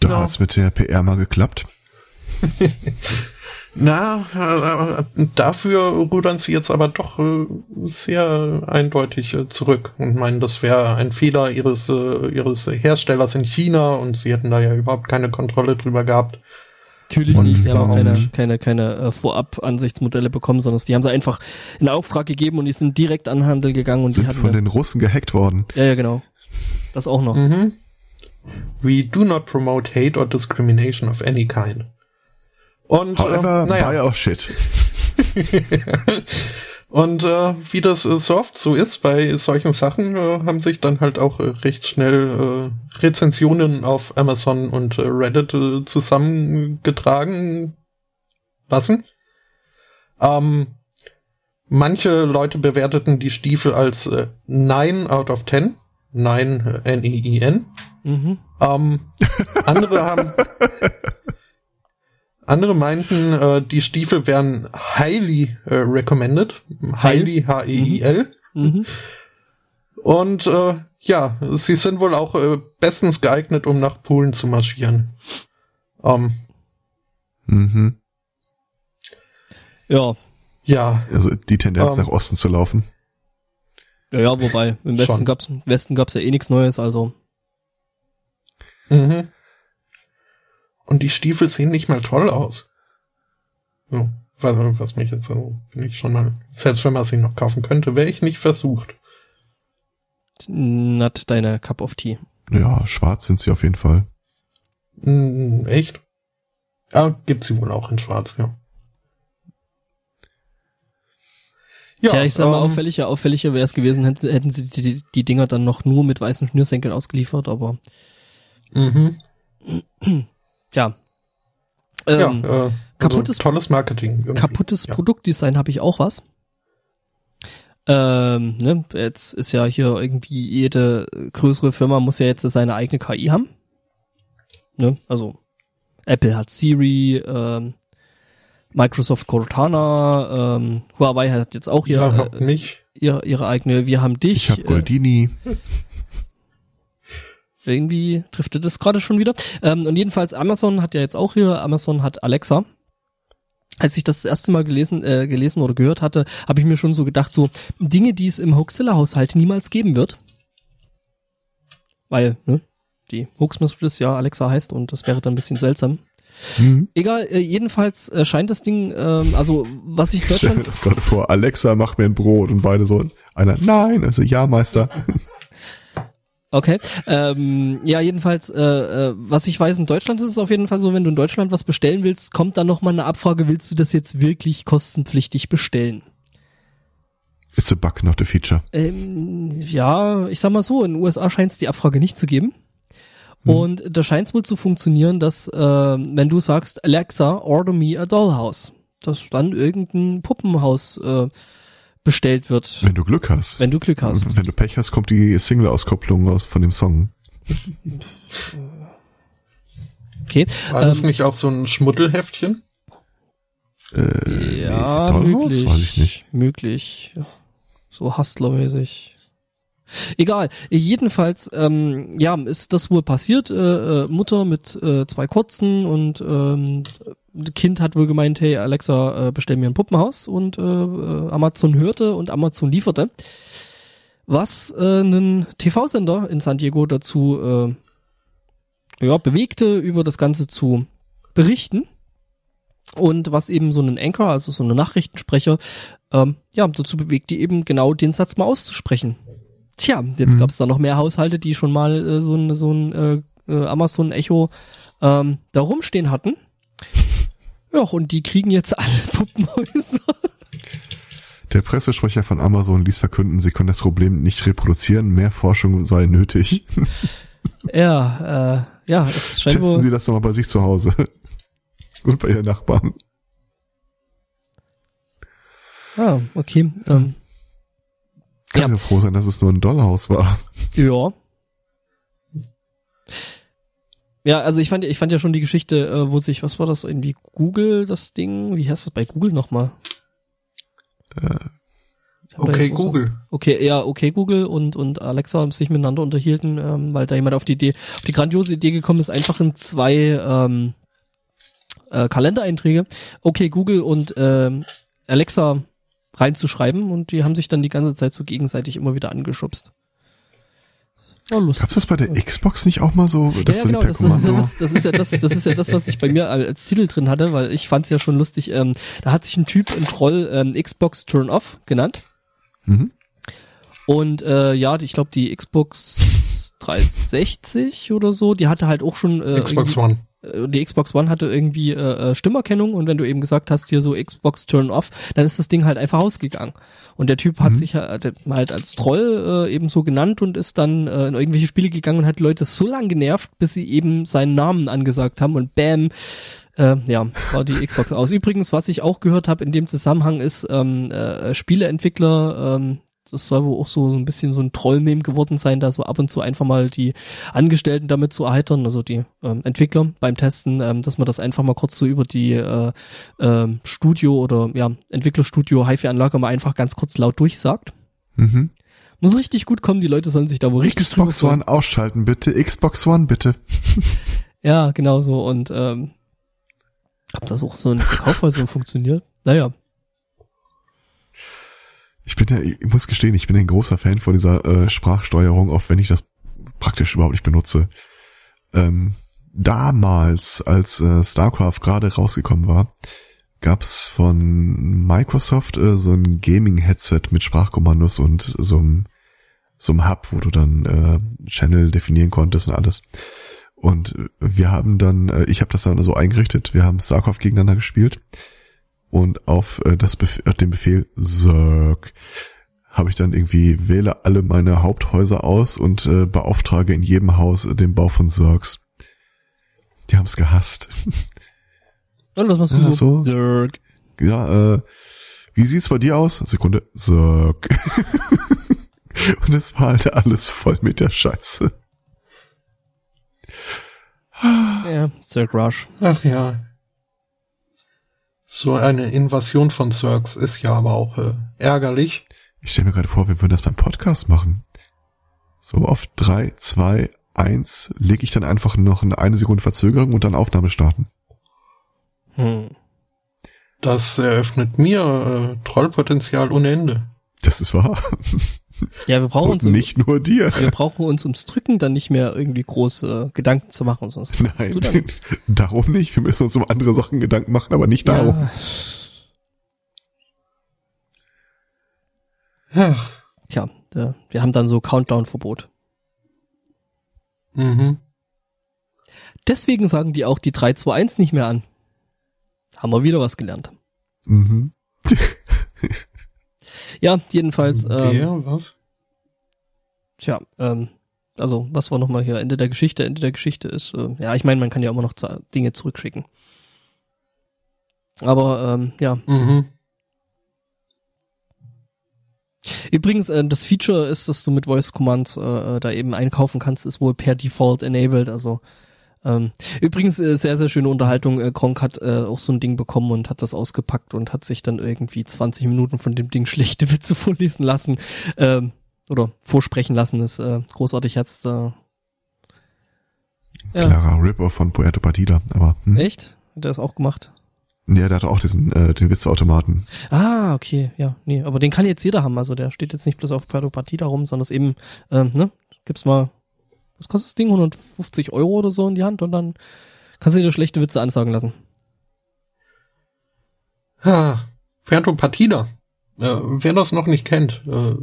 da ja. hat's mit der PR mal geklappt. <laughs> Na, äh, dafür rudern sie jetzt aber doch äh, sehr eindeutig äh, zurück und meinen, das wäre ein Fehler ihres, ihres Herstellers in China und sie hätten da ja überhaupt keine Kontrolle drüber gehabt. Natürlich und nicht, sie haben auch keine, keine, keine Vorab-Ansichtsmodelle bekommen, sondern die haben sie einfach in Auftrag gegeben und die sind direkt an Handel gegangen und sind die hatten von den Russen gehackt worden. Ja, ja, genau. Das auch noch. Mhm. We do not promote hate or discrimination of any kind. Und However, äh, naja. buy our shit. <laughs> Und äh, wie das äh, so oft so ist bei solchen Sachen, äh, haben sich dann halt auch äh, recht schnell äh, Rezensionen auf Amazon und äh, Reddit äh, zusammengetragen lassen. Ähm, manche Leute bewerteten die Stiefel als äh, 9 out of 10. 9 N-E-I-N. Mhm. Ähm, andere haben <laughs> andere meinten, äh, die Stiefel wären highly äh, recommended. Highly, H-E-I-L. Mhm. mhm. Und äh, ja, sie sind wohl auch äh, bestens geeignet, um nach Polen zu marschieren. Um, ähm. mhm. Ja. Ja. Also die Tendenz ähm. nach Osten zu laufen. Ja, ja, wobei, im Westen gab's, im Westen gab's ja eh nichts Neues, also. Mhm. Und die Stiefel sehen nicht mal toll aus. So, was, was mich jetzt so, bin ich schon mal, selbst wenn man sie noch kaufen könnte, wäre ich nicht versucht. Not deine Cup of Tea. Ja, schwarz sind sie auf jeden Fall. Mm, echt? Ja, gibt sie wohl auch in schwarz, ja. Ja, Tja, ich sag mal, ähm, auffälliger, auffälliger wäre es gewesen, hätten, hätten sie die, die, die Dinger dann noch nur mit weißen Schnürsenkeln ausgeliefert, aber. Mhm. Ja. Ähm, ja, äh, also kaputtes, tolles Marketing. Irgendwie. Kaputtes ja. Produktdesign habe ich auch was. Ähm, ne, jetzt ist ja hier irgendwie jede größere Firma muss ja jetzt seine eigene KI haben. Ne, also Apple hat Siri, ähm, Microsoft Cortana, ähm, Huawei hat jetzt auch ihre, ja, äh, ihre, ihre eigene, wir haben dich. Ich habe Goldini. Äh, <laughs> irgendwie trifft das gerade schon wieder. Ähm, und jedenfalls Amazon hat ja jetzt auch hier, Amazon hat Alexa. Als ich das, das erste Mal gelesen, äh, gelesen oder gehört hatte, habe ich mir schon so gedacht, so Dinge, die es im Hoaxilla-Haushalt niemals geben wird. Weil, ne, die Hoaxmistress ja Alexa heißt und das wäre dann ein bisschen seltsam. Mhm. Egal, äh, jedenfalls äh, scheint das Ding, ähm, also was ich Deutschland... Ich stelle mir das gerade vor, Alexa macht mir ein Brot und beide so, einer, nein, also ja, Meister. Okay. Ähm, ja, jedenfalls, äh, äh, was ich weiß, in Deutschland ist es auf jeden Fall so, wenn du in Deutschland was bestellen willst, kommt dann nochmal eine Abfrage, willst du das jetzt wirklich kostenpflichtig bestellen? It's a bug, not a feature. Ähm, ja, ich sag mal so, in den USA scheint es die Abfrage nicht zu geben. Hm. Und da scheint es wohl zu funktionieren, dass äh, wenn du sagst, Alexa, order me a dollhouse, dass dann irgendein Puppenhaus äh, bestellt wird. Wenn du Glück hast. Wenn du Glück hast. Wenn du Pech hast, kommt die Single-Auskopplung aus von dem Song. Okay. War das ähm, nicht auch so ein Schmuddelheftchen? Äh, ja, nee, möglich. Weiß ich nicht. Möglich. So Hustler-mäßig. Egal. Jedenfalls, ähm, ja, ist das wohl passiert. Äh, äh, Mutter mit äh, zwei Kurzen und ähm, Kind hat wohl gemeint, hey Alexa, äh, bestell mir ein Puppenhaus und äh, äh Amazon hörte und Amazon lieferte. Was äh, einen TV-Sender in San Diego dazu äh, ja, bewegte, über das Ganze zu berichten. Und was eben so einen Anchor, also so eine Nachrichtensprecher, ähm, ja, dazu bewegt, die eben genau den Satz mal auszusprechen. Tja, jetzt mhm. gab es da noch mehr Haushalte, die schon mal äh, so ein, so ein äh, äh, Amazon Echo ähm, da rumstehen hatten. Ja, und die kriegen jetzt alle <laughs> Puppenhäuser. Der Pressesprecher von Amazon ließ verkünden, sie können das Problem nicht reproduzieren, mehr Forschung sei nötig. <laughs> ja, äh, ja, es scheint Testen Sie das doch mal bei sich zu Hause. <laughs> Und bei Ihren Nachbarn. Ah, okay. Ähm, kann ja. ja froh sein, dass es nur ein Dollhaus war. Ja. Ja, also ich fand, ich fand ja schon die Geschichte, äh, wo sich, was war das, irgendwie Google, das Ding, wie heißt das bei Google nochmal? Äh, okay, Google. So, okay, ja, okay, Google und, und Alexa haben sich miteinander unterhielten, ähm, weil da jemand auf die Idee, auf die grandiose Idee gekommen ist, einfach in zwei ähm, äh, Kalendereinträge, okay, Google und ähm, Alexa reinzuschreiben und die haben sich dann die ganze Zeit so gegenseitig immer wieder angeschubst. Oh, lustig. Gab's das bei der Xbox nicht auch mal so? Dass ja, ja genau, das, das, ist ja das, das ist ja das, das ist ja das, was ich bei mir als Titel drin hatte, weil ich fand's ja schon lustig. Ähm, da hat sich ein Typ, ein Troll, ähm, Xbox Turn Off genannt. Mhm. Und äh, ja, ich glaube die Xbox 360 oder so, die hatte halt auch schon äh, Xbox One. Äh, die Xbox One hatte irgendwie äh, äh, Stimmerkennung und wenn du eben gesagt hast, hier so Xbox Turn Off, dann ist das Ding halt einfach ausgegangen. Und der Typ hat mhm. sich halt, halt als Troll äh, eben so genannt und ist dann äh, in irgendwelche Spiele gegangen und hat Leute so lang genervt, bis sie eben seinen Namen angesagt haben und bam, äh, ja, war die Xbox aus. Übrigens, was ich auch gehört habe in dem Zusammenhang ist, ähm, äh, Spieleentwickler ähm, das soll wohl auch so, so ein bisschen so ein Trollmeme geworden sein, da so ab und zu einfach mal die Angestellten damit zu erheitern, also die ähm, Entwickler beim Testen, ähm, dass man das einfach mal kurz so über die äh, äh, Studio oder ja, Entwicklerstudio HiFi-Anlage mal einfach ganz kurz laut durchsagt. Mhm. Muss richtig gut kommen, die Leute sollen sich da wohl richtig Xbox One ausschalten, bitte. Xbox One, bitte. <laughs> ja, genau so. Und ähm, ob das auch so in so Kaufhäusern <laughs> funktioniert? Naja. Ich bin ja, ich muss gestehen, ich bin ein großer Fan von dieser äh, Sprachsteuerung, auch wenn ich das praktisch überhaupt nicht benutze. Ähm, damals, als äh, StarCraft gerade rausgekommen war, gab's von Microsoft äh, so ein Gaming-Headset mit Sprachkommandos und so einem so Hub, wo du dann äh, Channel definieren konntest und alles. Und wir haben dann, äh, ich habe das dann so eingerichtet, wir haben StarCraft gegeneinander gespielt und auf äh, das Bef äh, den Befehl Zerg habe ich dann irgendwie wähle alle meine Haupthäuser aus und äh, beauftrage in jedem Haus den Bau von Zergs. Die haben es gehasst. Und was machst du ja, so? Zerg. Ja, äh, wie sieht's bei dir aus? Sekunde. Zerg. <laughs> und es war halt alles voll mit der Scheiße. Ja, Zerg Rush. Ach ja. So eine Invasion von Zergs ist ja aber auch äh, ärgerlich. Ich stelle mir gerade vor, wir würden das beim Podcast machen. So auf drei, zwei, eins lege ich dann einfach noch eine, eine Sekunde Verzögerung und dann Aufnahme starten. Hm. Das eröffnet mir äh, Trollpotenzial ohne Ende. Das ist wahr. <laughs> Ja, wir brauchen uns um, nicht nur dir. Wir brauchen uns ums Drücken dann nicht mehr irgendwie große Gedanken zu machen. Sonst Nein, du dann <laughs> darum nicht. Wir müssen uns um andere Sachen Gedanken machen, aber nicht darum. Ja. Ach. Tja, wir haben dann so Countdown-Verbot. Mhm. Deswegen sagen die auch die 321 nicht mehr an. Haben wir wieder was gelernt. Mhm. <laughs> Ja, jedenfalls. Ähm, ja, was? Tja, ähm, also was war nochmal hier? Ende der Geschichte. Ende der Geschichte ist, äh, ja, ich meine, man kann ja immer noch Dinge zurückschicken. Aber ähm, ja. Mhm. Übrigens, äh, das Feature ist, dass du mit Voice Commands äh, da eben einkaufen kannst, ist wohl per Default enabled. Also ähm, übrigens, äh, sehr, sehr schöne Unterhaltung. Äh, Gronk hat äh, auch so ein Ding bekommen und hat das ausgepackt und hat sich dann irgendwie 20 Minuten von dem Ding <laughs> schlechte Witze vorlesen lassen. Ähm, oder vorsprechen lassen, ist äh, großartig jetzt. Äh, ja. Klarer Ripper von Puerto Partida, aber. Hm? Echt? Hat er das auch gemacht? Ja, der hat auch diesen, äh, den Witzeautomaten. Ah, okay, ja, nee, aber den kann jetzt jeder haben, also der steht jetzt nicht bloß auf Puerto Partida rum, sondern es eben, ähm, ne, gibt's mal, was kostet das Ding? 150 Euro oder so in die Hand und dann kannst du dir schlechte Witze ansagen lassen. Ha, Puerto Partida. Äh, wer das noch nicht kennt, äh,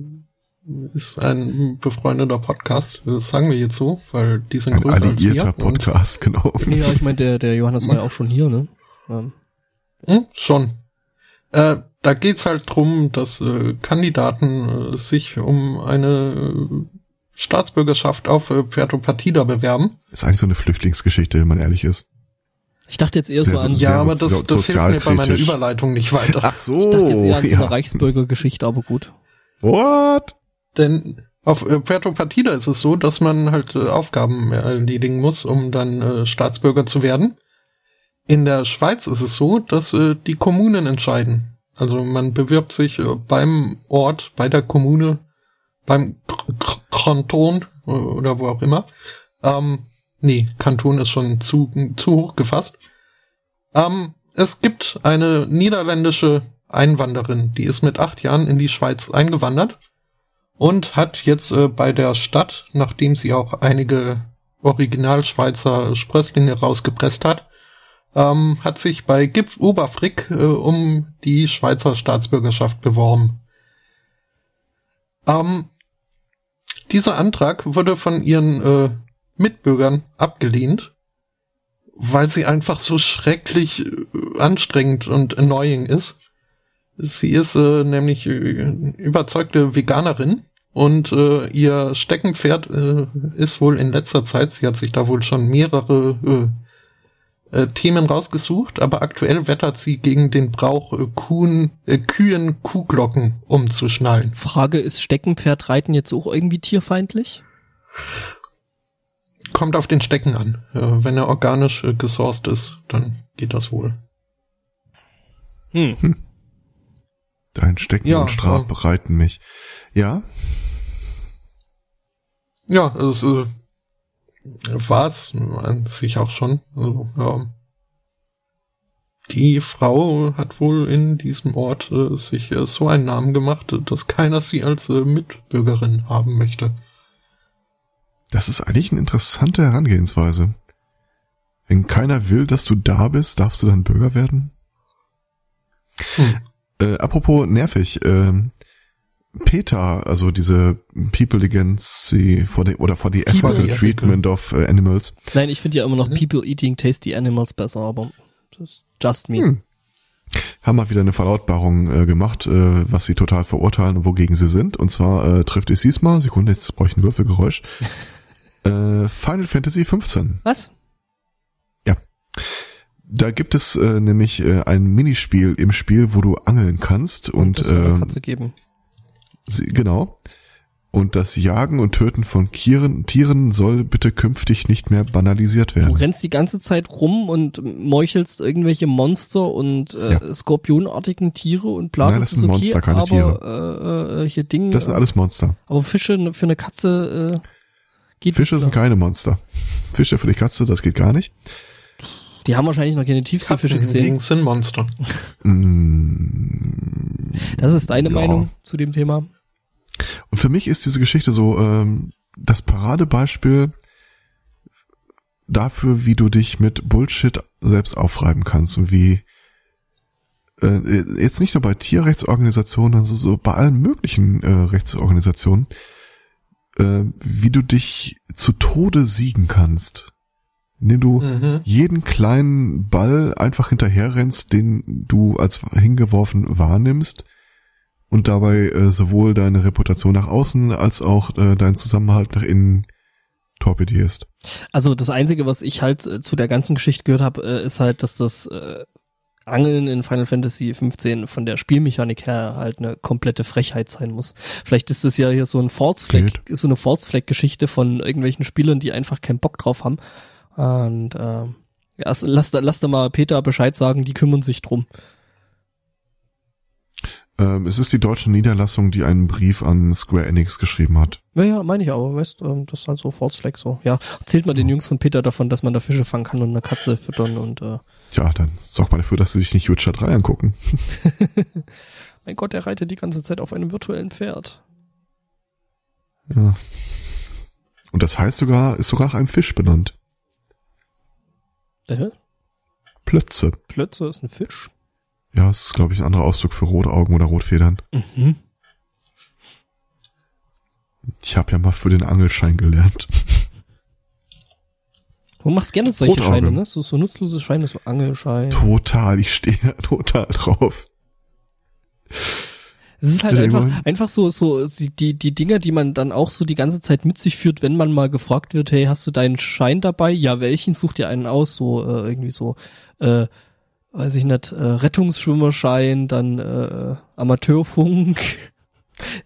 ist ein befreundeter Podcast, das sagen wir jetzt so, weil die sind ein größer als wir. Podcast, genau. Ja, ich meine, der, der Johannes war ja auch schon hier, ne? Ähm. Hm, schon. Äh, da geht's halt drum, dass äh, Kandidaten äh, sich um eine äh, Staatsbürgerschaft auf äh, Puerto Partida bewerben. Ist eigentlich so eine Flüchtlingsgeschichte, wenn man ehrlich ist. Ich dachte jetzt eher so an. Ja, aber das, das hilft mir bei meiner Überleitung nicht weiter. Ach so. Ich dachte jetzt eher an so eine Reichsbürgergeschichte, aber gut. What? Denn auf äh, Puerto Partida ist es so, dass man halt äh, Aufgaben erledigen muss, um dann äh, Staatsbürger zu werden. In der Schweiz ist es so, dass äh, die Kommunen entscheiden. Also man bewirbt sich äh, beim Ort, bei der Kommune, beim Kanton äh, oder wo auch immer. Ähm, nee, Kanton ist schon zu, zu hoch gefasst. Ähm, es gibt eine niederländische Einwanderin, die ist mit acht Jahren in die Schweiz eingewandert und hat jetzt äh, bei der Stadt, nachdem sie auch einige Original-Schweizer Sprösslinge rausgepresst hat, ähm, hat sich bei Gipf Oberfrick äh, um die Schweizer Staatsbürgerschaft beworben. Ähm, dieser Antrag wurde von ihren äh, Mitbürgern abgelehnt, weil sie einfach so schrecklich äh, anstrengend und annoying ist. Sie ist äh, nämlich äh, überzeugte Veganerin und äh, ihr Steckenpferd äh, ist wohl in letzter Zeit, sie hat sich da wohl schon mehrere äh, äh, Themen rausgesucht, aber aktuell wettert sie gegen den Brauch, äh, Kuhn, äh, Kühen Kuhglocken umzuschnallen. Frage, ist Steckenpferdreiten jetzt auch irgendwie tierfeindlich? Kommt auf den Stecken an. Ja, wenn er organisch äh, gesourced ist, dann geht das wohl. Hm. hm. Dein Stecken ja, und Straf bereiten mich. Ja? Ja, es äh, war es an sich auch schon. Also, ja. Die Frau hat wohl in diesem Ort äh, sich äh, so einen Namen gemacht, dass keiner sie als äh, Mitbürgerin haben möchte. Das ist eigentlich eine interessante Herangehensweise. Wenn keiner will, dass du da bist, darfst du dann Bürger werden? Hm. Äh, apropos nervig, äh, PETA, also diese People Against the, for the, oder for the Ethical Treatment of uh, Animals. Nein, ich finde ja immer noch mhm. People Eating Tasty Animals besser, aber das ist just me. Hm. Haben mal wieder eine Verlautbarung äh, gemacht, äh, was sie total verurteilen und wogegen sie sind. Und zwar äh, trifft es diesmal, Sekunde, jetzt brauche ich ein Würfelgeräusch, <laughs> äh, Final Fantasy 15. Was? Ja. Da gibt es äh, nämlich äh, ein Minispiel im Spiel, wo du angeln kannst und, und äh, Katze geben. Sie, genau. Und das Jagen und Töten von Kieren, Tieren soll bitte künftig nicht mehr banalisiert werden. Du rennst die ganze Zeit rum und meuchelst irgendwelche Monster und äh, ja. skorpionartigen Tiere und bla. Nein, das, das sind okay, Monster, keine aber, Tiere. Äh, äh, hier Dinge. Das sind alles Monster. Aber Fische für eine Katze äh, geht Fische sind keine Monster. Fische für die Katze, das geht gar nicht. Die haben wahrscheinlich noch keine Tiefseefische gesehen. sind Monster. Mm. das ist deine ja. Meinung zu dem Thema? Und für mich ist diese Geschichte so ähm, das Paradebeispiel dafür, wie du dich mit Bullshit selbst aufreiben kannst und wie äh, jetzt nicht nur bei Tierrechtsorganisationen, sondern so bei allen möglichen äh, Rechtsorganisationen, äh, wie du dich zu Tode siegen kannst indem du mhm. jeden kleinen Ball einfach hinterherrennst, den du als hingeworfen wahrnimmst und dabei äh, sowohl deine Reputation nach außen als auch äh, deinen Zusammenhalt nach innen torpedierst. Also das Einzige, was ich halt äh, zu der ganzen Geschichte gehört habe, äh, ist halt, dass das äh, Angeln in Final Fantasy 15 von der Spielmechanik her halt eine komplette Frechheit sein muss. Vielleicht ist das ja hier so ein False Flag, so eine False Flag Geschichte von irgendwelchen Spielern, die einfach keinen Bock drauf haben und äh, ja, lass, lass da mal Peter Bescheid sagen, die kümmern sich drum. Ähm, es ist die deutsche Niederlassung, die einen Brief an Square Enix geschrieben hat. Ja, ja, meine ich aber, weißt ähm, das ist halt so False Flag so. Ja, erzählt mal den Jungs von Peter davon, dass man da Fische fangen kann und eine Katze füttern und äh. Ja, dann sorgt mal dafür, dass sie sich nicht Witcher 3 angucken. <laughs> mein Gott, er reitet die ganze Zeit auf einem virtuellen Pferd. Ja. Und das heißt sogar, ist sogar nach einem Fisch benannt. Äh? Plötze. Plötze ist ein Fisch. Ja, es ist, glaube ich, ein anderer Ausdruck für Rotaugen oder Rotfedern. Mhm. Ich habe ja mal für den Angelschein gelernt. Du machst gerne solche Rotauge. Scheine, ne? So, so nutzlose Scheine, so Angelschein. Total, ich stehe <laughs> total drauf. Es ist halt einfach, einfach so, so, die, die Dinger, die man dann auch so die ganze Zeit mit sich führt, wenn man mal gefragt wird, hey, hast du deinen Schein dabei? Ja, welchen? Such dir einen aus, so, äh, irgendwie so, äh, weiß ich nicht, äh, Rettungsschwimmerschein, dann äh, Amateurfunk.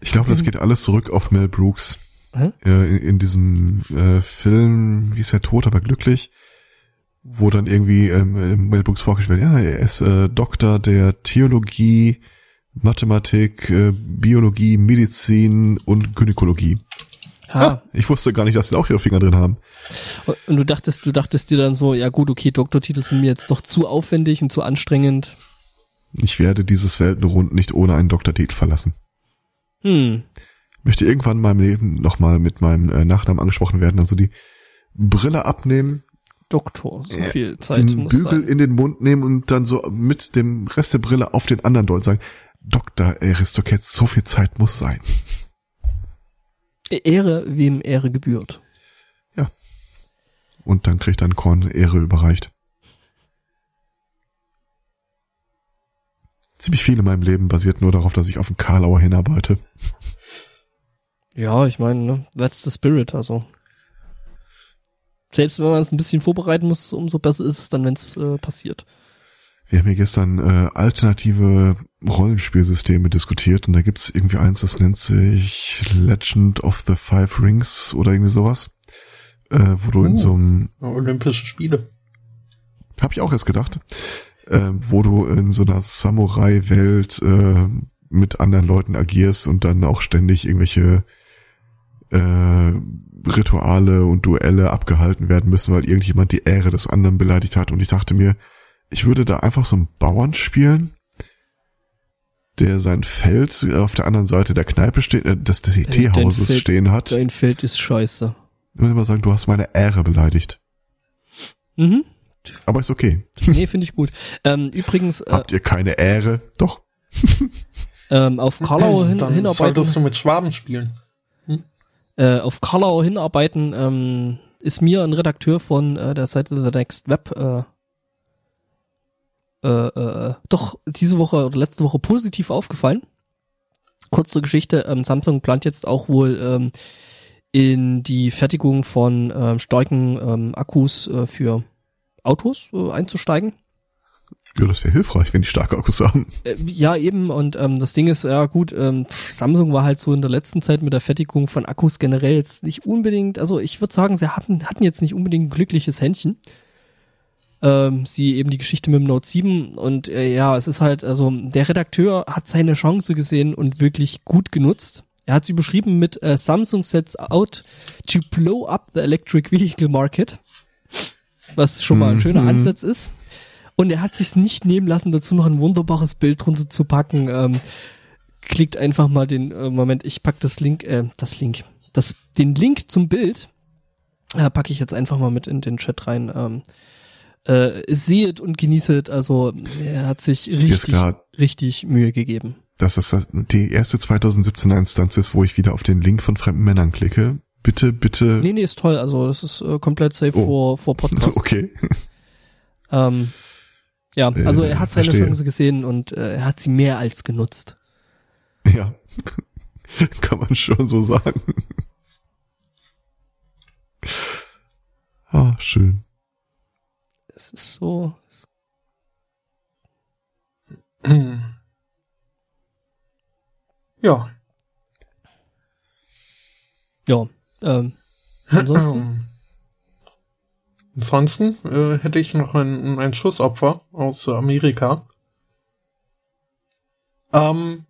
Ich glaube, das geht alles zurück auf Mel Brooks. Hm? Äh, in, in, diesem äh, Film, wie ist er tot, aber glücklich, wo dann irgendwie ähm, Mel Brooks vorgestellt wird, ja, er ist äh, Doktor der Theologie, Mathematik, äh, Biologie, Medizin und Gynäkologie. Ha. Ja, ich wusste gar nicht, dass sie auch ihre Finger drin haben. Und du dachtest, du dachtest dir dann so, ja gut, okay, Doktortitel sind mir jetzt doch zu aufwendig und zu anstrengend. Ich werde dieses Weltenrund nicht ohne einen Doktortitel verlassen. Hm. Ich möchte irgendwann in meinem Leben nochmal mit meinem äh, Nachnamen angesprochen werden, also die Brille abnehmen. Doktor, so äh, viel Zeit den muss Bügel sein. in den Mund nehmen und dann so mit dem Rest der Brille auf den anderen Deut sagen, Dr. Aristokets, so viel Zeit muss sein. Ehre, wem Ehre gebührt. Ja. Und dann kriegt dann Korn Ehre überreicht. Ziemlich viel in meinem Leben basiert nur darauf, dass ich auf den Karlauer hinarbeite. Ja, ich meine, ne, that's the spirit, also. Selbst wenn man es ein bisschen vorbereiten muss, umso besser ist es dann, wenn es äh, passiert. Wir haben hier gestern äh, alternative Rollenspielsysteme diskutiert und da gibt's irgendwie eins, das nennt sich Legend of the Five Rings oder irgendwie sowas. Äh, wo du oh, in so einem Olympische Spiele. Hab ich auch erst gedacht. Äh, wo du in so einer Samurai-Welt äh, mit anderen Leuten agierst und dann auch ständig irgendwelche äh, Rituale und Duelle abgehalten werden müssen, weil irgendjemand die Ehre des anderen beleidigt hat. Und ich dachte mir, ich würde da einfach so einen Bauern spielen, der sein Feld auf der anderen Seite der Kneipe steht, äh, des Teehauses stehen hat. Dein Feld ist scheiße. Ich würde mal sagen, du hast meine Ehre beleidigt. Mhm. Aber ist okay. Nee, finde ich gut. Ähm, übrigens. Äh, Habt ihr keine Ehre? Doch. <laughs> ähm, auf Karlau hin, Dann hinarbeiten. solltest du mit Schwaben spielen. Hm? Äh, auf Karlau hinarbeiten ähm, ist mir ein Redakteur von äh, der Seite The Next Web äh, äh, äh, doch diese Woche oder letzte Woche positiv aufgefallen. Kurze Geschichte, ähm, Samsung plant jetzt auch wohl ähm, in die Fertigung von ähm, starken ähm, Akkus äh, für Autos äh, einzusteigen. Ja, das wäre hilfreich, wenn die starke Akkus haben. Äh, ja, eben. Und ähm, das Ding ist, ja gut, ähm, Samsung war halt so in der letzten Zeit mit der Fertigung von Akkus generell jetzt nicht unbedingt, also ich würde sagen, sie hatten, hatten jetzt nicht unbedingt ein glückliches Händchen ähm, sie eben die Geschichte mit dem Note 7 und äh, ja, es ist halt, also der Redakteur hat seine Chance gesehen und wirklich gut genutzt. Er hat sie beschrieben mit äh, Samsung sets out to blow up the electric vehicle market, was schon mal ein schöner mhm. Ansatz ist. Und er hat sich nicht nehmen lassen, dazu noch ein wunderbares Bild drunter zu packen. Ähm, klickt einfach mal den äh, Moment, ich pack das Link, äh, das Link, das den Link zum Bild äh, packe ich jetzt einfach mal mit in den Chat rein. Ähm, äh, sehet und genießet. Also er hat sich richtig, richtig Mühe gegeben. Dass das die erste 2017er Instanz ist, wo ich wieder auf den Link von fremden Männern klicke. Bitte, bitte. Nee, nee, ist toll. Also das ist äh, komplett safe oh. vor, vor Podcast. <laughs> Okay. ähm, ja, also er hat seine verstehe. Chance gesehen und äh, er hat sie mehr als genutzt. Ja, <laughs> kann man schon so sagen. Ah, schön es ist so. <clears throat> Ja. Ja. Ähm, ansonsten. <clears throat> ansonsten äh, hätte ich noch ein, ein Schussopfer aus Amerika. Ähm,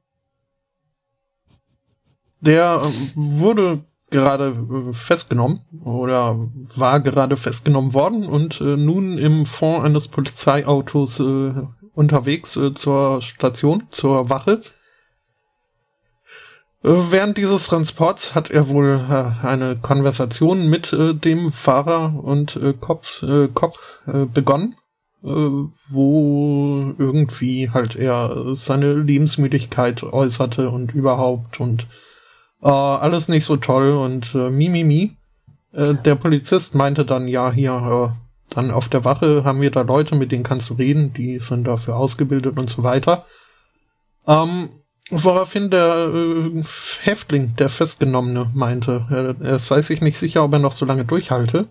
der wurde gerade äh, festgenommen oder war gerade festgenommen worden und äh, nun im Fond eines Polizeiautos äh, unterwegs äh, zur Station, zur Wache. Äh, während dieses Transports hat er wohl äh, eine Konversation mit dem Fahrer und Cops, Cop begonnen, wo irgendwie halt er seine Lebensmüdigkeit äußerte und überhaupt und äh, alles nicht so toll und äh, mi, mi, mi. Äh, der Polizist meinte dann, ja, hier, äh, dann auf der Wache haben wir da Leute, mit denen kannst du reden, die sind dafür ausgebildet und so weiter. Ähm, woraufhin der äh, Häftling, der Festgenommene, meinte, er, er sei sich nicht sicher, ob er noch so lange durchhalte.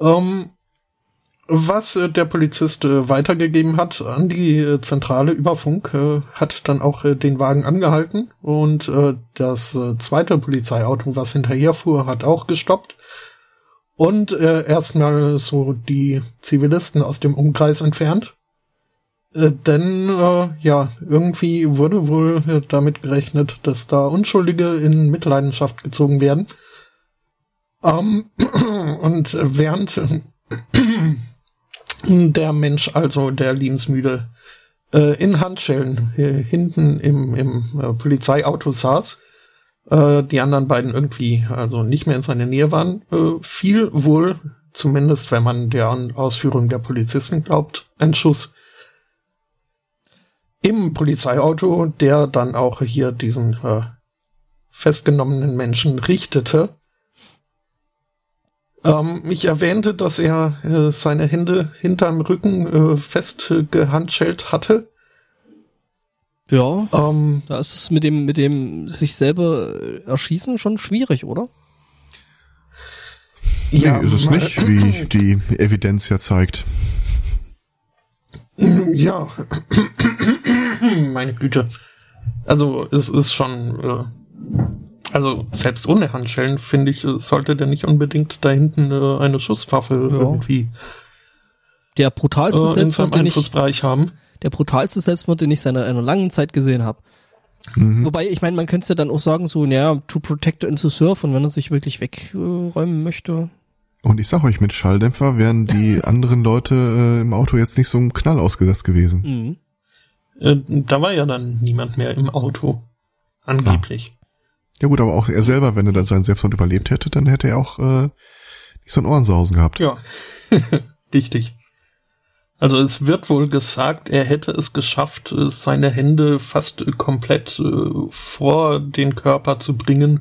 Ähm, was äh, der Polizist äh, weitergegeben hat an die äh, Zentrale über Funk, äh, hat dann auch äh, den Wagen angehalten und äh, das zweite Polizeiauto, was hinterherfuhr, hat auch gestoppt und erstmal so die Zivilisten aus dem Umkreis entfernt. denn ja, irgendwie wurde wohl damit gerechnet, dass da Unschuldige in Mitleidenschaft gezogen werden. Ähm, <clears throat> und während der Mensch, also der Liebensmüde, äh, in Handschellen äh, hinten im, im äh, Polizeiauto saß, äh, die anderen beiden irgendwie also nicht mehr in seiner Nähe waren, äh, fiel wohl, zumindest wenn man der Ausführung der Polizisten glaubt, ein Schuss im Polizeiauto, der dann auch hier diesen äh, festgenommenen Menschen richtete. Ähm, ich erwähnte, dass er äh, seine Hände hinterm Rücken äh, festgehandschellt hatte. Ja, ähm, da ist es mit dem, mit dem sich selber äh, erschießen schon schwierig, oder? Ja, nee, ist es nicht, wie die Evidenz ja zeigt. Ja, <coughs> meine Güte. Also es ist schon äh, also selbst ohne Handschellen, finde ich, sollte der nicht unbedingt da hinten äh, eine Schusswaffe ja. irgendwie der brutalste äh, Selbstmord, den ich, haben. Der brutalste Selbstmord, den ich seit einer langen Zeit gesehen habe. Mhm. Wobei, ich meine, man könnte es ja dann auch sagen, so, naja, to protect and to serve, und wenn er sich wirklich wegräumen möchte. Und ich sag euch, mit Schalldämpfer wären die <laughs> anderen Leute äh, im Auto jetzt nicht so einem Knall ausgesetzt gewesen. Mhm. Äh, da war ja dann niemand mehr im Auto. Angeblich. Ja gut, aber auch er selber, wenn er da seinen Selbstmord überlebt hätte, dann hätte er auch äh, nicht so ein Ohrensausen gehabt. Ja, <laughs> richtig. Also es wird wohl gesagt, er hätte es geschafft, seine Hände fast komplett äh, vor den Körper zu bringen.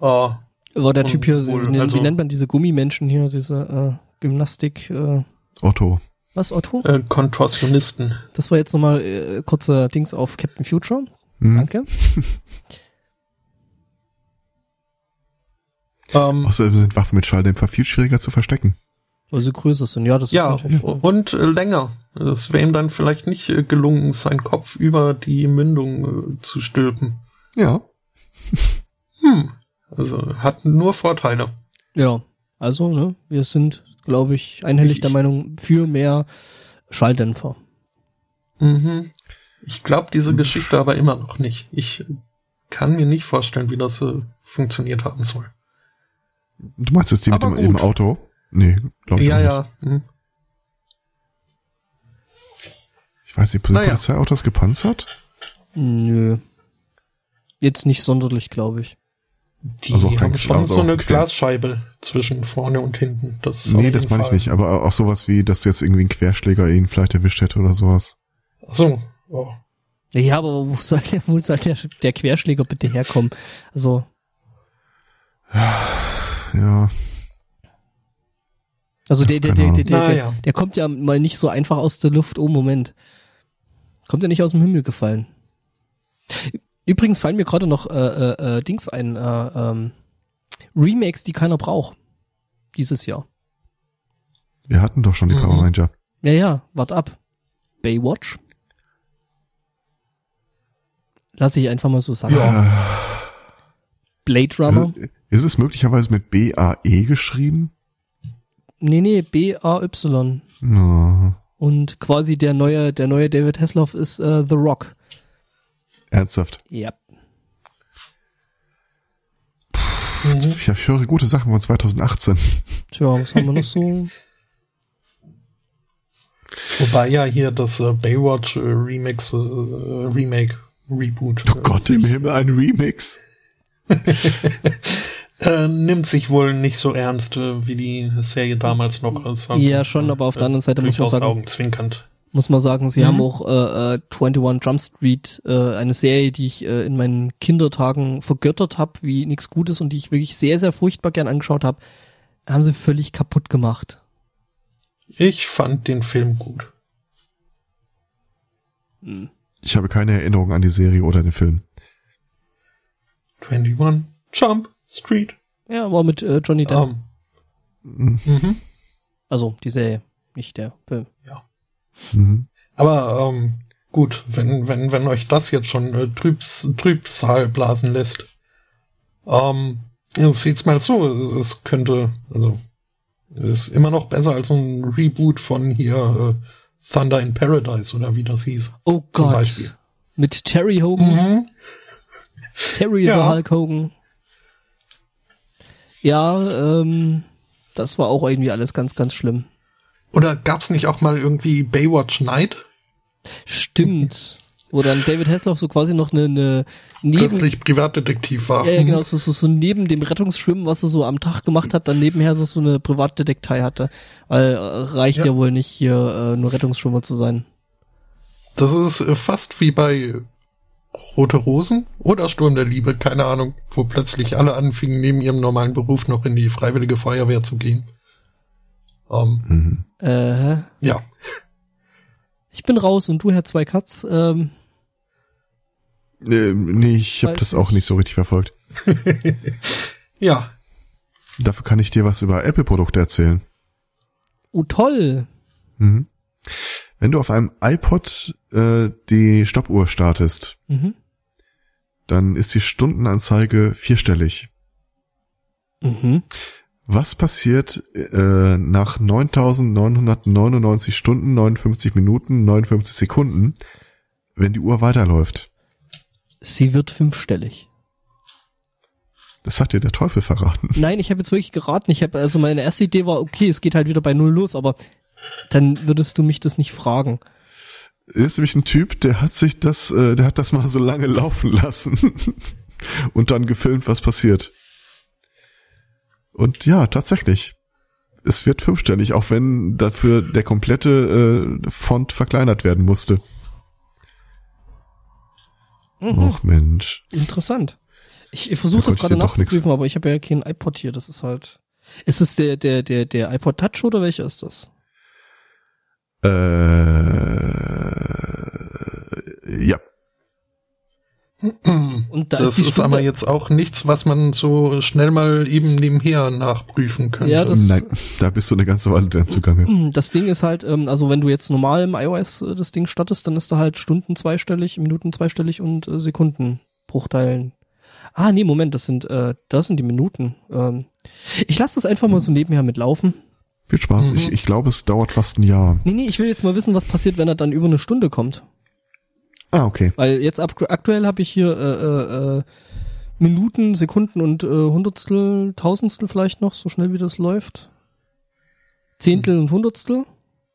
Äh, War der Typ hier, wohl, wie, also, wie, nennt man diese Gummimenschen hier, diese äh, Gymnastik? Äh, Otto. Was, Otto? Äh, Kontorsionisten. Das war jetzt nochmal äh, kurzer Dings auf Captain Future. Mhm. Danke. <laughs> Ähm, Außerdem sind Waffen mit Schalldämpfer viel schwieriger zu verstecken. Weil sie größer sind, ja, das ja, ist Ja, und äh, länger. Es wäre ihm dann vielleicht nicht äh, gelungen, seinen Kopf über die Mündung äh, zu stülpen. Ja. hm. Also hat nur Vorteile. Ja, also, ne, wir sind, glaube ich, einhellig ich, der Meinung für mehr Schalldämpfer. Mhm. Ich glaube diese Geschichte aber immer noch nicht. Ich kann mir nicht vorstellen, wie das äh, funktioniert haben soll. Du meinst jetzt die mit dem, im Auto? Nee, glaube ich ja, nicht. Ja, ja. Hm. Ich weiß nicht, sind naja. Polizeiautos gepanzert? Nö. Jetzt nicht sonderlich, glaube ich. Die also haben schon also so eine Glasscheibe zwischen vorne und hinten. Das nee, das meine ich nicht, aber auch sowas wie, dass jetzt irgendwie ein Querschläger ihn vielleicht erwischt hätte oder sowas. Ach so. Oh. Ja, aber wo soll der, wo soll der, der Querschläger bitte herkommen? Also <sighs> ja. Also der, der, der, der, der, der, der kommt ja mal nicht so einfach aus der Luft. Oh, Moment. Kommt ja nicht aus dem Himmel gefallen. Übrigens fallen mir gerade noch äh, äh, äh, Dings ein, äh, ähm, Remakes, die keiner braucht. Dieses Jahr. Wir hatten doch schon die Power mhm. Ranger. Ja, ja, wart ab. Baywatch. Lass ich einfach mal so sagen. Ja. Blade Runner. Ist es möglicherweise mit B-A-E geschrieben? Nee, nee, B-A-Y. Oh. Und quasi der neue, der neue David Hasselhoff ist uh, The Rock. Ernsthaft? Ja. mhm. ich höre gute Sachen von 2018. Tja, was haben wir noch so? Wobei ja hier das äh, Baywatch äh, Remix, äh, Remake, Reboot. Oh Gott im Himmel, ein Remix. <laughs> äh, nimmt sich wohl nicht so ernst, äh, wie die Serie damals noch. Also, ja, schon, aber auf der anderen Seite muss man sagen, Augenzwinkernd. muss man sagen, sie mhm. haben auch äh, 21 äh, Jump Street, äh, eine Serie, die ich äh, in meinen Kindertagen vergöttert habe, wie nichts Gutes und die ich wirklich sehr, sehr furchtbar gern angeschaut habe, haben sie völlig kaputt gemacht. Ich fand den Film gut. Hm. Ich habe keine Erinnerung an die Serie oder den Film. 21 Jump Street. Ja, war mit äh, Johnny Depp. Um. Ähm. Mhm. Also die Serie, nicht der Film. Ja. Mhm. Aber ähm, gut, wenn, wenn, wenn euch das jetzt schon äh, Trübs, Trübsal blasen lässt, ähm, sieht's mal so, es, es könnte, also es ist immer noch besser als ein Reboot von hier äh, Thunder in Paradise oder wie das hieß. Oh Gott. Mit Terry Hogan. Mhm. Terry ja. the Hulk Hogan. Ja, ähm, das war auch irgendwie alles ganz, ganz schlimm. Oder gab's nicht auch mal irgendwie Baywatch Night? Stimmt. Wo dann David Hasselhoff so quasi noch eine, eine neben Plötzlich Privatdetektiv war. Ja, ja genau, so, so, so neben dem Rettungsschwimmen, was er so am Tag gemacht hat, dann nebenher so eine Privatdetektei hatte. Weil äh, reicht ja. ja wohl nicht hier äh, nur Rettungsschwimmer zu sein. Das ist äh, fast wie bei Rote Rosen oder Sturm der Liebe, keine Ahnung, wo plötzlich alle anfingen, neben ihrem normalen Beruf noch in die Freiwillige Feuerwehr zu gehen. Ähm, mhm. äh, ja. Ich bin raus und du, Herr Zweikatz, ähm, äh, nee, ich habe das auch nicht so richtig verfolgt. <laughs> ja. Dafür kann ich dir was über Apple-Produkte erzählen. Oh, toll. Mhm. Wenn du auf einem iPod äh, die Stoppuhr startest, mhm. dann ist die Stundenanzeige vierstellig. Mhm. Was passiert äh, nach 9999 Stunden, 59 Minuten, 59 Sekunden, wenn die Uhr weiterläuft? Sie wird fünfstellig. Das hat dir der Teufel verraten. Nein, ich habe jetzt wirklich geraten. Ich habe also meine erste Idee war, okay, es geht halt wieder bei null los, aber dann würdest du mich das nicht fragen. Er ist nämlich ein Typ, der hat sich das, äh, der hat das mal so lange laufen lassen <laughs> und dann gefilmt, was passiert. Und ja, tatsächlich. Es wird fünfstellig, auch wenn dafür der komplette äh, Font verkleinert werden musste. Mhm. Ach Mensch. Interessant. Ich, ich versuche das gerade nachzuprüfen, aber ich habe ja keinen iPod hier. Das ist halt. Ist es der der der der iPod Touch oder welcher ist das? Äh, ja. Und da das ist, ist aber jetzt auch nichts, was man so schnell mal eben nebenher nachprüfen könnte. Ja, das, Nein, da bist du eine ganze Weile dran zugange. Das Ding ist halt, ähm, also wenn du jetzt normal im iOS äh, das Ding startest, dann ist da halt Stunden zweistellig, Minuten zweistellig und äh, Sekunden Bruchteilen. Ah, nee, Moment, das sind, äh, das sind die Minuten. Ähm, ich lasse das einfach mal so nebenher mitlaufen. Viel Spaß. Mhm. Ich, ich glaube, es dauert fast ein Jahr. Nee, nee, ich will jetzt mal wissen, was passiert, wenn er dann über eine Stunde kommt. Ah, okay. Weil jetzt ab, aktuell habe ich hier äh, äh, äh, Minuten, Sekunden und äh, Hundertstel, Tausendstel vielleicht noch, so schnell wie das läuft. Zehntel und Hundertstel.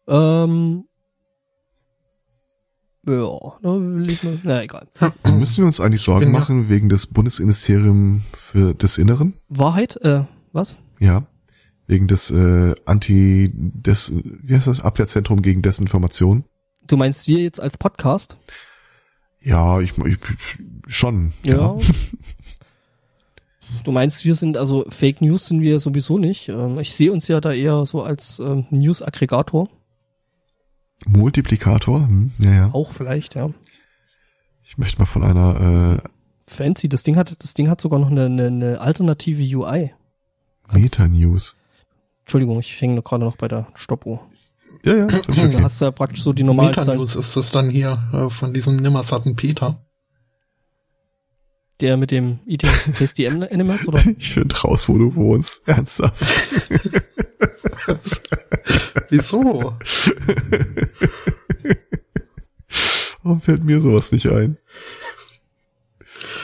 Ähm, ja, da will ich mal, na egal. Müssen wir uns eigentlich Sorgen machen wegen des Bundesministeriums für des Inneren? Wahrheit? Äh, was? Ja. Wegen des äh, Anti des wie heißt das Abwehrzentrum gegen Desinformation? Du meinst wir jetzt als Podcast? Ja, ich, ich schon. Ja. ja. Du meinst, wir sind, also Fake News sind wir sowieso nicht. Ähm, ich sehe uns ja da eher so als ähm, News-Aggregator. Multiplikator? Hm, ja, ja. Auch vielleicht, ja. Ich möchte mal von einer äh, Fancy, das Ding hat, das Ding hat sogar noch eine, eine, eine alternative UI. Meta-News. Entschuldigung, ich hänge gerade noch bei der Stoppuhr. Ja, ja. Okay. Da hast du ja praktisch so die normalen Meta-News ist das dann hier äh, von diesem nimmersatten Peter. Der mit dem ITSDM Animals oder? <laughs> Ich finde raus, wo du wohnst. <laughs> Ernsthaft. <laughs> Wieso? Warum fällt mir sowas nicht ein?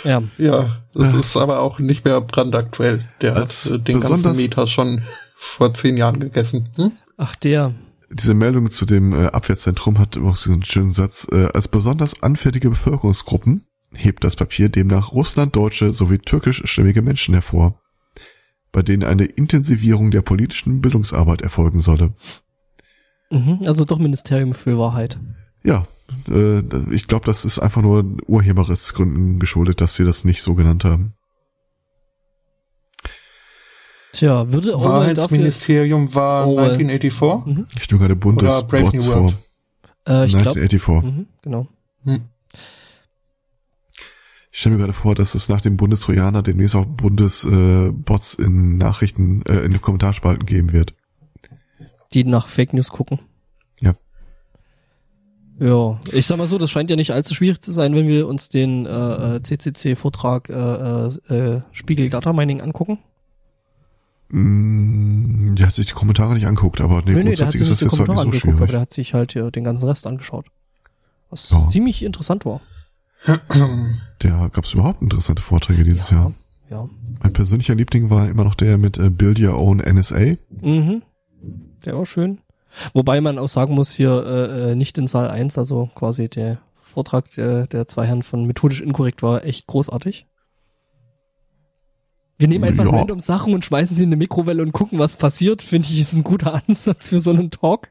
Ja. Ja, das ja. ist aber auch nicht mehr brandaktuell. Der Als hat äh, den ganzen Meter schon vor zehn Jahren gegessen. Hm? Ach, der. Diese Meldung zu dem äh, Abwehrzentrum hat auch so einen schönen Satz. Äh, als besonders anfällige Bevölkerungsgruppen hebt das Papier demnach russlanddeutsche sowie türkischstämmige Menschen hervor, bei denen eine Intensivierung der politischen Bildungsarbeit erfolgen solle. Mhm, also doch Ministerium für Wahrheit. Ja, äh, ich glaube, das ist einfach nur Urheberrechtsgründen geschuldet, dass sie das nicht so genannt haben. Tja, würde Orwell Wahrheitsministerium war Orwell. 1984? Mhm. Ich stimme gerade Bundesbots vor. Äh, ich 1984. Glaub, mhm, genau. Hm. Ich stelle mir gerade vor, dass es nach dem Bundestrojaner demnächst auch Bundesbots äh, in Nachrichten, äh, in den Kommentarspalten geben wird. Die nach Fake News gucken. Ja. Ja, ich sag mal so, das scheint ja nicht allzu schwierig zu sein, wenn wir uns den äh, CCC-Vortrag äh, äh, äh, Spiegel Data Mining angucken. Mm, der hat sich die Kommentare nicht anguckt, aber nee, nee, nee sich ist das jetzt halt nicht so angeguckt, schwierig. aber der hat sich halt ja, den ganzen Rest angeschaut. Was ja. ziemlich interessant war. <clears throat> Der gab es überhaupt interessante Vorträge dieses ja, Jahr. Ja. Mein persönlicher Liebling war immer noch der mit äh, Build Your Own NSA. Mhm. Der war schön. Wobei man auch sagen muss, hier äh, äh nicht in Saal 1, also quasi der Vortrag der, der zwei Herren von Methodisch Inkorrekt war echt großartig. Wir nehmen einfach ja. random Sachen und schmeißen sie in eine Mikrowelle und gucken, was passiert. Finde ich, ist ein guter <laughs> Ansatz für so einen Talk.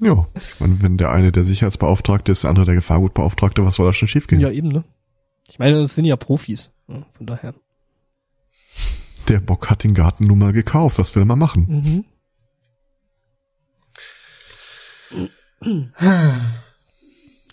Ja, ich meine, wenn der eine der Sicherheitsbeauftragte ist, der andere der Gefahrgutbeauftragte, was soll da schon schiefgehen? Ja, eben, ne? Ich meine, das sind ja Profis, von daher. Der Bock hat den Garten nun mal gekauft, was will er mal machen? Mhm.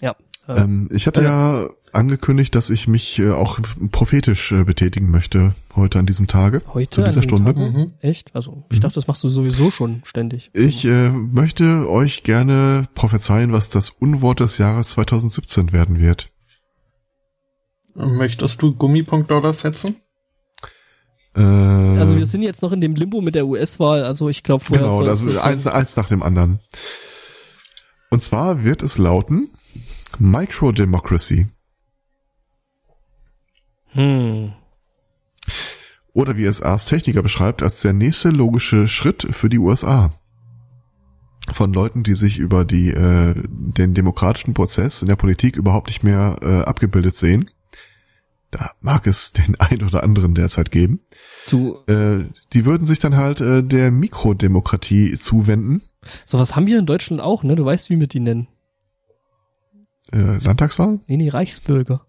ja. Äh, ähm, ich hatte äh, ja angekündigt, dass ich mich äh, auch prophetisch äh, betätigen möchte heute an diesem Tage. Heute zu dieser Stunde. Mhm. Echt? Also ich mhm. dachte, das machst du sowieso schon ständig. Ich äh, möchte euch gerne prophezeien, was das Unwort des Jahres 2017 werden wird. Möchtest du Gummipunkt-Dollar setzen? Äh, also wir sind jetzt noch in dem Limbo mit der US-Wahl, also ich glaube vorher Genau, das ist eins, eins nach dem anderen. Und zwar wird es lauten Microdemocracy. Hm. Oder wie es Ars Techniker beschreibt, als der nächste logische Schritt für die USA. Von Leuten, die sich über die, äh, den demokratischen Prozess in der Politik überhaupt nicht mehr äh, abgebildet sehen. Da mag es <laughs> den ein oder anderen derzeit geben. Du, äh, die würden sich dann halt äh, der Mikrodemokratie zuwenden. Sowas haben wir in Deutschland auch, ne? Du weißt, wie wir die nennen. Äh, Landtagswahl? Nee, nee, Reichsbürger.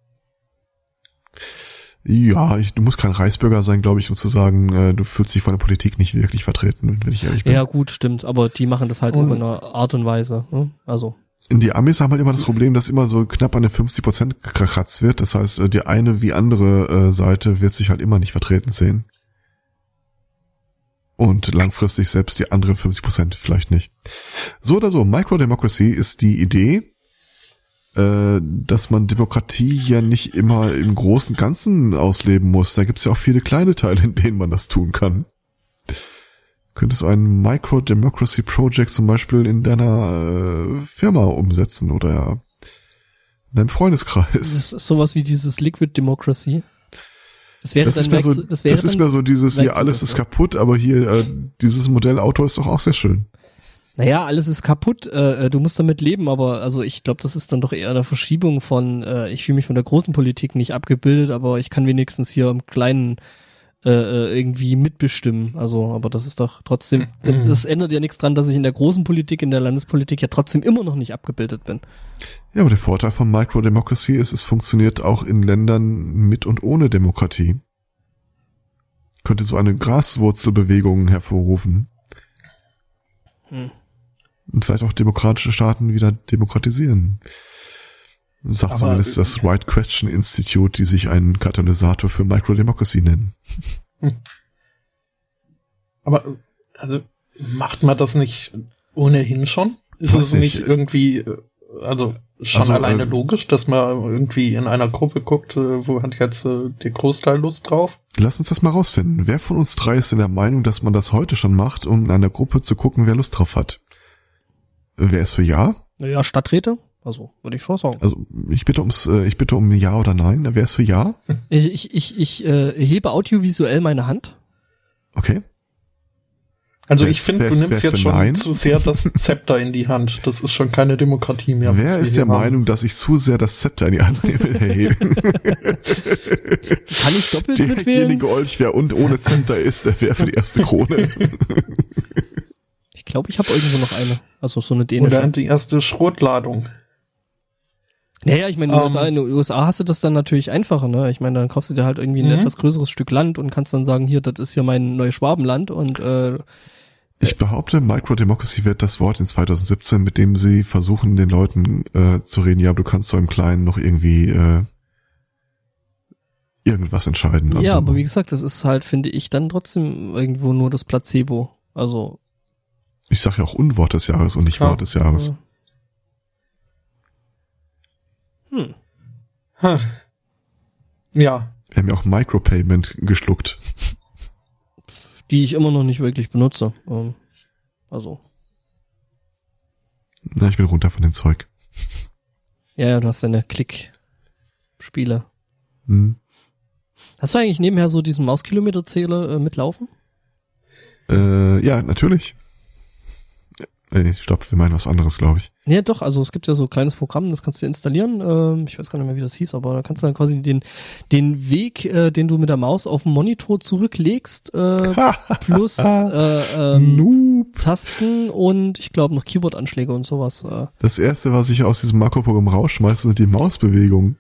Ja, ich, du musst kein Reichsbürger sein, glaube ich, um zu sagen, äh, du fühlst dich von der Politik nicht wirklich vertreten, wenn ich ehrlich bin. Ja, gut, stimmt, aber die machen das halt auch in einer Art und Weise. Ne? Also. Die Amis haben halt immer das Problem, dass immer so knapp an den 50 Prozent gekratzt wird. Das heißt, äh, die eine wie andere äh, Seite wird sich halt immer nicht vertreten sehen. Und langfristig selbst die anderen 50 Prozent vielleicht nicht. So oder so, Microdemocracy ist die Idee, dass man Demokratie ja nicht immer im großen Ganzen ausleben muss. Da gibt es ja auch viele kleine Teile, in denen man das tun kann. Könntest du ein Micro-Democracy Project zum Beispiel in deiner äh, Firma umsetzen oder in deinem Freundeskreis? Das ist sowas wie dieses Liquid Democracy. Das wäre das ist mehr so, das, wäre das ist mehr so dieses, hier alles ist kaputt, aber hier äh, dieses Modell Auto ist doch auch sehr schön. Naja, alles ist kaputt, äh, äh, du musst damit leben, aber also ich glaube, das ist dann doch eher eine Verschiebung von, äh, ich fühle mich von der großen Politik nicht abgebildet, aber ich kann wenigstens hier im Kleinen äh, äh irgendwie mitbestimmen. Also, aber das ist doch trotzdem, <clears throat> das ändert ja nichts dran, dass ich in der großen Politik, in der Landespolitik ja trotzdem immer noch nicht abgebildet bin. Ja, aber der Vorteil von Microdemocracy ist, es funktioniert auch in Ländern mit und ohne Demokratie. Könnte so eine Graswurzelbewegung hervorrufen. Hm und vielleicht auch demokratische Staaten wieder demokratisieren. Sagt Aber zumindest das Right Question Institute, die sich einen Katalysator für Microdemocracy nennen. <laughs> Aber also macht man das nicht ohnehin schon? Ist es nicht irgendwie, also schon also, alleine äh, logisch, dass man irgendwie in einer Gruppe guckt, äh, wo hat jetzt äh, der Großteil Lust drauf? Lass uns das mal rausfinden. Wer von uns drei ist in der Meinung, dass man das heute schon macht, um in einer Gruppe zu gucken, wer Lust drauf hat? Wer ist für Ja? Ja, Stadträte Also, würde ich schon sagen. Also, ich bitte ums, äh, ich bitte um Ja oder Nein. Wer ist für Ja? Ich, ich, ich, ich äh, hebe audiovisuell meine Hand. Okay. Also wer ich finde, du nimmst jetzt schon Nein? zu sehr das <laughs> Zepter in die Hand. Das ist schon keine Demokratie mehr. Wer ist der Meinung, dass ich zu sehr das Zepter in die Hand nehme? Hey. <laughs> Kann ich doppelt Derjenige mitwählen? Derjenige Olch, wer und ohne Zepter ist, der wäre für die erste Krone. <laughs> ich glaube, ich habe irgendwo noch eine. Also so eine dänische. Oder die erste Schrotladung. Naja, ich meine, in, um, ähm. in den USA hast du das dann natürlich einfacher, ne? Ich meine, dann kaufst du dir halt irgendwie ein mhm. etwas größeres Stück Land und kannst dann sagen, hier, das ist hier mein neues Schwabenland und äh, ich behaupte, Microdemocracy wird das Wort in 2017, mit dem sie versuchen, den Leuten äh, zu reden, ja, du kannst so im Kleinen noch irgendwie äh, irgendwas entscheiden. Also, ja, aber wie gesagt, das ist halt, finde ich, dann trotzdem irgendwo nur das Placebo. Also. Ich sage ja auch Unwort des Jahres und nicht ja, Wort des Jahres. Hm. Hm. Ja. Wir haben ja auch Micropayment geschluckt die ich immer noch nicht wirklich benutze. Ähm, also. Na, ich bin runter von dem Zeug. Ja, ja, du hast deine Klick-Spiele. Hm. Hast du eigentlich nebenher so diesen Mauskilometerzähler äh, mitlaufen? Äh, ja, natürlich. Ey, stopp, wir meinen was anderes, glaube ich. Ja, doch, also es gibt ja so ein kleines Programm, das kannst du installieren. Ähm, ich weiß gar nicht mehr, wie das hieß, aber da kannst du dann quasi den, den Weg, äh, den du mit der Maus auf dem Monitor zurücklegst, äh, <laughs> plus äh, ähm, Tasten und ich glaube noch Keyboard-Anschläge und sowas. Äh. Das erste, was ich aus diesem Makroprogramm rausschmeiße, sind die Mausbewegungen.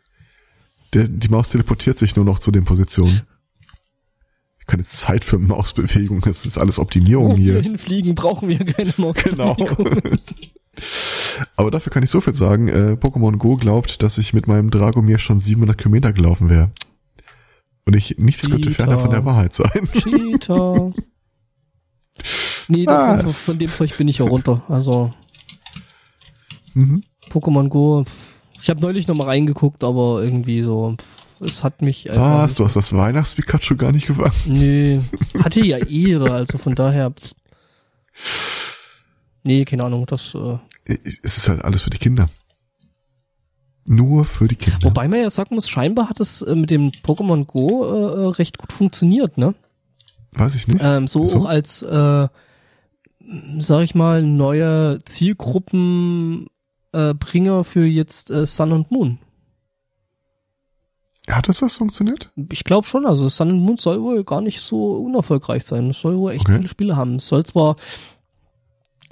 Der, die Maus teleportiert sich nur noch zu den Positionen <laughs> keine Zeit für Mausbewegung. Das ist alles Optimierung Wo hier. Wir hinfliegen, brauchen wir keine <laughs> Mausbewegung. Genau. Aber dafür kann ich so viel sagen. Äh, Pokémon Go glaubt, dass ich mit meinem Dragomir schon 700 Kilometer gelaufen wäre. Und ich, nichts Cheater. könnte ferner von der Wahrheit sein. Cheater. Nee, ah, von, von, dem Zeug bin ich ja runter. Also. Mhm. Pokémon Go. Ich habe neulich noch mal reingeguckt, aber irgendwie so. Es hat mich. Was? Du hast das Weihnachts-Pikachu gar nicht gefangen? Nee. <laughs> Hatte ja Ehre, also von daher. Nee, keine Ahnung, das. Äh es ist halt alles für die Kinder. Nur für die Kinder. Wobei man ja sagen muss, scheinbar hat es äh, mit dem Pokémon Go äh, äh, recht gut funktioniert, ne? Weiß ich nicht. Ähm, so, so, auch als, äh, sag ich mal, neue Zielgruppenbringer äh, für jetzt äh, Sun und Moon. Hat das das funktioniert? Ich glaube schon. Also Sun and Moon soll wohl gar nicht so unerfolgreich sein. Es soll wohl echt okay. viele Spiele haben. Es soll zwar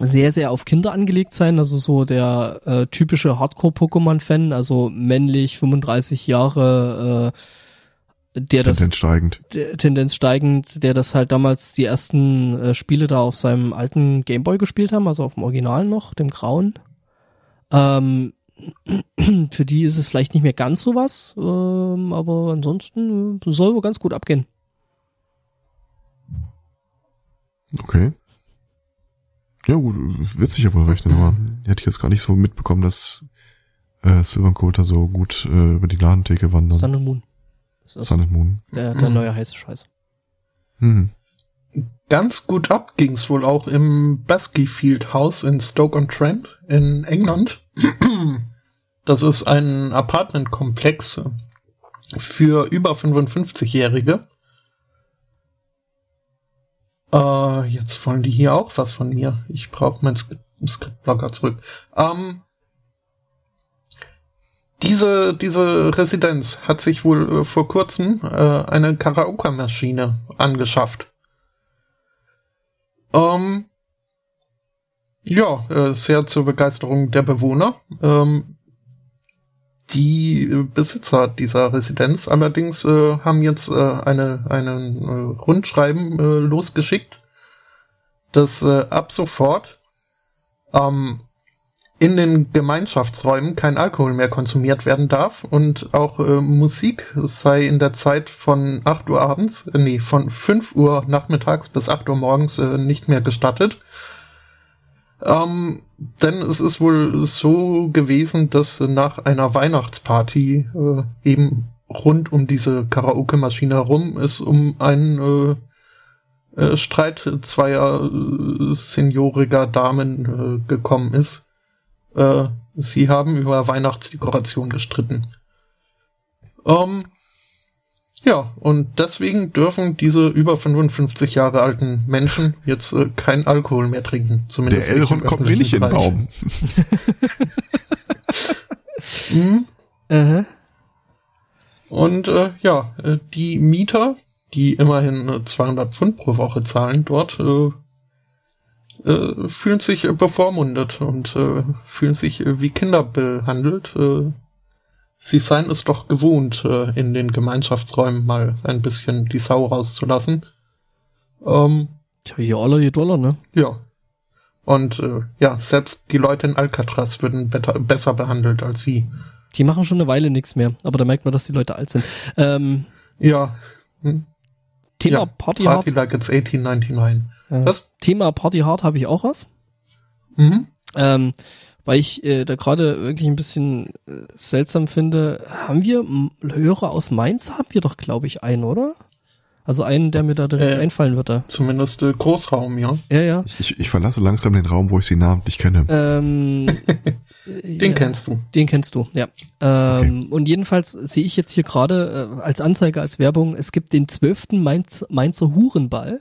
sehr, sehr auf Kinder angelegt sein, also so der äh, typische Hardcore-Pokémon-Fan, also männlich, 35 Jahre, äh, der Tendenz das steigend. Tendenz steigend, der das halt damals die ersten äh, Spiele da auf seinem alten Gameboy gespielt haben, also auf dem Original noch, dem grauen. Ähm, für die ist es vielleicht nicht mehr ganz so was, ähm, aber ansonsten äh, soll wohl ganz gut abgehen. Okay. Ja gut, wird sich ja wohl rechnen, aber hätte ich jetzt gar nicht so mitbekommen, dass äh, Silvan Coulter so gut äh, über die Ladentheke wandern. Sun and Moon. Sun and Moon. Der, der neue heiße Scheiß. Mhm. Ganz gut ab ging's wohl auch im Baskyfield House in Stoke-on-Trent in England. <clears throat> Das ist ein Apartmentkomplex für über 55-Jährige. Äh, jetzt wollen die hier auch was von mir. Ich brauche meinen Skriptblogger zurück. Ähm, diese, diese Residenz hat sich wohl äh, vor kurzem äh, eine Karaoke-Maschine angeschafft. Ähm, ja, äh, sehr zur Begeisterung der Bewohner. Ähm, die Besitzer dieser Residenz allerdings äh, haben jetzt äh, eine, äh, Rundschreiben äh, losgeschickt, dass äh, ab sofort ähm, in den Gemeinschaftsräumen kein Alkohol mehr konsumiert werden darf und auch äh, Musik sei in der Zeit von 8 Uhr abends, äh, nee, von 5 Uhr nachmittags bis 8 Uhr morgens äh, nicht mehr gestattet. Ähm, denn es ist wohl so gewesen, dass nach einer Weihnachtsparty äh, eben rund um diese Karaoke-Maschine herum es um einen äh, Streit zweier senioriger Damen gekommen ist, äh, sie haben über Weihnachtsdekoration gestritten. Ähm, ja, und deswegen dürfen diese über 55 Jahre alten Menschen jetzt äh, kein Alkohol mehr trinken. Zumindest Der Elrond kommt mir nicht in den Baum. <laughs> mhm. uh -huh. Und äh, ja, äh, die Mieter, die immerhin 200 äh, Pfund pro Woche zahlen dort, äh, äh, fühlen sich bevormundet und äh, fühlen sich äh, wie Kinder behandelt. Äh, sie seien es doch gewohnt, äh, in den Gemeinschaftsräumen mal ein bisschen die Sau rauszulassen. Ähm, Tja, hier alle je Dollar, ne? Ja. Und äh, ja, selbst die Leute in Alcatraz würden better, besser behandelt als sie. Die machen schon eine Weile nichts mehr, aber da merkt man, dass die Leute alt sind. Ähm, ja. Hm. Thema ja, Party, Party Hard. like it's 1899. Was? Thema Party Hard habe ich auch was. Mhm. Ähm, weil ich äh, da gerade wirklich ein bisschen äh, seltsam finde, haben wir Hörer aus Mainz? Haben wir doch, glaube ich, einen, oder? Also einen, der mir da direkt äh, einfallen wird. Da. Zumindest äh, Großraum, ja. Ja, ja. Ich, ich verlasse langsam den Raum, wo ich sie namentlich kenne. Ähm, <laughs> den ja, kennst du. Den kennst du, ja. Ähm, okay. Und jedenfalls sehe ich jetzt hier gerade äh, als Anzeige, als Werbung, es gibt den zwölften Mainz, Mainzer Hurenball.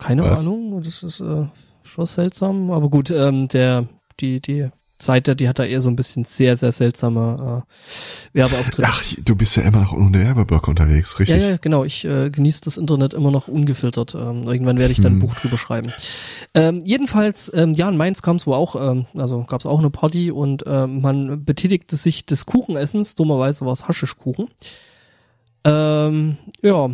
Keine Was? Ahnung, das ist äh, schon seltsam, aber gut, ähm, der, die, die Seite, die hat da eher so ein bisschen sehr, sehr seltsame äh, Werbeauftritte. Ach, du bist ja immer noch ohne Werbeblock unterwegs, richtig? Ja, ja, genau. Ich äh, genieße das Internet immer noch ungefiltert. Ähm, irgendwann werde ich dann hm. ein Buch drüber schreiben. Ähm, jedenfalls, ähm, ja, in Mainz kam es wohl auch, ähm, also gab es auch eine Party und äh, man betätigte sich des Kuchenessens. Dummerweise war es Haschischkuchen. Ähm, ja,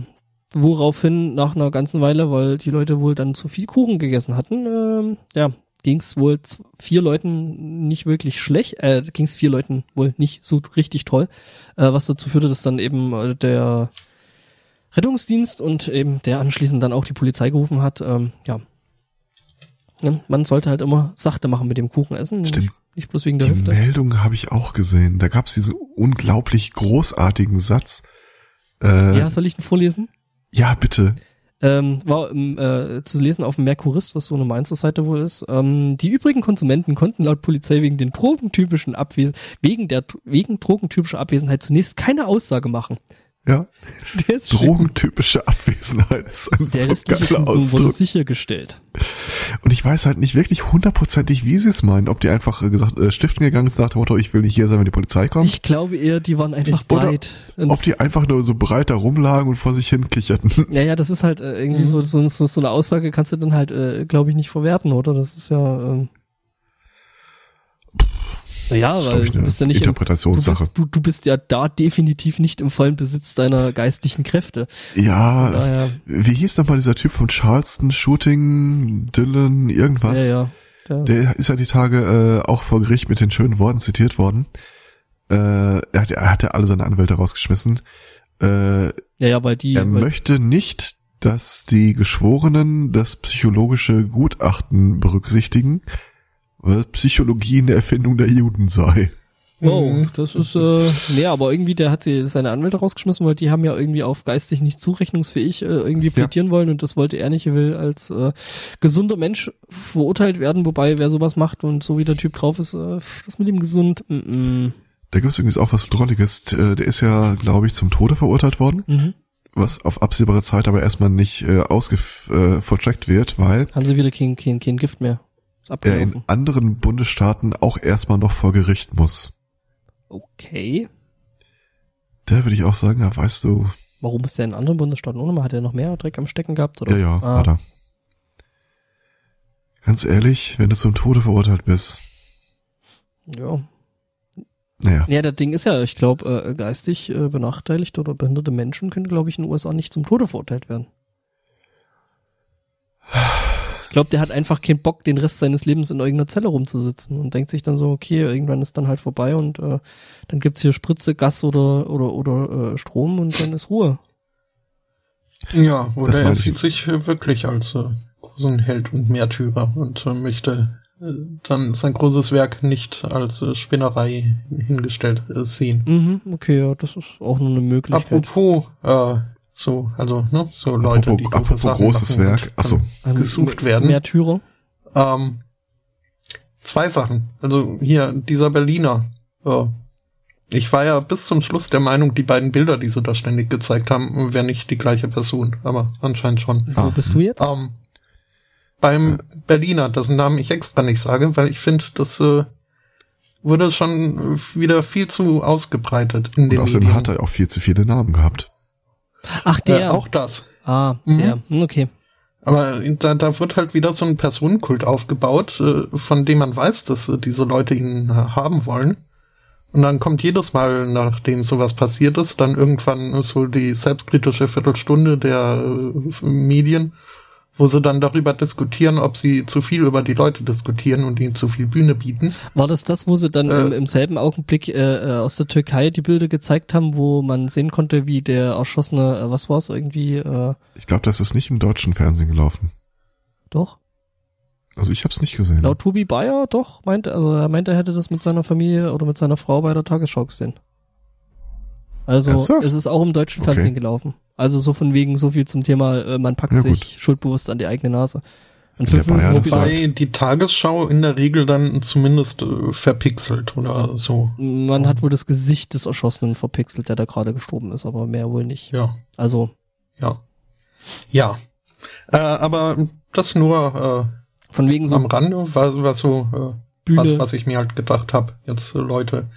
woraufhin nach einer ganzen Weile, weil die Leute wohl dann zu viel Kuchen gegessen hatten, ähm, ja, ging es wohl vier Leuten nicht wirklich schlecht, äh, ging es vier Leuten wohl nicht so richtig toll, äh, was dazu führte, dass dann eben äh, der Rettungsdienst und eben der anschließend dann auch die Polizei gerufen hat, ähm, ja. ja. Man sollte halt immer sachte machen mit dem Kuchenessen. Stimmt. Nicht bloß wegen der die Hüfte. Meldung habe ich auch gesehen. Da gab es diesen unglaublich großartigen Satz. Äh, ja, soll ich ihn vorlesen? Ja, bitte. Ähm, war ähm, äh, zu lesen auf dem Merkurist, was so eine Mainzer Seite wohl ist. Ähm, die übrigen Konsumenten konnten laut Polizei wegen den drogentypischen Abwesen wegen der wegen drogentypischer Abwesenheit zunächst keine Aussage machen. Ja. <laughs> Der ist Drogentypische Abwesenheit ist ein der so geiler Ausdruck. wurde sichergestellt. Und ich weiß halt nicht wirklich hundertprozentig, wie sie es meinen. Ob die einfach äh, gesagt, äh, stiften gegangen sind nach dem Motto, ich will nicht hier sein, wenn die Polizei kommt. Ich glaube eher, die waren einfach ich, breit. Ob die einfach nur so breit da rumlagen und vor sich hin kicherten. <laughs> Ja, ja, das ist halt äh, irgendwie mhm. so, so, so, eine Aussage kannst du dann halt, äh, glaube ich, nicht verwerten, oder? Das ist ja... Ähm naja, weil du bist ja nicht Interpretationssache. Im, du, bist, du, du, bist ja da definitiv nicht im vollen Besitz deiner geistlichen Kräfte. Ja, daher, wie hieß nochmal dieser Typ von Charleston Shooting, Dylan, irgendwas? Ja, ja. Der, der ist ja die Tage äh, auch vor Gericht mit den schönen Worten zitiert worden. Äh, er, hat, er hat ja alle seine Anwälte rausgeschmissen. Äh, ja, ja, weil die. Er weil möchte nicht, dass die Geschworenen das psychologische Gutachten berücksichtigen, weil Psychologie in der Erfindung der Juden sei. Oh, mhm. das ist, äh, nee, aber irgendwie, der hat sie seine Anwälte rausgeschmissen, weil die haben ja irgendwie auf geistig nicht zurechnungsfähig äh, irgendwie plädieren ja. wollen und das wollte er nicht, er will als äh, gesunder Mensch verurteilt werden, wobei wer sowas macht und so wie der Typ drauf ist, äh, das mit ihm gesund. Mm -mm. Da gibt es übrigens auch was Drolliges, äh, der ist ja, glaube ich, zum Tode verurteilt worden. Mhm. Was auf absehbare Zeit aber erstmal nicht äh, ausge äh, vollstreckt wird, weil. Haben sie wieder kein, kein, kein Gift mehr er in anderen Bundesstaaten auch erstmal noch vor Gericht muss. Okay. Da würde ich auch sagen, ja, weißt du. Warum ist der in anderen Bundesstaaten ohne? Hat er noch mehr Dreck am Stecken gehabt? Oder? Ja, ja, ah. hat er. Ganz ehrlich, wenn du zum Tode verurteilt bist. Ja. Naja. Ja, das Ding ist ja, ich glaube, äh, geistig äh, benachteiligt oder behinderte Menschen können, glaube ich, in den USA nicht zum Tode verurteilt werden. Ich glaube, der hat einfach keinen Bock, den Rest seines Lebens in irgendeiner Zelle rumzusitzen und denkt sich dann so, okay, irgendwann ist dann halt vorbei und äh, dann gibt's hier Spritze, Gas oder oder oder äh, Strom und dann ist Ruhe. Ja, oder er sieht sich wirklich als äh, großen Held und Märtyrer und äh, möchte äh, dann sein großes Werk nicht als äh, Spinnerei hingestellt äh, sehen. Mhm, okay, ja, das ist auch nur eine Möglichkeit. Apropos äh, so, also, ne, so Leute, apropos, die apropos Sachen großes Werk, achso, gesucht werden. Märtyrer. Ähm, zwei Sachen. Also hier, dieser Berliner. Ja. Ich war ja bis zum Schluss der Meinung, die beiden Bilder, die sie da ständig gezeigt haben, wären nicht die gleiche Person. Aber anscheinend schon. Wo bist du jetzt? Ähm, beim Berliner, dessen Namen ich extra nicht sage, weil ich finde, das äh, wurde schon wieder viel zu ausgebreitet in den Und außerdem Medien. hat er auch viel zu viele Namen gehabt. Ach, der. Äh, auch das. Ah, mhm. der. Hm, okay. Aber da, da wird halt wieder so ein Personenkult aufgebaut, äh, von dem man weiß, dass äh, diese Leute ihn äh, haben wollen. Und dann kommt jedes Mal, nachdem sowas passiert ist, dann irgendwann so die selbstkritische Viertelstunde der Medien, wo sie dann darüber diskutieren, ob sie zu viel über die Leute diskutieren und ihnen zu viel Bühne bieten. War das das, wo sie dann äh, im, im, selben Augenblick äh, äh, aus der Türkei die Bilder gezeigt haben, wo man sehen konnte, wie der erschossene, äh, was war es irgendwie? Äh, ich glaube, das ist nicht im deutschen Fernsehen gelaufen. Doch. Also ich habe es nicht gesehen. Laut Tobi Bayer doch, meinte, also er meinte, er hätte das mit seiner Familie oder mit seiner Frau bei der Tagesschau gesehen. Also Ernsthaft? es ist auch im deutschen Fernsehen okay. gelaufen. Also so von wegen so viel zum Thema, äh, man packt ja, sich gut. schuldbewusst an die eigene Nase. Und für Wobei die Tagesschau in der Regel dann zumindest äh, verpixelt oder so. Man hat wohl das Gesicht des Erschossenen verpixelt, der da gerade gestorben ist, aber mehr wohl nicht. Ja. Also. Ja. Ja. Äh, aber das nur äh, von wegen so am Rande war, war so äh, was, was ich mir halt gedacht habe. Jetzt äh, Leute,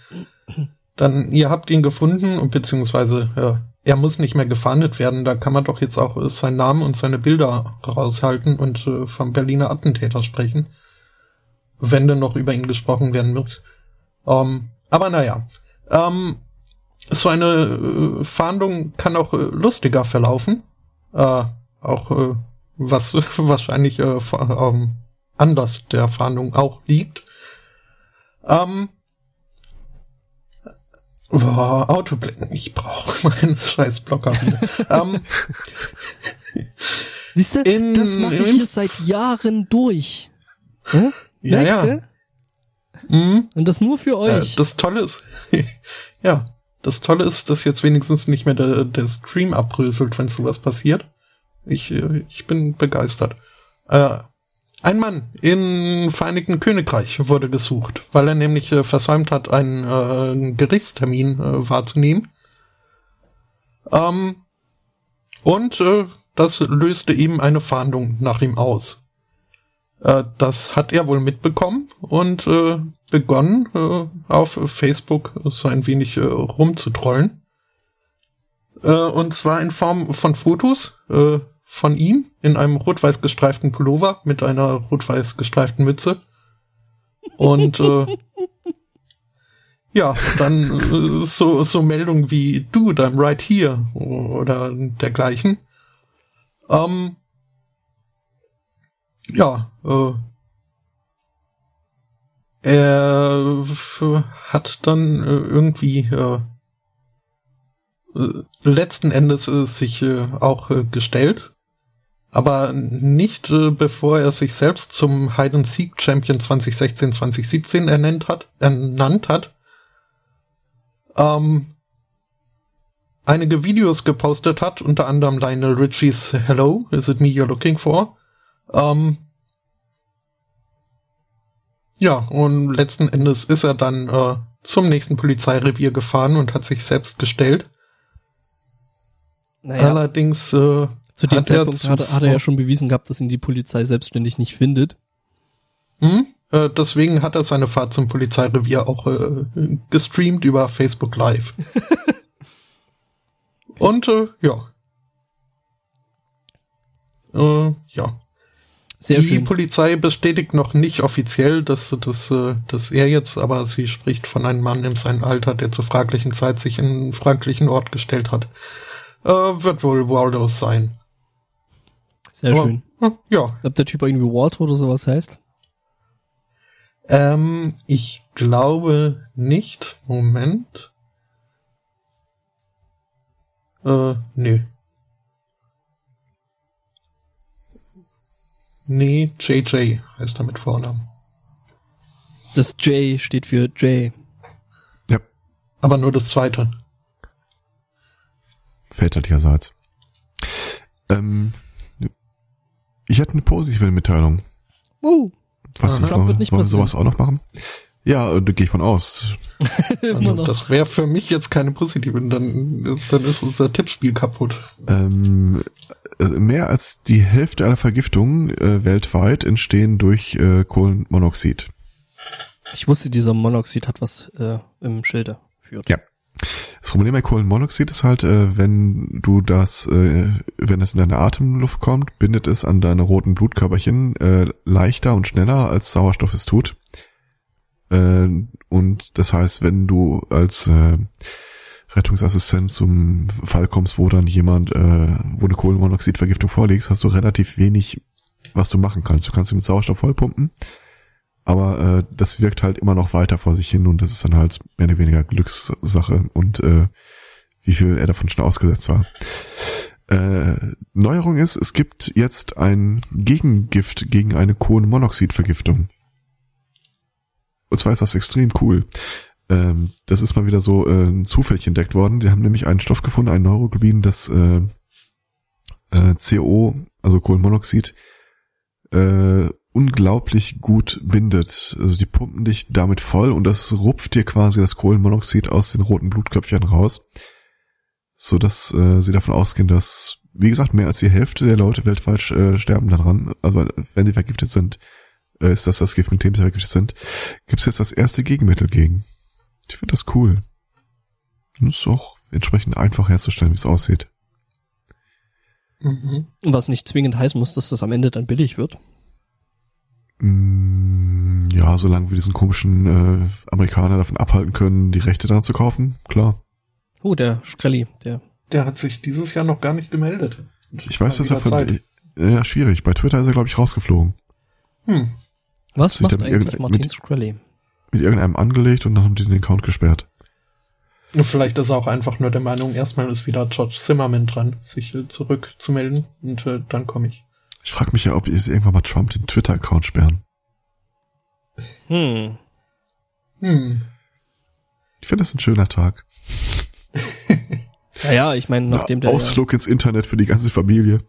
dann ihr habt ihn gefunden beziehungsweise ja, er muss nicht mehr gefahndet werden. Da kann man doch jetzt auch äh, seinen Namen und seine Bilder raushalten und äh, vom Berliner Attentäter sprechen. Wenn denn noch über ihn gesprochen werden wird. Ähm, aber naja. Ähm, so eine äh, Fahndung kann auch äh, lustiger verlaufen. Äh, auch äh, was <laughs> wahrscheinlich äh, ähm, anders der Fahndung auch liegt. Ähm, Boah, Autoblenden. Ich brauche <laughs> meinen scheiß Blocker wieder. um, <laughs> ähm, Siehst du, in, das mache ich hier seit Jahren durch. Hm? Ja, Merkst ja. Mhm. Und das nur für euch. Äh, das Tolle ist, <laughs> ja, das Tolle ist, dass jetzt wenigstens nicht mehr der, der Stream abbröselt, wenn sowas passiert. Ich, äh, ich bin begeistert. Äh, ein Mann im Vereinigten Königreich wurde gesucht, weil er nämlich äh, versäumt hat, einen äh, Gerichtstermin äh, wahrzunehmen. Ähm, und äh, das löste ihm eine Fahndung nach ihm aus. Äh, das hat er wohl mitbekommen und äh, begonnen, auf Facebook so ein wenig rumzutrollen. und zwar in Form von Fotos von ihm in einem rot-weiß gestreiften Pullover mit einer rot-weiß gestreiften Mütze. Und äh, ja, dann äh, so, so Meldungen wie Dude, I'm right here oder dergleichen. Ähm, ja, äh, er hat dann äh, irgendwie äh, äh letzten Endes äh, sich äh, auch äh, gestellt aber nicht äh, bevor er sich selbst zum Hide and Seek Champion 2016-2017 ernannt hat, ernannt hat. Ähm, einige Videos gepostet hat, unter anderem Lionel Richies Hello, is it me you're looking for? Ähm, ja, und letzten Endes ist er dann äh, zum nächsten Polizeirevier gefahren und hat sich selbst gestellt. Naja. Allerdings äh, zu dem hat Zeitpunkt er hat, hat, er ja schon bewiesen gehabt, dass ihn die Polizei selbstständig nicht findet. Hm? Äh, deswegen hat er seine Fahrt zum Polizeirevier auch äh, gestreamt über Facebook Live. <laughs> Und äh, ja. Äh, ja. Sehr die schön. Polizei bestätigt noch nicht offiziell, dass, dass, äh, dass er jetzt, aber sie spricht von einem Mann in seinem Alter, der zur fraglichen Zeit sich in einen fraglichen Ort gestellt hat. Äh, wird wohl Waldo sein. Sehr Aber, schön. Ja. Ob der Typ irgendwie Walter oder sowas heißt? Ähm, ich glaube nicht. Moment. Äh, nee. Nee, JJ heißt er mit Vornamen. Das J steht für J. Ja. Aber nur das zweite. Väterlicherseits. Ähm, ich hätte eine positive Mitteilung. Uh. Was Trump wird nicht wollen wir sowas auch noch machen? Ja, da gehe ich von aus. <laughs> also, das wäre für mich jetzt keine positive, dann, dann ist unser Tippspiel kaputt. Ähm, also mehr als die Hälfte aller Vergiftungen äh, weltweit entstehen durch äh, Kohlenmonoxid. Ich wusste, dieser Monoxid hat was äh, im Schilde führt. Ja. Das Problem bei Kohlenmonoxid ist halt, äh, wenn du das, äh, wenn es in deine Atemluft kommt, bindet es an deine roten Blutkörperchen äh, leichter und schneller als Sauerstoff es tut. Äh, und das heißt, wenn du als äh, Rettungsassistent zum Fall kommst, wo dann jemand, äh, wo eine Kohlenmonoxidvergiftung vorliegt, hast du relativ wenig, was du machen kannst. Du kannst ihn mit Sauerstoff vollpumpen, aber äh, das wirkt halt immer noch weiter vor sich hin und das ist dann halt mehr oder weniger Glückssache und äh, wie viel er davon schon ausgesetzt war. Äh, Neuerung ist, es gibt jetzt ein Gegengift gegen eine Kohlenmonoxidvergiftung. Und zwar ist das extrem cool. Ähm, das ist mal wieder so äh, zufällig entdeckt worden. Die haben nämlich einen Stoff gefunden, ein Neuroglobin, das äh, äh, CO, also Kohlenmonoxid, äh, unglaublich gut bindet. Also die pumpen dich damit voll und das rupft dir quasi das Kohlenmonoxid aus den roten Blutköpfchen raus, so dass äh, sie davon ausgehen, dass wie gesagt mehr als die Hälfte der Leute weltweit äh, sterben daran, also wenn sie vergiftet sind, äh, ist das das Gift, mit dem sie vergiftet sind. Gibt es jetzt das erste Gegenmittel gegen? Ich finde das cool. Und ist auch entsprechend einfach herzustellen, wie es aussieht. Mhm. Was nicht zwingend heißen muss, dass das am Ende dann billig wird. Mm, ja, solange wir diesen komischen äh, Amerikaner davon abhalten können, die Rechte daran zu kaufen, klar. Oh, der Skrelli, der. Der hat sich dieses Jahr noch gar nicht gemeldet. Ich weiß, dass er von, ja, schwierig. Bei Twitter ist er, glaube ich, rausgeflogen. Hm. Was macht eigentlich Martin Skrelli? mit irgendeinem angelegt und dann haben die den Account gesperrt. Vielleicht ist er auch einfach nur der Meinung, erstmal ist wieder George Zimmerman dran, sich äh, zurückzumelden und äh, dann komme ich. Ich frage mich ja, ob jetzt irgendwann mal Trump den Twitter-Account sperren. Hm. Hm. Ich finde das ein schöner Tag. <laughs> naja, ich meine, nachdem der. Ausflug ja ins Internet für die ganze Familie.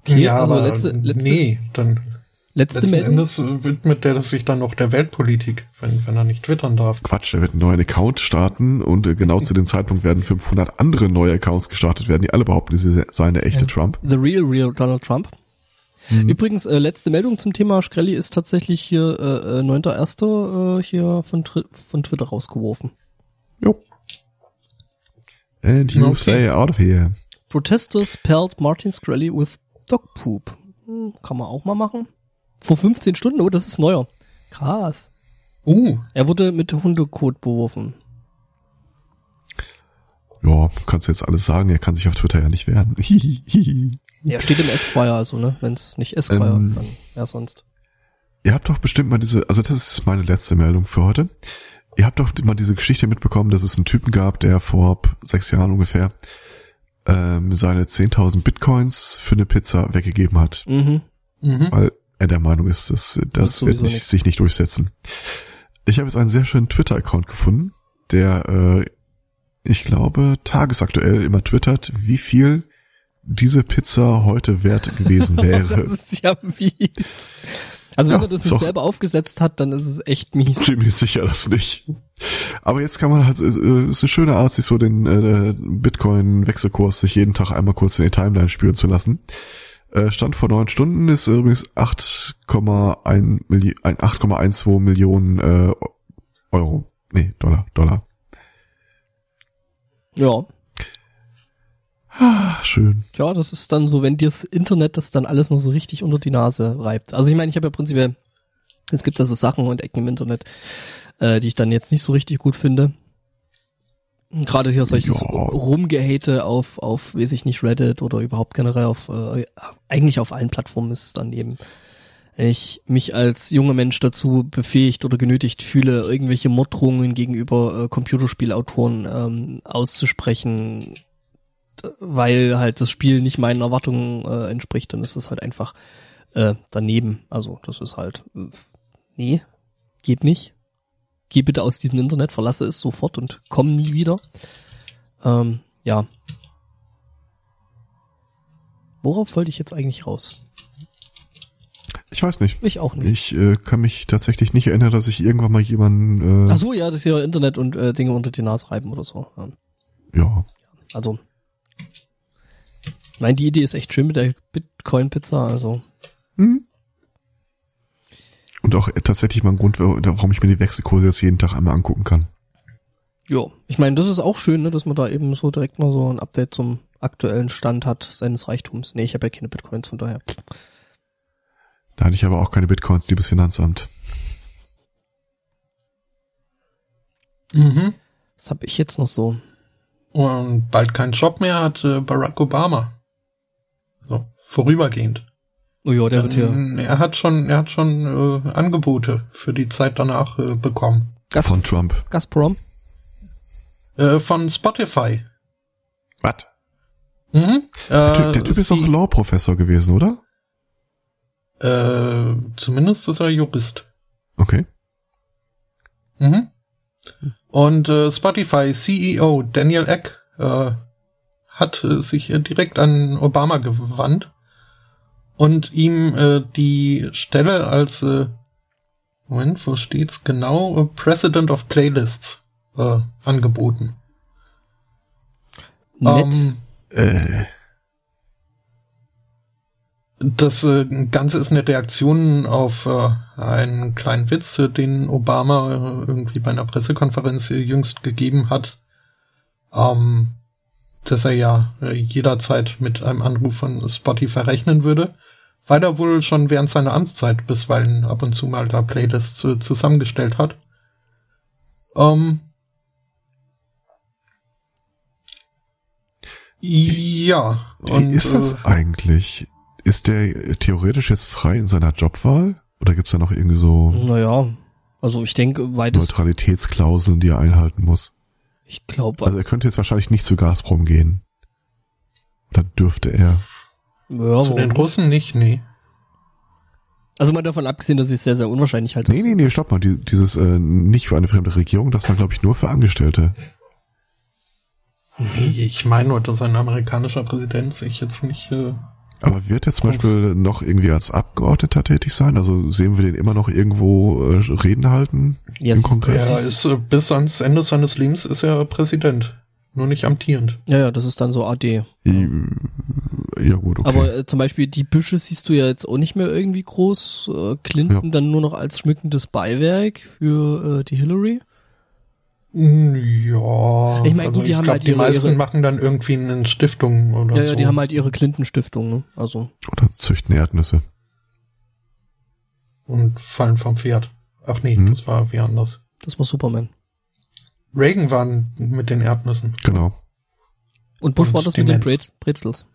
Okay, ja, also letzte, letzte. Nee, dann Letzte Letzten Meldung. Endes widmet der sich dann noch der Weltpolitik, wenn, wenn er nicht twittern darf. Quatsch, er wird einen neuen Account starten und äh, genau zu dem Zeitpunkt werden 500 andere neue Accounts gestartet werden, die alle behaupten, sie seien der echte ja. Trump. The real, real Donald Trump. Mhm. Übrigens, äh, letzte Meldung zum Thema Skrelli ist tatsächlich hier äh, 9.1. Äh, äh, hier von, von Twitter rausgeworfen. Jo. And you okay. say out of here. Protesters pelled Martin Skrelly with dog poop. Hm, kann man auch mal machen. Vor 15 Stunden? Oh, das ist neuer. Krass. Uh. Er wurde mit Hundekot beworfen. Ja, kannst du jetzt alles sagen. Er kann sich auf Twitter ja nicht wehren. <laughs> ja, steht im Esquire, also, ne? Wenn es nicht Esquire, ähm, dann wer sonst. Ihr habt doch bestimmt mal diese, also das ist meine letzte Meldung für heute. Ihr habt doch mal diese Geschichte mitbekommen, dass es einen Typen gab, der vor sechs Jahren ungefähr ähm, seine 10.000 Bitcoins für eine Pizza weggegeben hat. Mhm. Mhm. Weil er der Meinung ist, dass das, das wird nicht, sich nicht durchsetzen. Ich habe jetzt einen sehr schönen Twitter-Account gefunden, der, äh, ich glaube, tagesaktuell immer twittert, wie viel diese Pizza heute wert gewesen <laughs> wäre. das ist ja mies. Also wenn ja, er das nicht selber aufgesetzt hat, dann ist es echt mies. <laughs> Ziemlich sicher das nicht. Aber jetzt kann man halt, ist eine schöne Art, sich so den äh, Bitcoin-Wechselkurs sich jeden Tag einmal kurz in die Timeline spüren zu lassen. Äh, Stand vor neun Stunden ist übrigens 8,1 Milli 8,12 Millionen äh, Euro. Nee, Dollar, Dollar. Ja. Ah, schön. Ja, das ist dann so, wenn dir das Internet das dann alles noch so richtig unter die Nase reibt. Also ich meine, ich habe ja prinzipiell, es gibt da so Sachen und Ecken im Internet, äh, die ich dann jetzt nicht so richtig gut finde. Gerade hier solches ja. Rumgehate auf, auf, weiß ich nicht, Reddit oder überhaupt generell auf, äh, eigentlich auf allen Plattformen ist dann eben, wenn ich mich als junger Mensch dazu befähigt oder genötigt fühle, irgendwelche Morddrohungen gegenüber äh, Computerspielautoren ähm, auszusprechen, weil halt das Spiel nicht meinen Erwartungen äh, entspricht, dann ist es halt einfach äh, daneben. Also das ist halt, äh, nee, geht nicht geh bitte aus diesem Internet, verlasse es sofort und komm nie wieder. Ähm, ja. Worauf wollte ich jetzt eigentlich raus? Ich weiß nicht. Ich auch nicht. Ich äh, kann mich tatsächlich nicht erinnern, dass ich irgendwann mal jemanden. Äh Ach so, ja, das hier Internet und äh, Dinge unter die Nase reiben oder so. Ja. ja. Also. Nein, die Idee ist echt schön mit der Bitcoin-Pizza, also. Hm? Und auch tatsächlich mal ein Grund, warum ich mir die Wechselkurse jetzt jeden Tag einmal angucken kann. Ja, ich meine, das ist auch schön, ne, dass man da eben so direkt mal so ein Update zum aktuellen Stand hat seines Reichtums. Nee, ich habe ja keine Bitcoins, von daher. Da hatte ich aber auch keine Bitcoins, liebes Finanzamt. Mhm. Was habe ich jetzt noch so? Und bald keinen Job mehr hat äh, Barack Obama. So, vorübergehend. Oh ja, der wird hier. Ähm, er hat schon, er hat schon äh, Angebote für die Zeit danach äh, bekommen. Gas von Trump. Gazprom? Äh, von Spotify. Was? Mhm. Der, typ, der typ ist doch Law-Professor gewesen, oder? Äh, zumindest ist er Jurist. Okay. Mhm. Und äh, Spotify CEO Daniel Eck äh, hat äh, sich direkt an Obama gewandt und ihm äh, die Stelle als äh, Moment, wo steht's genau? President of Playlists äh, angeboten. Nett. Ähm, äh. Das äh, Ganze ist eine Reaktion auf äh, einen kleinen Witz, äh, den Obama äh, irgendwie bei einer Pressekonferenz äh, jüngst gegeben hat, ähm, dass er ja äh, jederzeit mit einem Anruf von Spotify rechnen würde, weil er wohl schon während seiner Amtszeit bisweilen ab und zu mal da Playlists zusammengestellt hat. Ähm, ja. Wie und, ist das eigentlich? Ist der theoretisch jetzt frei in seiner Jobwahl? Oder gibt's da noch irgendwie so naja, also ich denke, weil Neutralitätsklauseln, die er einhalten muss? Ich glaube. Also er könnte jetzt wahrscheinlich nicht zu Gazprom gehen. Oder dürfte er? Ja, zu den Russen nicht, nee. Also mal davon abgesehen, dass ich es sehr, sehr unwahrscheinlich halte. Nee, nee, nee, stopp mal. Die, dieses äh, nicht für eine fremde Regierung, das war, glaube ich, nur für Angestellte. Nee, ich meine nur, dass ein amerikanischer Präsident sich jetzt nicht äh, aber wird er zum Beispiel noch irgendwie als Abgeordneter tätig sein? Also sehen wir den immer noch irgendwo äh, Reden halten yes, im Kongress? Er ist äh, bis ans Ende seines Lebens ist er Präsident, nur nicht amtierend. Ja, ja, das ist dann so AD. Ja, gut, okay. Aber äh, zum Beispiel die Büsche siehst du ja jetzt auch nicht mehr irgendwie groß. Äh, Clinton ja. dann nur noch als schmückendes Beiwerk für äh, die Hillary. Ja. Ich meine, gut, also die haben glaub, halt ihre, die meisten ihre, machen dann irgendwie eine Stiftung oder ja, so. Ja, die haben halt ihre Clinton-Stiftung, ne? Also. Oder züchten Erdnüsse. Und fallen vom Pferd. Ach nee, hm. das war wie anders. Das war Superman. Reagan war mit den Erdnüssen. Genau. Und Bush Und war das mit den Brez Brezels.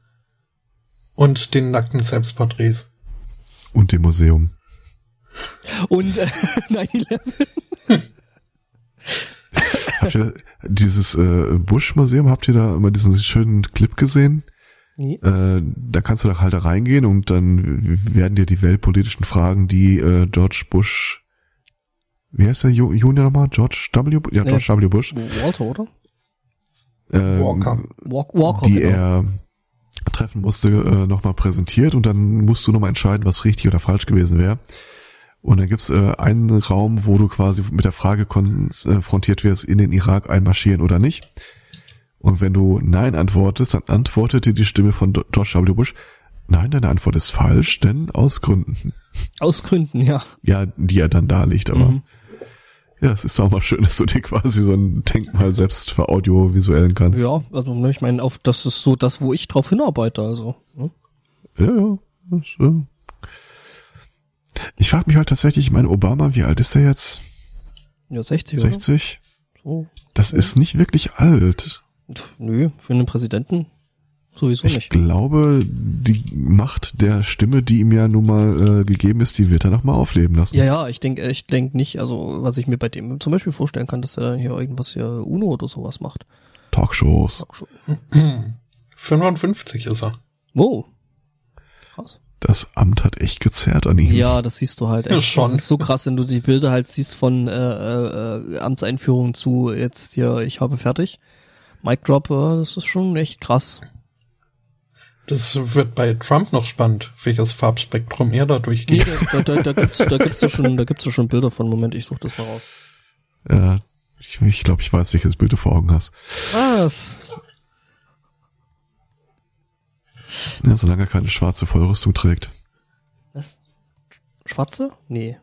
Und den nackten Selbstporträts. Und dem Museum. Und äh, <laughs> 9-11. <laughs> habt ihr dieses äh, Bush-Museum, habt ihr da immer diesen schönen Clip gesehen? Nee. Äh, da kannst du da halt reingehen und dann werden dir die weltpolitischen Fragen, die äh, George Bush, wie heißt der Junior nochmal? George W. Ja, George äh, W. Bush. Walter, oder? Äh, Walker. Walk, Walker. Die genau. er treffen musste, äh, nochmal präsentiert und dann musst du nochmal entscheiden, was richtig oder falsch gewesen wäre. Und dann gibt's äh, einen Raum, wo du quasi mit der Frage konfrontiert wirst, in den Irak einmarschieren oder nicht. Und wenn du Nein antwortest, dann antwortete die Stimme von George W. Bush, Nein, deine Antwort ist falsch, denn aus Gründen. Aus Gründen, ja. Ja, die er dann da liegt, aber mhm. ja, es ist auch mal schön, dass du dir quasi so ein Denkmal selbst veraudiovisuellen kannst. Ja, also ne, ich meine, auf das ist so das, wo ich drauf hinarbeite, also. Ne? Ja, ja. Das, äh, ich frage mich halt tatsächlich, ich meine, Obama, wie alt ist er jetzt? Ja, 60, 60? So. Das ja. ist nicht wirklich alt. Nö, für einen Präsidenten sowieso ich nicht. Ich glaube, die Macht der Stimme, die ihm ja nun mal äh, gegeben ist, die wird er noch mal aufleben lassen. Ja, ja, ich denke ich denk nicht, also was ich mir bei dem zum Beispiel vorstellen kann, dass er dann hier irgendwas hier UNO oder sowas macht. Talkshows. Talkshow. <clears throat> 55 ist er. Wow. Das Amt hat echt gezerrt an ihm. Ja, das siehst du halt echt. Ja, schon. Das ist so krass, wenn du die Bilder halt siehst von äh, äh, Amtseinführung zu jetzt hier, ich habe fertig. Mic Drop, äh, das ist schon echt krass. Das wird bei Trump noch spannend, welches Farbspektrum er da durchgeht. Nee, da, da, da, gibt's, da gibt's ja schon, da gibt's ja schon Bilder von. Moment, ich suche das mal raus. Ja, ich, ich glaube, ich weiß, welches Bild du vor Augen hast. Was? Ja, solange er keine schwarze Vollrüstung trägt. Was? Schwarze? Nee.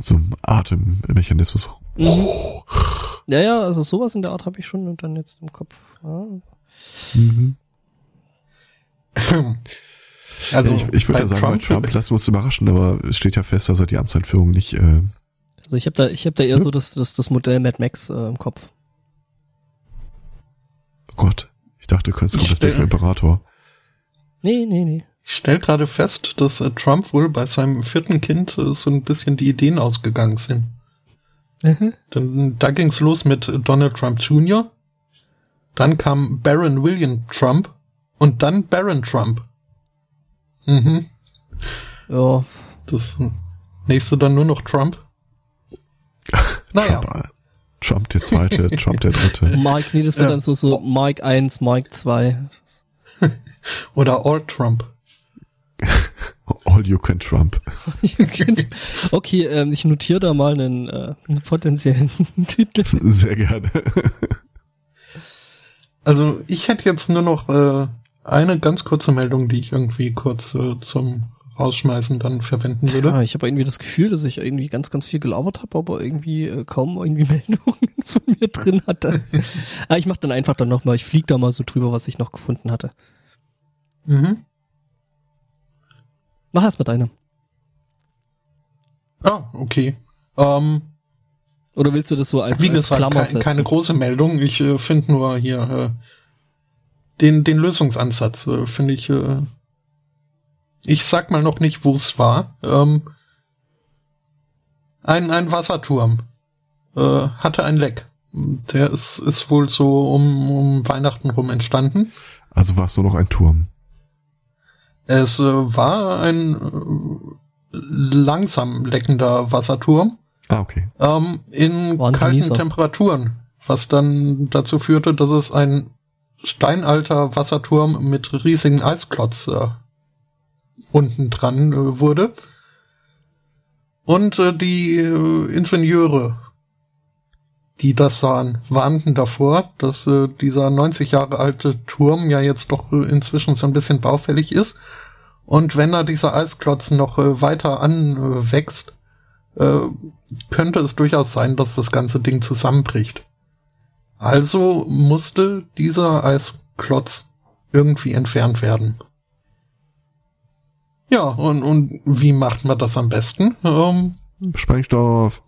So ein Atemmechanismus. Mhm. Oh. Ja, ja, also sowas in der Art habe ich schon und dann jetzt im Kopf. Ja. Mhm. <laughs> Also ich, ich würde ja sagen, Trump, bei Trump lassen wir uns überraschen, aber es steht ja fest, dass er die Amtseinführung nicht. Äh, also ich habe da, ich habe da eher hm? so das, das, das Modell Mad Max äh, im Kopf. Oh Gott, dachte, du könntest kommt das Bild vom Imperator. Nee, nee, nee. Ich stell gerade fest, dass äh, Trump wohl bei seinem vierten Kind äh, so ein bisschen die Ideen ausgegangen sind. Mhm. Dann, da ging's los mit Donald Trump Jr., dann kam Baron William Trump und dann Baron Trump. Mhm. Ja. Das nächste dann nur noch Trump. <laughs> naja. Trump, äh, Trump der zweite, <laughs> Trump der dritte. Mike, nee, das wird ja. dann so, so Mike 1, Mike 2. <laughs> Oder All <laughs> Trump. All you can Trump. okay, ähm, ich notiere da mal einen, äh, einen potenziellen Titel. Sehr gerne. Also ich hätte jetzt nur noch äh, eine ganz kurze Meldung, die ich irgendwie kurz äh, zum Rausschmeißen dann verwenden würde. Ja, ich habe irgendwie das Gefühl, dass ich irgendwie ganz, ganz viel gelabert habe, aber irgendwie äh, kaum irgendwie <laughs> Meldungen von mir drin hatte. <laughs> ah, ich mache dann einfach dann nochmal, ich fliege da mal so drüber, was ich noch gefunden hatte. Mhm. Mach erst mit deiner. Ah, okay. Ähm, oder willst du das so als, Wie gesagt, als Klammer setzen? keine große Meldung. Ich äh, finde nur hier äh, den, den Lösungsansatz, äh, finde ich. Ich sag mal noch nicht, wo es war. Ähm, ein, ein Wasserturm äh, hatte ein Leck. Der ist, ist wohl so um, um Weihnachten rum entstanden. Also war es nur noch ein Turm? Es äh, war ein äh, langsam leckender Wasserturm. Ah, okay. Ähm, in kalten Genießer. Temperaturen, was dann dazu führte, dass es ein steinalter Wasserturm mit riesigen Eisklotz äh, unten dran äh, wurde. Und äh, die äh, Ingenieure, die das sahen, warnten davor, dass äh, dieser 90 Jahre alte Turm ja jetzt doch äh, inzwischen so ein bisschen baufällig ist. Und wenn da dieser Eisklotz noch äh, weiter anwächst, äh, könnte es durchaus sein, dass das ganze Ding zusammenbricht. Also musste dieser Eisklotz irgendwie entfernt werden. Ja, und, und wie macht man das am besten? Ähm, Sprengstoff.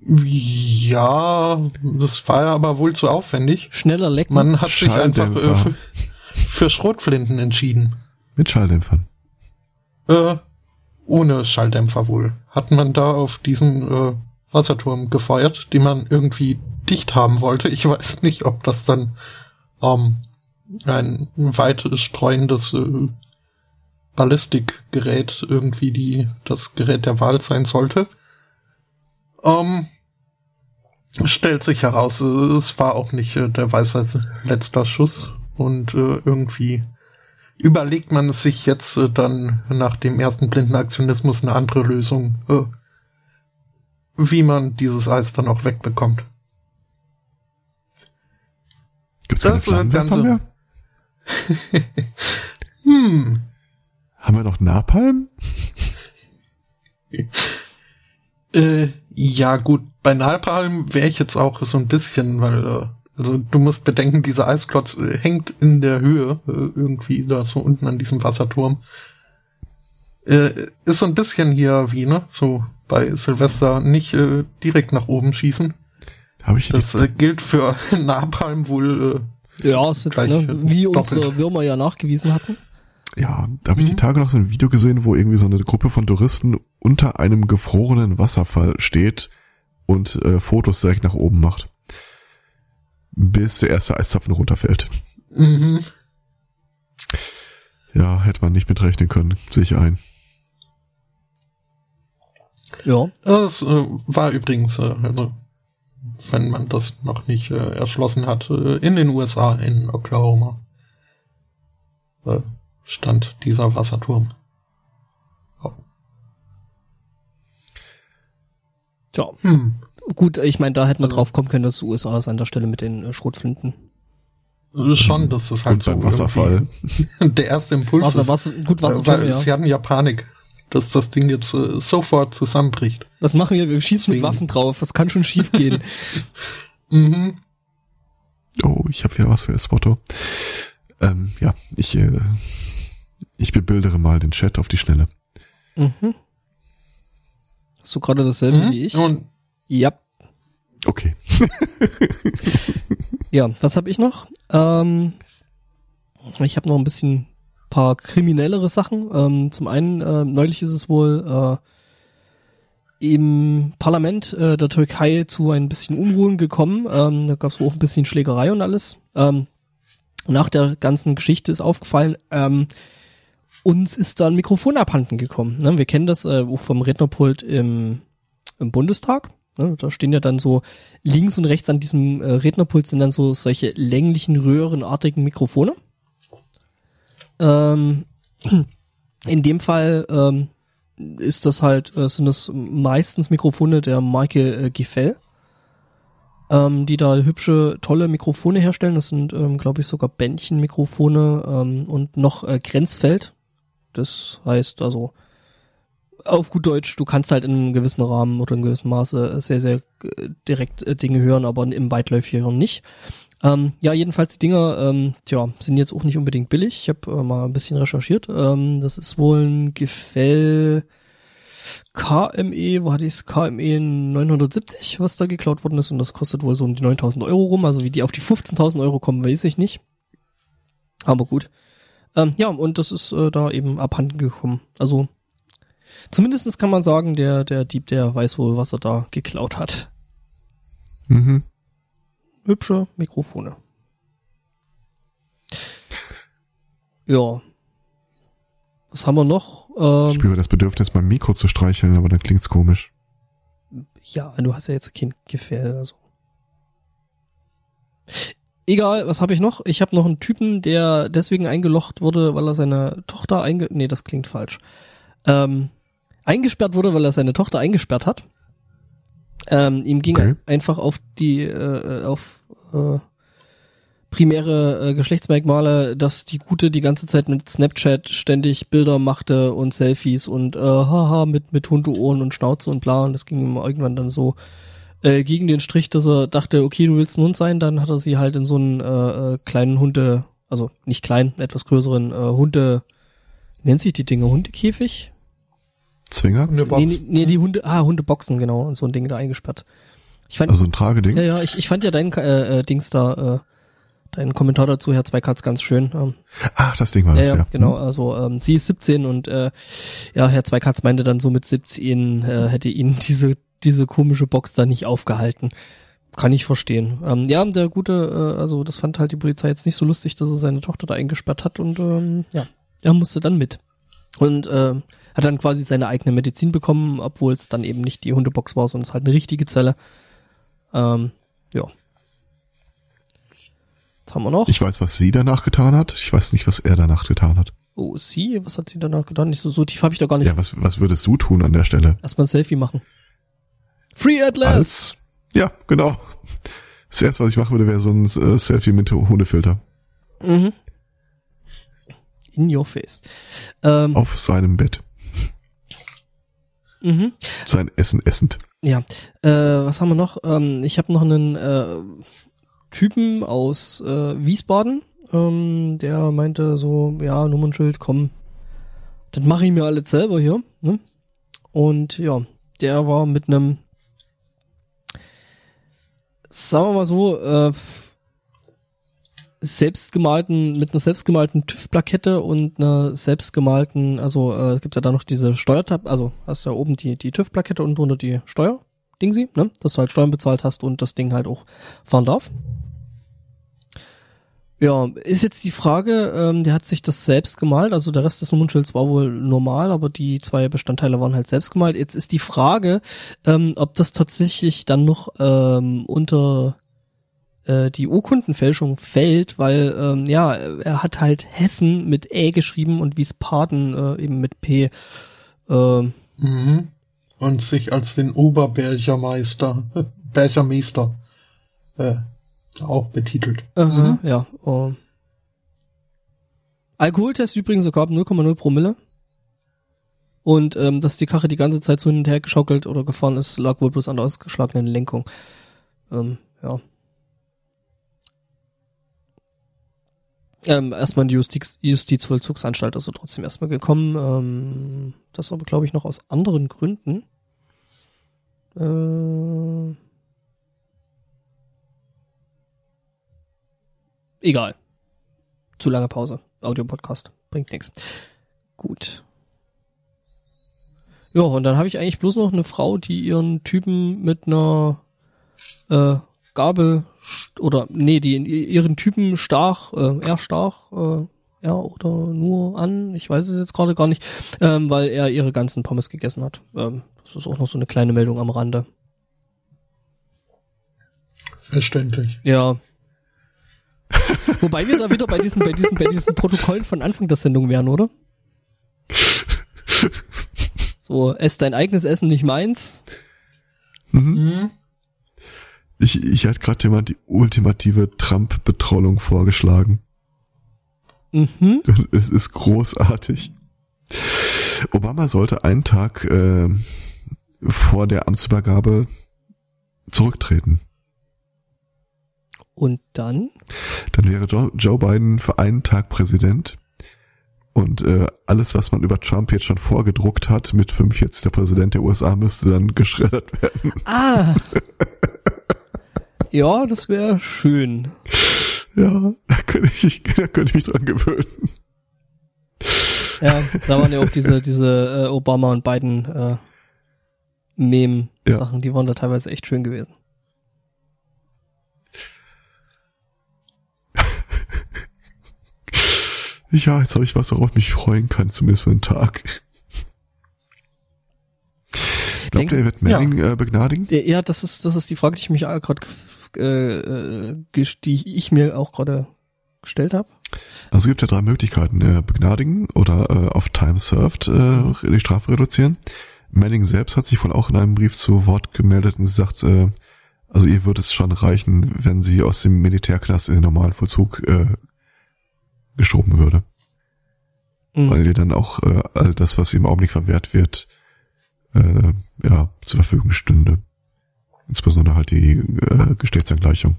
Ja, das war ja aber wohl zu aufwendig. Schneller lecken. Man hat sich einfach äh, für, für Schrotflinten entschieden. Mit Schalldämpfern. Äh, ohne Schalldämpfer wohl. Hat man da auf diesen äh, Wasserturm gefeuert, den man irgendwie dicht haben wollte. Ich weiß nicht, ob das dann ähm, ein weit streuendes äh, Ballistikgerät irgendwie die das Gerät der Wahl sein sollte. Ähm, stellt sich heraus, es war auch nicht äh, der Weisheit letzter Schuss und äh, irgendwie überlegt man es sich jetzt äh, dann nach dem ersten blinden Aktionismus eine andere Lösung, äh, wie man dieses Eis dann auch wegbekommt. Gibt's das äh, Ganze. <laughs> hm. Haben wir noch Napalm? <laughs> äh, ja, gut, bei Napalm wäre ich jetzt auch so ein bisschen, weil äh, also du musst bedenken, dieser Eisklotz äh, hängt in der Höhe, äh, irgendwie da so unten an diesem Wasserturm. Äh, ist so ein bisschen hier wie, ne? So bei Silvester nicht äh, direkt nach oben schießen. Hab ich das äh, gilt für <laughs> Napalm wohl. Äh, ja, ist jetzt, ne, wie doppelt. unsere Würmer ja nachgewiesen hatten. Ja, da habe ich mhm. die Tage noch so ein Video gesehen, wo irgendwie so eine Gruppe von Touristen unter einem gefrorenen Wasserfall steht und äh, Fotos direkt nach oben macht bis der erste Eiszapfen runterfällt. Mhm. Ja, hätte man nicht mitrechnen können, sehe ich ein. Ja. Es äh, war übrigens, äh, wenn man das noch nicht äh, erschlossen hat, äh, in den USA, in Oklahoma. Stand dieser Wasserturm. Oh. Tja. Hm. Gut, ich meine, da hätten wir also, drauf kommen können, dass die USA ist an der Stelle mit den äh, Schrotflinten. Schon, das ist halt Und so. Beim Wasserfall. <laughs> Der erste Impuls Wasser, ist, Wasser, gut, Wasserturm, äh, ja. Sie hatten ja Panik, dass das Ding jetzt äh, sofort zusammenbricht. Was machen wir? Wir schießen Deswegen. mit Waffen drauf. Was kann schon schief gehen? <laughs> mhm. Oh, ich habe wieder was für das Motto. Ähm, ja, ich, äh, ich bebildere mal den Chat auf die Schnelle. Mhm. Hast du gerade dasselbe mhm. wie ich? Und ja. Okay. <laughs> ja, was habe ich noch? Ähm, ich habe noch ein bisschen paar kriminellere Sachen. Ähm, zum einen, äh, neulich ist es wohl äh, im Parlament äh, der Türkei zu ein bisschen Unruhen gekommen. Ähm, da gab es auch ein bisschen Schlägerei und alles. Ähm, nach der ganzen Geschichte ist aufgefallen, ähm, uns ist da ein Mikrofon abhanden gekommen. Ne? Wir kennen das äh, vom Rednerpult im, im Bundestag. Ne? Da stehen ja dann so links und rechts an diesem äh, Rednerpult sind dann so solche länglichen, röhrenartigen Mikrofone. Ähm, <clears throat> in dem Fall ähm, ist das halt, äh, sind das meistens Mikrofone der Marke äh, Gefell ähm, die da hübsche, tolle Mikrofone herstellen. Das sind, ähm, glaube ich, sogar Bändchenmikrofone ähm, und noch äh, Grenzfeld. Das heißt also, auf gut Deutsch, du kannst halt in einem gewissen Rahmen oder in gewissem Maße sehr, sehr äh, direkt äh, Dinge hören, aber im weitläufigeren nicht. Ähm, ja, jedenfalls die Dinger, ähm, tja, sind jetzt auch nicht unbedingt billig. Ich habe äh, mal ein bisschen recherchiert. Ähm, das ist wohl ein Gefäll KME, wo hatte ich es? KME 970, was da geklaut worden ist und das kostet wohl so um die 9000 Euro rum. Also wie die auf die 15.000 Euro kommen, weiß ich nicht. Aber gut. Ähm, ja, und das ist äh, da eben abhanden gekommen. Also zumindestens kann man sagen, der, der Dieb, der weiß wohl, was er da geklaut hat. Mhm. Hübsche Mikrofone. Ja, was haben wir noch? Ähm, ich spüre das Bedürfnis, mein Mikro zu streicheln, aber dann klingt's komisch. Ja, du hast ja jetzt kein Gefähr, also. Egal, was habe ich noch? Ich habe noch einen Typen, der deswegen eingelocht wurde, weil er seine Tochter einge... Nee, das klingt falsch. Ähm, eingesperrt wurde, weil er seine Tochter eingesperrt hat. Ähm, ihm ging okay. einfach auf die, äh, auf äh, primäre äh, Geschlechtsmerkmale, dass die Gute die ganze Zeit mit Snapchat ständig Bilder machte und Selfies und äh, haha mit mit Hundeohren und Schnauze und bla und das ging ihm irgendwann dann so äh, gegen den Strich, dass er dachte, okay, du willst ein Hund sein, dann hat er sie halt in so einen äh, äh, kleinen Hunde, also nicht klein, etwas größeren äh, Hunde, nennt sich die Dinge Hundekäfig? Zwinger? Nee, nee, nee, die Hunde, ah, Hundeboxen, genau, und so ein Ding da eingesperrt. Ich fand, also ein Trageding? Ja, ja, ich, ich fand ja dein äh, äh, Dings da, äh, Dein Kommentar dazu, Herr Zweikatz, ganz schön. Ähm, Ach, das Ding war ja, das, ja. ja. Genau, also ähm, sie ist 17 und äh, ja, Herr Zweikatz meinte dann so mit 17 äh, hätte ihn <laughs> diese, diese komische Box da nicht aufgehalten. Kann ich verstehen. Ähm, ja, der gute, äh, also das fand halt die Polizei jetzt nicht so lustig, dass er seine Tochter da eingesperrt hat und ähm, ja, er musste dann mit. Und äh, hat dann quasi seine eigene Medizin bekommen, obwohl es dann eben nicht die Hundebox war, sondern es halt eine richtige Zelle. Ähm, ja, was haben wir noch? Ich weiß, was sie danach getan hat. Ich weiß nicht, was er danach getan hat. Oh, sie? Was hat sie danach getan? Nicht so, so tief habe ich da gar nicht. Ja, was, was würdest du tun an der Stelle? Erstmal ein Selfie machen. Free at last! Als, ja, genau. Das erste, was ich machen würde, wäre so ein äh, Selfie mit Hundefilter. Mhm. In your face. Ähm, Auf seinem Bett. Mhm. Sein Essen essend. Ja. Äh, was haben wir noch? Ähm, ich habe noch einen äh, Typen aus äh, Wiesbaden, ähm, der meinte so, ja, Nummernschild, komm, das mache ich mir alles selber hier. Ne? Und ja, der war mit einem, sagen wir mal so, äh, selbstgemalten, mit einer selbstgemalten TÜV-Plakette und einer selbstgemalten, also äh, es gibt ja da noch diese Steuertab, also hast du ja oben die, die TÜV-Plakette und drunter die Steuer. Dingsi, ne? Dass du halt Steuern bezahlt hast und das Ding halt auch fahren darf. Ja, ist jetzt die Frage, ähm, der hat sich das selbst gemalt, also der Rest des Nummernschilds war wohl normal, aber die zwei Bestandteile waren halt selbst gemalt. Jetzt ist die Frage, ähm, ob das tatsächlich dann noch ähm, unter äh, die Urkundenfälschung fällt, weil ähm, ja, er hat halt Hessen mit Ä geschrieben und Wiesbaden äh, eben mit P. Äh, mhm. Und sich als den Oberbergermeister, <laughs> Bergermeister äh, auch betitelt. Aha, mhm. Ja. Uh. Alkoholtest übrigens sogar 0,0 Promille. Und ähm, dass die Karre die ganze Zeit so hin und her geschaukelt oder gefahren ist, lag wohl bloß an der ausgeschlagenen Lenkung. Ähm, ja. Ähm, erstmal in die Justiz, Justizvollzugsanstalt ist er trotzdem erstmal gekommen. Ähm, das aber, glaube ich, noch aus anderen Gründen. Äh, egal. Zu lange Pause. Audio-Podcast. Bringt nichts. Gut. Ja, und dann habe ich eigentlich bloß noch eine Frau, die ihren Typen mit einer äh, Gabel oder nee, die ihren Typen stach, äh, er stach, äh, ja oder nur an, ich weiß es jetzt gerade gar nicht, ähm, weil er ihre ganzen Pommes gegessen hat. Ähm, das ist auch noch so eine kleine Meldung am Rande. Verständlich. Ja. <laughs> Wobei wir da wieder bei diesen, bei diesen, bei diesen Protokollen von Anfang der Sendung wären, oder? <laughs> So, ess dein eigenes Essen, nicht meins. Mhm. mhm. Ich, ich hatte gerade jemand die ultimative Trump-Betrollung vorgeschlagen. Mhm. Es ist großartig. Obama sollte einen Tag äh, vor der Amtsübergabe zurücktreten. Und dann? Dann wäre Joe, Joe Biden für einen Tag Präsident und äh, alles, was man über Trump jetzt schon vorgedruckt hat, mit 45 der Präsident der USA, müsste dann <laughs> geschreddert werden. Ah. <laughs> ja, das wäre schön. Ja, da könnte ich, da könnte ich mich dran gewöhnen. Ja, da waren ja auch diese, diese äh, Obama und Biden äh, Meme-Sachen, ja. die waren da teilweise echt schön gewesen. Ja, jetzt habe ich was, worauf mich freuen kann, zumindest für einen Tag. Glaubt ihr, er wird Manning ja. äh, begnadigen? Ja, das ist, das ist die Frage, die ich mich gerade, äh, die ich mir auch gerade gestellt habe. Also es gibt ja drei Möglichkeiten. Äh, begnadigen oder äh, auf Time Served äh, die Strafe reduzieren. Manning selbst hat sich wohl auch in einem Brief zu Wort gemeldet und sagt, äh, also ihr würde es schon reichen, wenn sie aus dem Militärknast in den normalen Vollzug äh, geschoben würde. Mhm. Weil ihr dann auch äh, all das, was im Augenblick verwehrt wird, äh, ja, zur Verfügung stünde. Insbesondere halt die äh, Geschlechtsangleichung.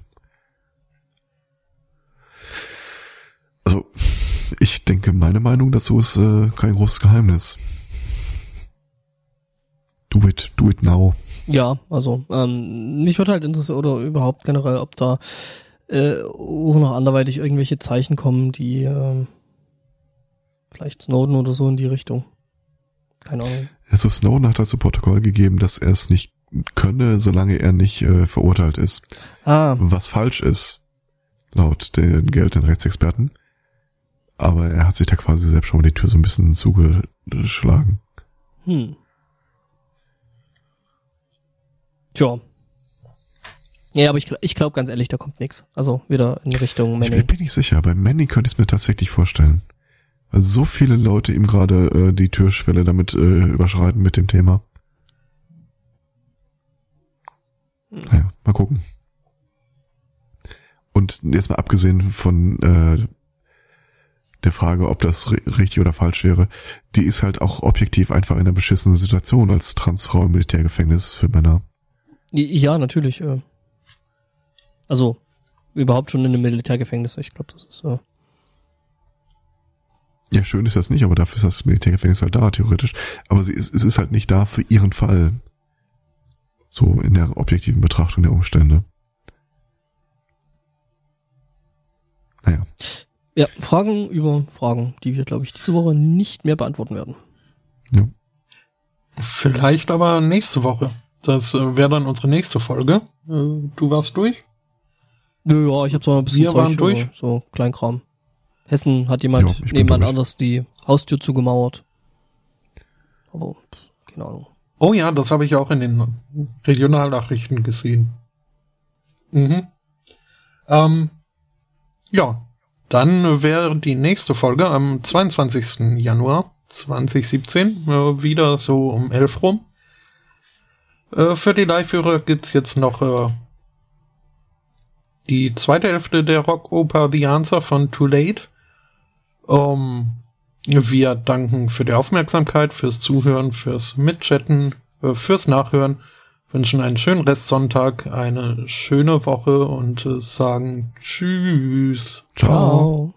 Also, ich denke, meine Meinung dazu ist äh, kein großes Geheimnis. Do it, do it now. Ja, also ähm, mich würde halt interessieren oder überhaupt generell, ob da äh, auch noch anderweitig irgendwelche Zeichen kommen, die äh, vielleicht Snowden oder so in die Richtung. Keine Ahnung. Also Snowden hat also Protokoll gegeben, dass er es nicht könne, solange er nicht äh, verurteilt ist. Ah. Was falsch ist, laut den geltenden Rechtsexperten. Aber er hat sich da quasi selbst schon mal die Tür so ein bisschen zugeschlagen. Hm. Tja, ja, aber ich, ich glaube ganz ehrlich, da kommt nichts. Also wieder in Richtung Manning. Ich bin nicht sicher, bei Manning könnte ich es mir tatsächlich vorstellen. Weil so viele Leute ihm gerade äh, die Türschwelle damit äh, überschreiten mit dem Thema. Hm. Naja, mal gucken. Und jetzt mal abgesehen von äh, der Frage, ob das richtig oder falsch wäre, die ist halt auch objektiv einfach in einer beschissenen Situation als Transfrau im Militärgefängnis für Männer. Ja, natürlich. Äh. Also überhaupt schon in einem Militärgefängnis. Ich glaube, das ist so. Ja, schön ist das nicht, aber dafür ist das Militärgefängnis halt da, theoretisch. Aber sie ist, es ist halt nicht da für ihren Fall. So in der objektiven Betrachtung der Umstände. Naja. Ja, Fragen über Fragen, die wir, glaube ich, diese Woche nicht mehr beantworten werden. Ja. Vielleicht aber nächste Woche. Das äh, wäre dann unsere nächste Folge. Äh, du warst durch? Ja, ich habe so ein bisschen Wir Zeug, waren durch. So Kleinkram. Hessen hat jemand ja, nebenan anders die Haustür zugemauert. Aber keine Ahnung. Oh ja, das habe ich auch in den Regionalnachrichten gesehen. Mhm. Ähm, ja, dann wäre die nächste Folge am 22. Januar 2017, äh, wieder so um 11 rum. Äh, für die Live-Hörer gibt's jetzt noch äh, die zweite Hälfte der Rockoper The Answer von Too Late. Um, wir danken für die Aufmerksamkeit, fürs Zuhören, fürs Mitchatten, äh, fürs Nachhören, wünschen einen schönen Restsonntag, eine schöne Woche und äh, sagen Tschüss. Ciao.